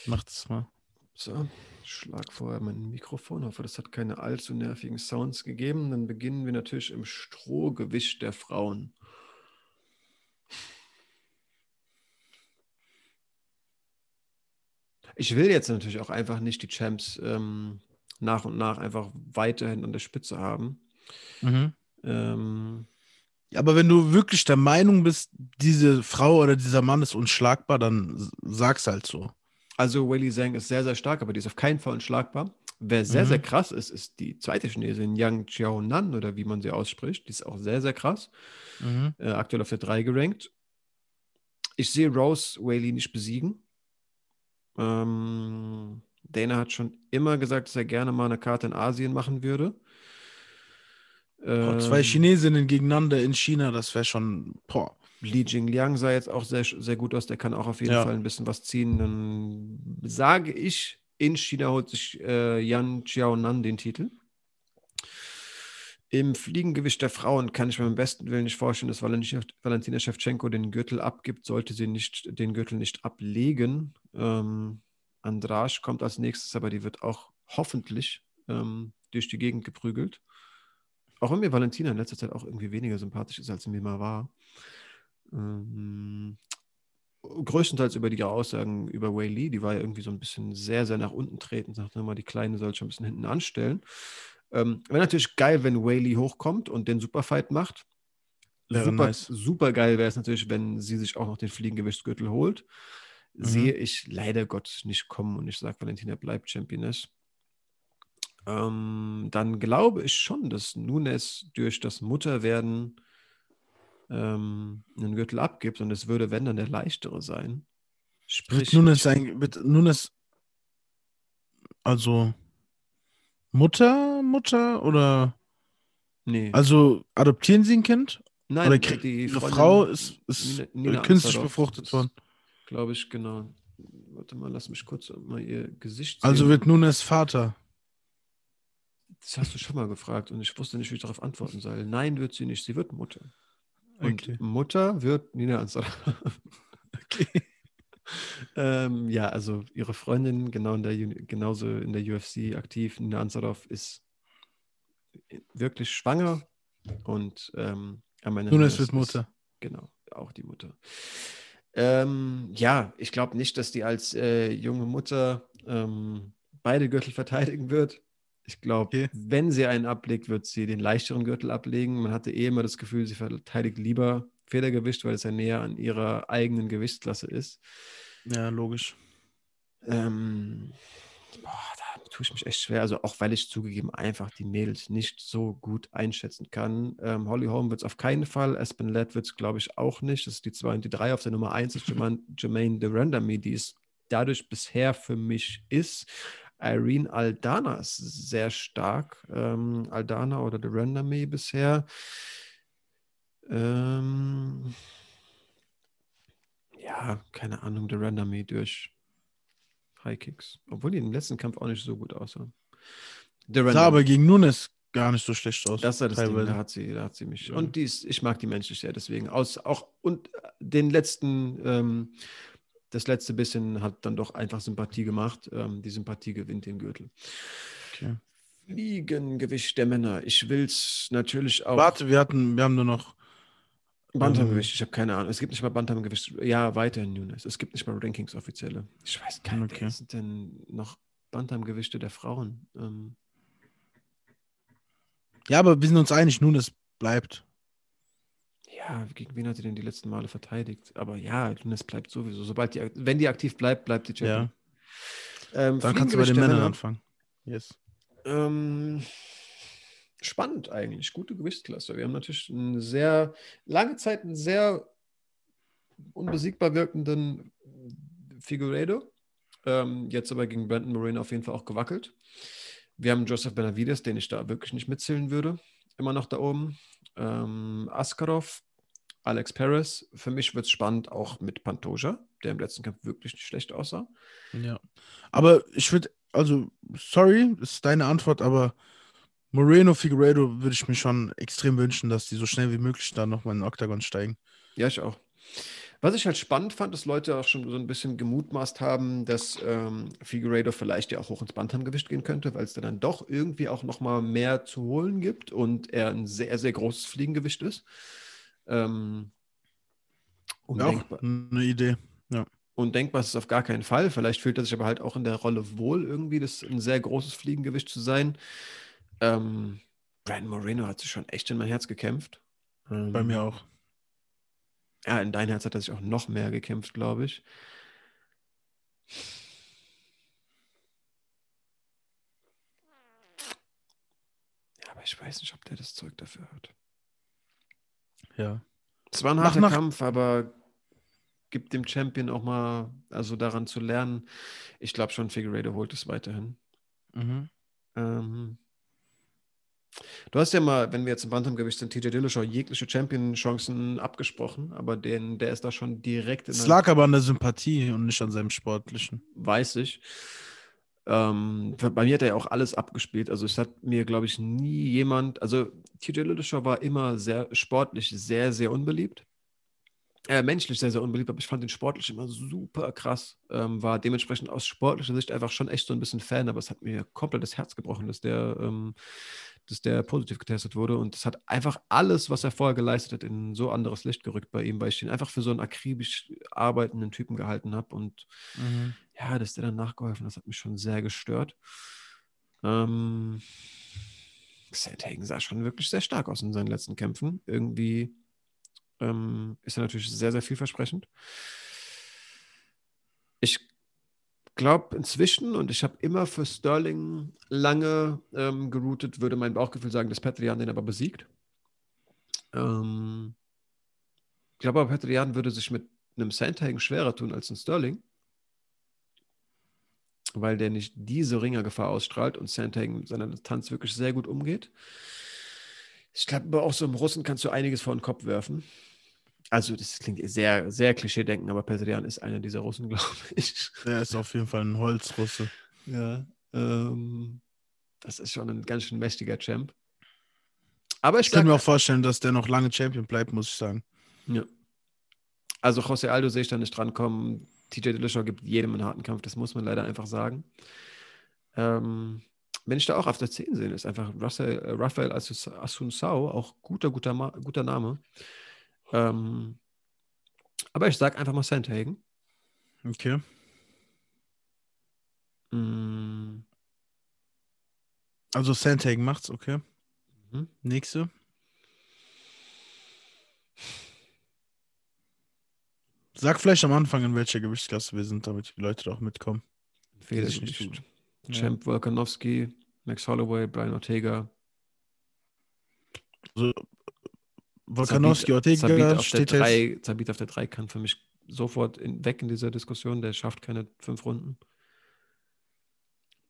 Macht es mal. So, ich schlag vorher mein Mikrofon. Hoffe, das hat keine allzu nervigen Sounds gegeben. Dann beginnen wir natürlich im Strohgewicht der Frauen. Ich will jetzt natürlich auch einfach nicht die Champs ähm, nach und nach einfach weiterhin an der Spitze haben. Mhm. Ähm, ja, aber wenn du wirklich der Meinung bist, diese Frau oder dieser Mann ist unschlagbar, dann sag's halt so. Also Willy Zhang ist sehr, sehr stark, aber die ist auf keinen Fall unschlagbar. Wer sehr, mhm. sehr krass ist, ist die zweite Chinesin, Yang Nan oder wie man sie ausspricht. Die ist auch sehr, sehr krass. Mhm. Äh, aktuell auf der 3 gerankt. Ich sehe Rose Whaley nicht besiegen. Ähm, Dana hat schon immer gesagt, dass er gerne mal eine Karte in Asien machen würde. Ähm, zwei Chinesinnen gegeneinander in China, das wäre schon. Boah. Li Jingliang sah jetzt auch sehr, sehr gut aus, der kann auch auf jeden ja. Fall ein bisschen was ziehen. Dann sage ich, in China holt sich äh, Yan Xiaonan den Titel. Im Fliegengewicht der Frauen kann ich mir am besten Willen nicht vorstellen, dass Valentina Shevchenko den Gürtel abgibt, sollte sie nicht, den Gürtel nicht ablegen. Ähm, Andrasch kommt als nächstes, aber die wird auch hoffentlich ähm, durch die Gegend geprügelt. Auch wenn mir Valentina in letzter Zeit auch irgendwie weniger sympathisch ist, als sie mir mal war. Ähm, größtenteils über die Aussagen über Wei Lee, die war ja irgendwie so ein bisschen sehr, sehr nach unten treten, sagte immer, die Kleine soll schon ein bisschen hinten anstellen. Ähm, Wäre natürlich geil, wenn Whaley hochkommt und den Superfight macht. super, nice. super geil wäre es natürlich, wenn sie sich auch noch den Fliegengewichtsgürtel holt. Mhm. Sehe ich leider Gott nicht kommen und ich sage, Valentina bleibt Championess. Ähm, dann glaube ich schon, dass Nunes durch das Mutterwerden ähm, einen Gürtel abgibt und es würde, wenn, dann der leichtere sein. Sprich, wird Nunes, sein, wird Nunes also Mutter, Mutter oder? Nee. Also adoptieren sie ein Kind? Nein, oder die ihre Frau ist, ist Nina, Nina künstlich befruchtet worden. Glaube ich, genau. Warte mal, lass mich kurz mal ihr Gesicht also sehen. Also wird Nunes Vater. Das hast du schon mal gefragt und ich wusste nicht, wie ich darauf antworten soll. Nein, wird sie nicht. Sie wird Mutter. Und okay. Mutter wird Nina Ansaroff. okay. ähm, ja, also ihre Freundin, genau in der, genauso in der UFC aktiv, Nina Ansaroff, ist wirklich schwanger und ähm, Nun, es wird Mutter. genau, auch die Mutter. Ähm, ja, ich glaube nicht, dass die als äh, junge Mutter ähm, beide Gürtel verteidigen wird. Ich glaube, okay. wenn sie einen ablegt, wird sie den leichteren Gürtel ablegen. Man hatte eh immer das Gefühl, sie verteidigt lieber Federgewicht, weil es ja näher an ihrer eigenen Gewichtsklasse ist. Ja, logisch. Ähm, boah, tue ich mich echt schwer. Also auch weil ich zugegeben einfach die Mädels nicht so gut einschätzen kann. Ähm, Holly Holm wird es auf keinen Fall. Aspen Led wird es, glaube ich, auch nicht. Das ist die 2 und die 3 auf der Nummer 1 ist Jermaine, Jermaine Durandamy, die es dadurch bisher für mich ist. Irene Aldana ist sehr stark. Ähm, Aldana oder The Durandamy bisher. Ähm, ja, keine Ahnung, The Durandamy durch High Kicks. Obwohl die im letzten Kampf auch nicht so gut aussah. Sah aber gegen Nunes gar nicht so schlecht aus. Das ist das Ding, da hat sie, da hat sie mich. Ja. Und dies, ich mag die menschlich sehr, deswegen aus auch und den letzten ähm, das letzte bisschen hat dann doch einfach Sympathie gemacht. Ähm, die Sympathie gewinnt den Gürtel. Okay. Fliegengewicht der Männer. Ich will es natürlich auch. Warte, wir hatten, wir haben nur noch. Bantamgewicht, ich habe keine Ahnung. Es gibt nicht mal Bantamgewicht. Ja, weiterhin Nunes. Es gibt nicht mal Rankings offizielle. Ich weiß gar nicht, okay. wer sind denn noch Bantamgewichte der Frauen? Ähm. Ja, aber wir sind uns einig, Nunes bleibt ja, gegen wen hat sie denn die letzten Male verteidigt? Aber ja, Lunes bleibt sowieso. Sobald die, wenn die aktiv bleibt, bleibt die Champion. Ja. Ähm, Dann kannst du bei den Männern anfangen. Yes. Ähm, spannend eigentlich. Gute Gewichtsklasse. Wir haben natürlich eine sehr, lange Zeit einen sehr unbesiegbar wirkenden Figueredo. Ähm, jetzt aber gegen Brandon Moreno auf jeden Fall auch gewackelt. Wir haben Joseph Benavides, den ich da wirklich nicht mitzählen würde. Immer noch da oben. Ähm, Askarov Alex Perez. Für mich wird es spannend, auch mit Pantoja, der im letzten Kampf wirklich nicht schlecht aussah. Ja. Aber ich würde, also, sorry, ist deine Antwort, aber Moreno Figueredo würde ich mir schon extrem wünschen, dass die so schnell wie möglich da nochmal in den Octagon steigen. Ja, ich auch. Was ich halt spannend fand, dass Leute auch schon so ein bisschen gemutmaßt haben, dass ähm, Figueredo vielleicht ja auch hoch ins Bantamgewicht gehen könnte, weil es da dann doch irgendwie auch nochmal mehr zu holen gibt und er ein sehr, sehr großes Fliegengewicht ist. Ähm, undenkbar. Ja, eine Idee, ja. Undenkbar ist es auf gar keinen Fall. Vielleicht fühlt er sich aber halt auch in der Rolle wohl, irgendwie das ein sehr großes Fliegengewicht zu sein. Ähm, Brandon Moreno hat sich schon echt in mein Herz gekämpft. Ähm, Bei mir auch. Ja, in dein Herz hat er sich auch noch mehr gekämpft, glaube ich. Ja, aber ich weiß nicht, ob der das Zeug dafür hat. Ja. Es war ein harter nach, Kampf, aber gibt dem Champion auch mal, also daran zu lernen. Ich glaube schon, Figueredo holt es weiterhin. Mhm. Ähm, du hast ja mal, wenn wir jetzt im Bantamgewicht sind, TJ Dillashaw jegliche Champion-Chancen abgesprochen, aber den, der ist da schon direkt in Es lag aber an der Sympathie und nicht an seinem Sportlichen. Weiß ich. Ähm, bei mir hat er ja auch alles abgespielt. Also es hat mir, glaube ich, nie jemand, also TJ Dillashaw war immer sehr sportlich, sehr, sehr unbeliebt. Äh, menschlich sehr, sehr unbeliebt, aber ich fand ihn sportlich immer super krass. Ähm, war dementsprechend aus sportlicher Sicht einfach schon echt so ein bisschen Fan, aber es hat mir komplett das Herz gebrochen, dass der ähm, dass der positiv getestet wurde. Und das hat einfach alles, was er vorher geleistet hat, in so anderes Licht gerückt bei ihm, weil ich ihn einfach für so einen akribisch arbeitenden Typen gehalten habe. Und mhm. ja, dass der dann nachgeholfen, das hat mich schon sehr gestört. Ähm, Sandhagen sah schon wirklich sehr stark aus in seinen letzten Kämpfen. Irgendwie ähm, ist er natürlich sehr, sehr vielversprechend. Ich glaube inzwischen, und ich habe immer für Sterling lange ähm, geroutet, würde mein Bauchgefühl sagen, dass Petrian den aber besiegt. Ähm, ich glaube aber, Petrian würde sich mit einem Sandhagen schwerer tun als ein Sterling, weil der nicht diese Ringergefahr ausstrahlt und Sandhagen mit seiner Distanz wirklich sehr gut umgeht. Ich glaube aber auch so im Russen kannst du einiges vor den Kopf werfen. Also, das klingt sehr, sehr Klischee-denken, aber Peserian ist einer dieser Russen, glaube ich. Er ist auf jeden Fall ein Holzrusse. Ja, ähm, das ist schon ein ganz schön mächtiger Champ. Aber ich, ich kann mir auch vorstellen, dass der noch lange Champion bleibt, muss ich sagen. Ja. Also, José Aldo sehe ich da nicht drankommen. TJ Dillashaw gibt jedem einen harten Kampf, das muss man leider einfach sagen. Ähm, wenn ich da auch auf der 10 sehe, ist einfach Russell, äh, Raphael Asunsao, auch guter, guter, guter Name. Ähm, aber ich sage einfach mal Sandhagen. Okay. Mm. Also Sandhagen macht's, okay. Mhm. Nächste. Sag vielleicht am Anfang, in welcher Gewichtsklasse wir sind, damit die Leute auch mitkommen. Ich nicht tun. Champ ja. Volkanovski, Max Holloway, Brian Ortega. Also, Volkanovski, Ortega Zabit auf, steht der drei, Zabit auf der 3 kann für mich sofort in, weg in dieser Diskussion. Der schafft keine fünf Runden.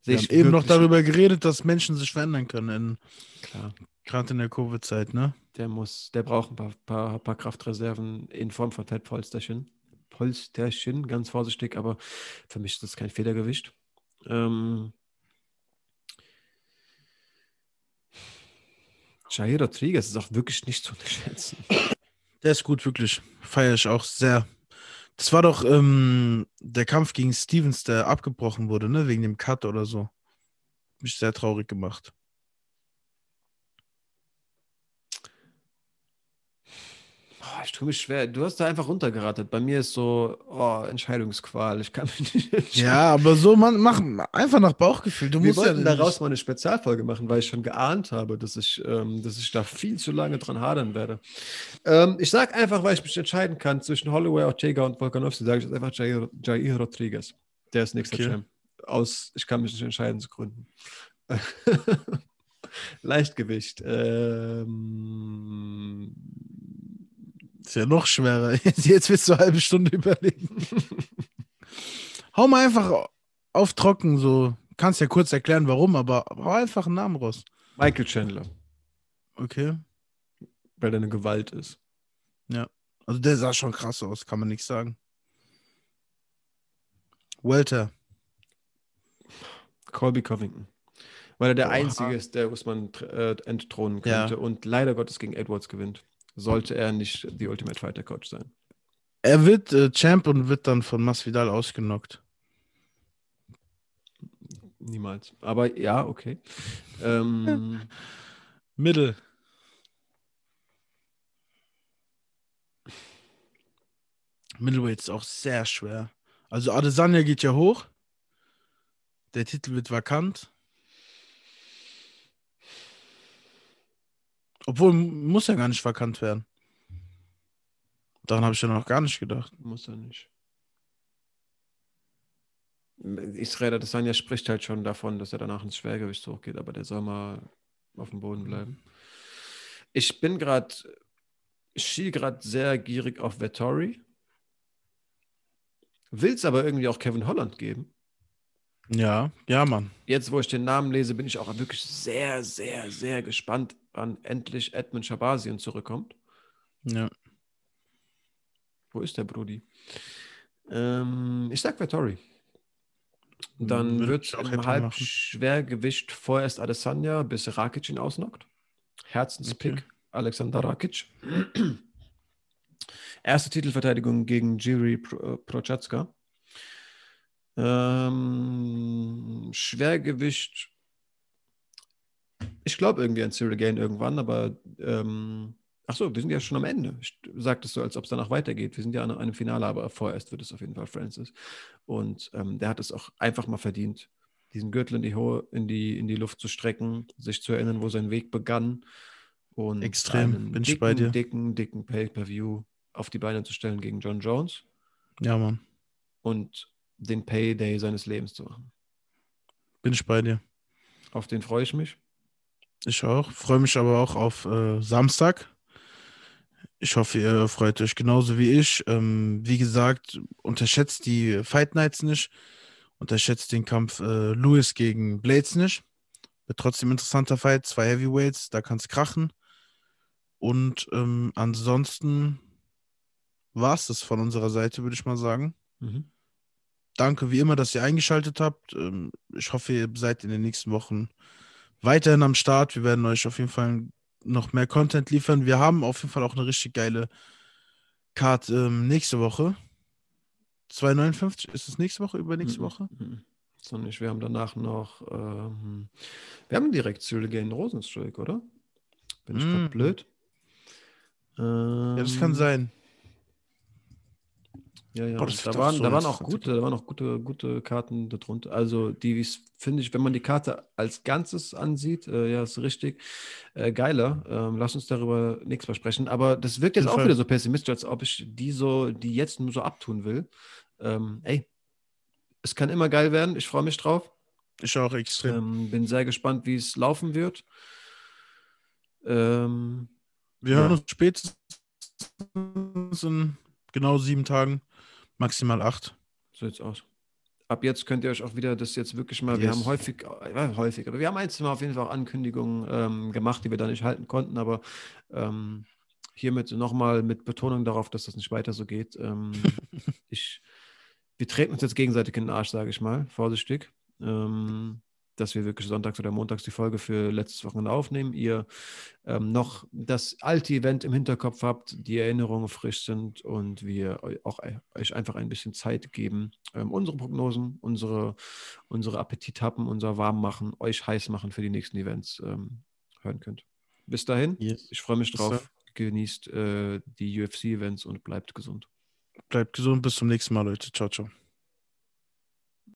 Wir haben eben noch darüber geredet, dass Menschen sich verändern können. Klar. Gerade in der Covid-Zeit, ne? Der muss, der braucht ein paar, paar, paar Kraftreserven in Form von Fettpolsterchen. Polsterchen, ganz vorsichtig, aber für mich ist das kein Federgewicht. Ähm, Jair Rodriguez ist auch wirklich nicht zu unterschätzen. Der ist gut, wirklich. Feiere ich auch sehr. Das war doch ähm, der Kampf gegen Stevens, der abgebrochen wurde, ne? Wegen dem Cut oder so. Mich sehr traurig gemacht. Oh, ich tue mich schwer. Du hast da einfach runtergeratet. Bei mir ist so, oh, Entscheidungsqual. Ich kann mich nicht entscheiden. Ja, aber so, man, mach einfach nach Bauchgefühl. Du Wir musst wollten ja daraus mal eine Spezialfolge machen, weil ich schon geahnt habe, dass ich, ähm, dass ich da viel zu lange dran hadern werde. Ähm, ich sage einfach, weil ich mich entscheiden kann zwischen Holloway, Ortega und Volkanovski, sage ich jetzt einfach Jair, Jair Rodriguez. Der ist nächster okay. Champ. Aus, ich kann mich nicht entscheiden zu gründen. Leichtgewicht. Ähm, ist ja noch schwerer. Jetzt willst du eine halbe Stunde überlegen. hau mal einfach auf trocken, so. Kannst ja kurz erklären, warum, aber hau einfach einen Namen raus. Michael Chandler. Okay. Weil der eine Gewalt ist. Ja. Also der sah schon krass aus, kann man nicht sagen. Welter. Colby Covington. Weil er der Oha. Einzige ist, der Usman äh, entthronen könnte ja. und leider Gottes gegen Edwards gewinnt sollte er nicht die Ultimate Fighter Coach sein. Er wird äh, Champ und wird dann von Masvidal ausgenockt. Niemals. Aber ja, okay. Ähm, Mittel. Middleweight ist auch sehr schwer. Also Adesanya geht ja hoch. Der Titel wird vakant. Obwohl, muss ja gar nicht verkannt werden. Daran habe ich ja noch gar nicht gedacht. Muss er nicht. Israel Adesanya spricht halt schon davon, dass er danach ins Schwergewicht hochgeht, aber der soll mal auf dem Boden bleiben. Ich bin gerade, ich schiel gerade sehr gierig auf Vettori. Will es aber irgendwie auch Kevin Holland geben. Ja, ja, Mann. Jetzt, wo ich den Namen lese, bin ich auch wirklich sehr, sehr, sehr gespannt, wann endlich Edmund Shabazien zurückkommt. Ja. Wo ist der Brudi? Ähm, ich sag Vettori. Dann Würde wird im Halbschwergewicht vorerst Adesanya, bis Rakic ihn ausnockt. Herzenspick okay. Alexander Rakic. Erste Titelverteidigung gegen Jiri äh, Prochatska. Ähm, Schwergewicht. Ich glaube irgendwie an Cyril Gain irgendwann, aber ähm, ach so, wir sind ja schon am Ende. Ich sage das so, als ob es danach weitergeht. Wir sind ja an einem Finale, aber vorerst wird es auf jeden Fall Francis. Und ähm, der hat es auch einfach mal verdient, diesen Gürtel in die, in, die, in die Luft zu strecken, sich zu erinnern, wo sein Weg begann. Und Extrem, bin dicken, ich bei dir. Dicken, dicken Pay-Per-View auf die Beine zu stellen gegen John Jones. Ja, Mann. Und den Payday seines Lebens zu machen. Bin ich bei dir. Auf den freue ich mich. Ich auch. Freue mich aber auch auf äh, Samstag. Ich hoffe, ihr freut euch genauso wie ich. Ähm, wie gesagt, unterschätzt die Fight Nights nicht. Unterschätzt den Kampf äh, Lewis gegen Blades nicht. Wird trotzdem interessanter Fight. Zwei Heavyweights, da kann es krachen. Und ähm, ansonsten war es das von unserer Seite, würde ich mal sagen. Mhm danke wie immer, dass ihr eingeschaltet habt. Ähm, ich hoffe, ihr seid in den nächsten Wochen weiterhin am Start. Wir werden euch auf jeden Fall noch mehr Content liefern. Wir haben auf jeden Fall auch eine richtig geile Card ähm, nächste Woche. 2,59 ist es nächste Woche, übernächste mhm. Woche? Mhm. So nicht. Wir haben danach noch, ähm, wir haben direkt Zülle gegen Rosenstreik, oder? Bin ich mhm. blöd? Ähm, ja, das kann ähm, sein. Ja, ja. Boah, da, waren, so da waren auch gute, da waren auch gute, gute Karten darunter. Also die finde ich, wenn man die Karte als Ganzes ansieht, äh, ja, ist richtig äh, geiler. Ähm, lass uns darüber nichts versprechen. Aber das wirkt jetzt auch Fall. wieder so pessimistisch, als ob ich die so, die jetzt nur so abtun will. Ähm, ey, es kann immer geil werden. Ich freue mich drauf. Ich auch extrem. Ähm, bin sehr gespannt, wie es laufen wird. Ähm, Wir ja. hören uns spätestens in genau sieben Tagen. Maximal acht. So sieht's aus. Ab jetzt könnt ihr euch auch wieder das jetzt wirklich mal, yes. wir haben häufig, äh, häufig, aber wir haben ein, zwei Mal auf jeden Fall auch Ankündigungen ähm, gemacht, die wir da nicht halten konnten, aber ähm, hiermit nochmal mit Betonung darauf, dass das nicht weiter so geht. Ähm, ich, wir treten uns jetzt gegenseitig in den Arsch, sage ich mal, vorsichtig. Ähm, dass wir wirklich sonntags oder montags die Folge für letztes Wochenende aufnehmen. Ihr ähm, noch das alte Event im Hinterkopf habt, die Erinnerungen frisch sind und wir auch euch einfach ein bisschen Zeit geben, ähm, unsere Prognosen, unsere, unsere Appetithappen, unser Warmmachen, euch heiß machen für die nächsten Events ähm, hören könnt. Bis dahin, yes. ich freue mich drauf. Genießt äh, die UFC-Events und bleibt gesund. Bleibt gesund, bis zum nächsten Mal, Leute. Ciao, ciao.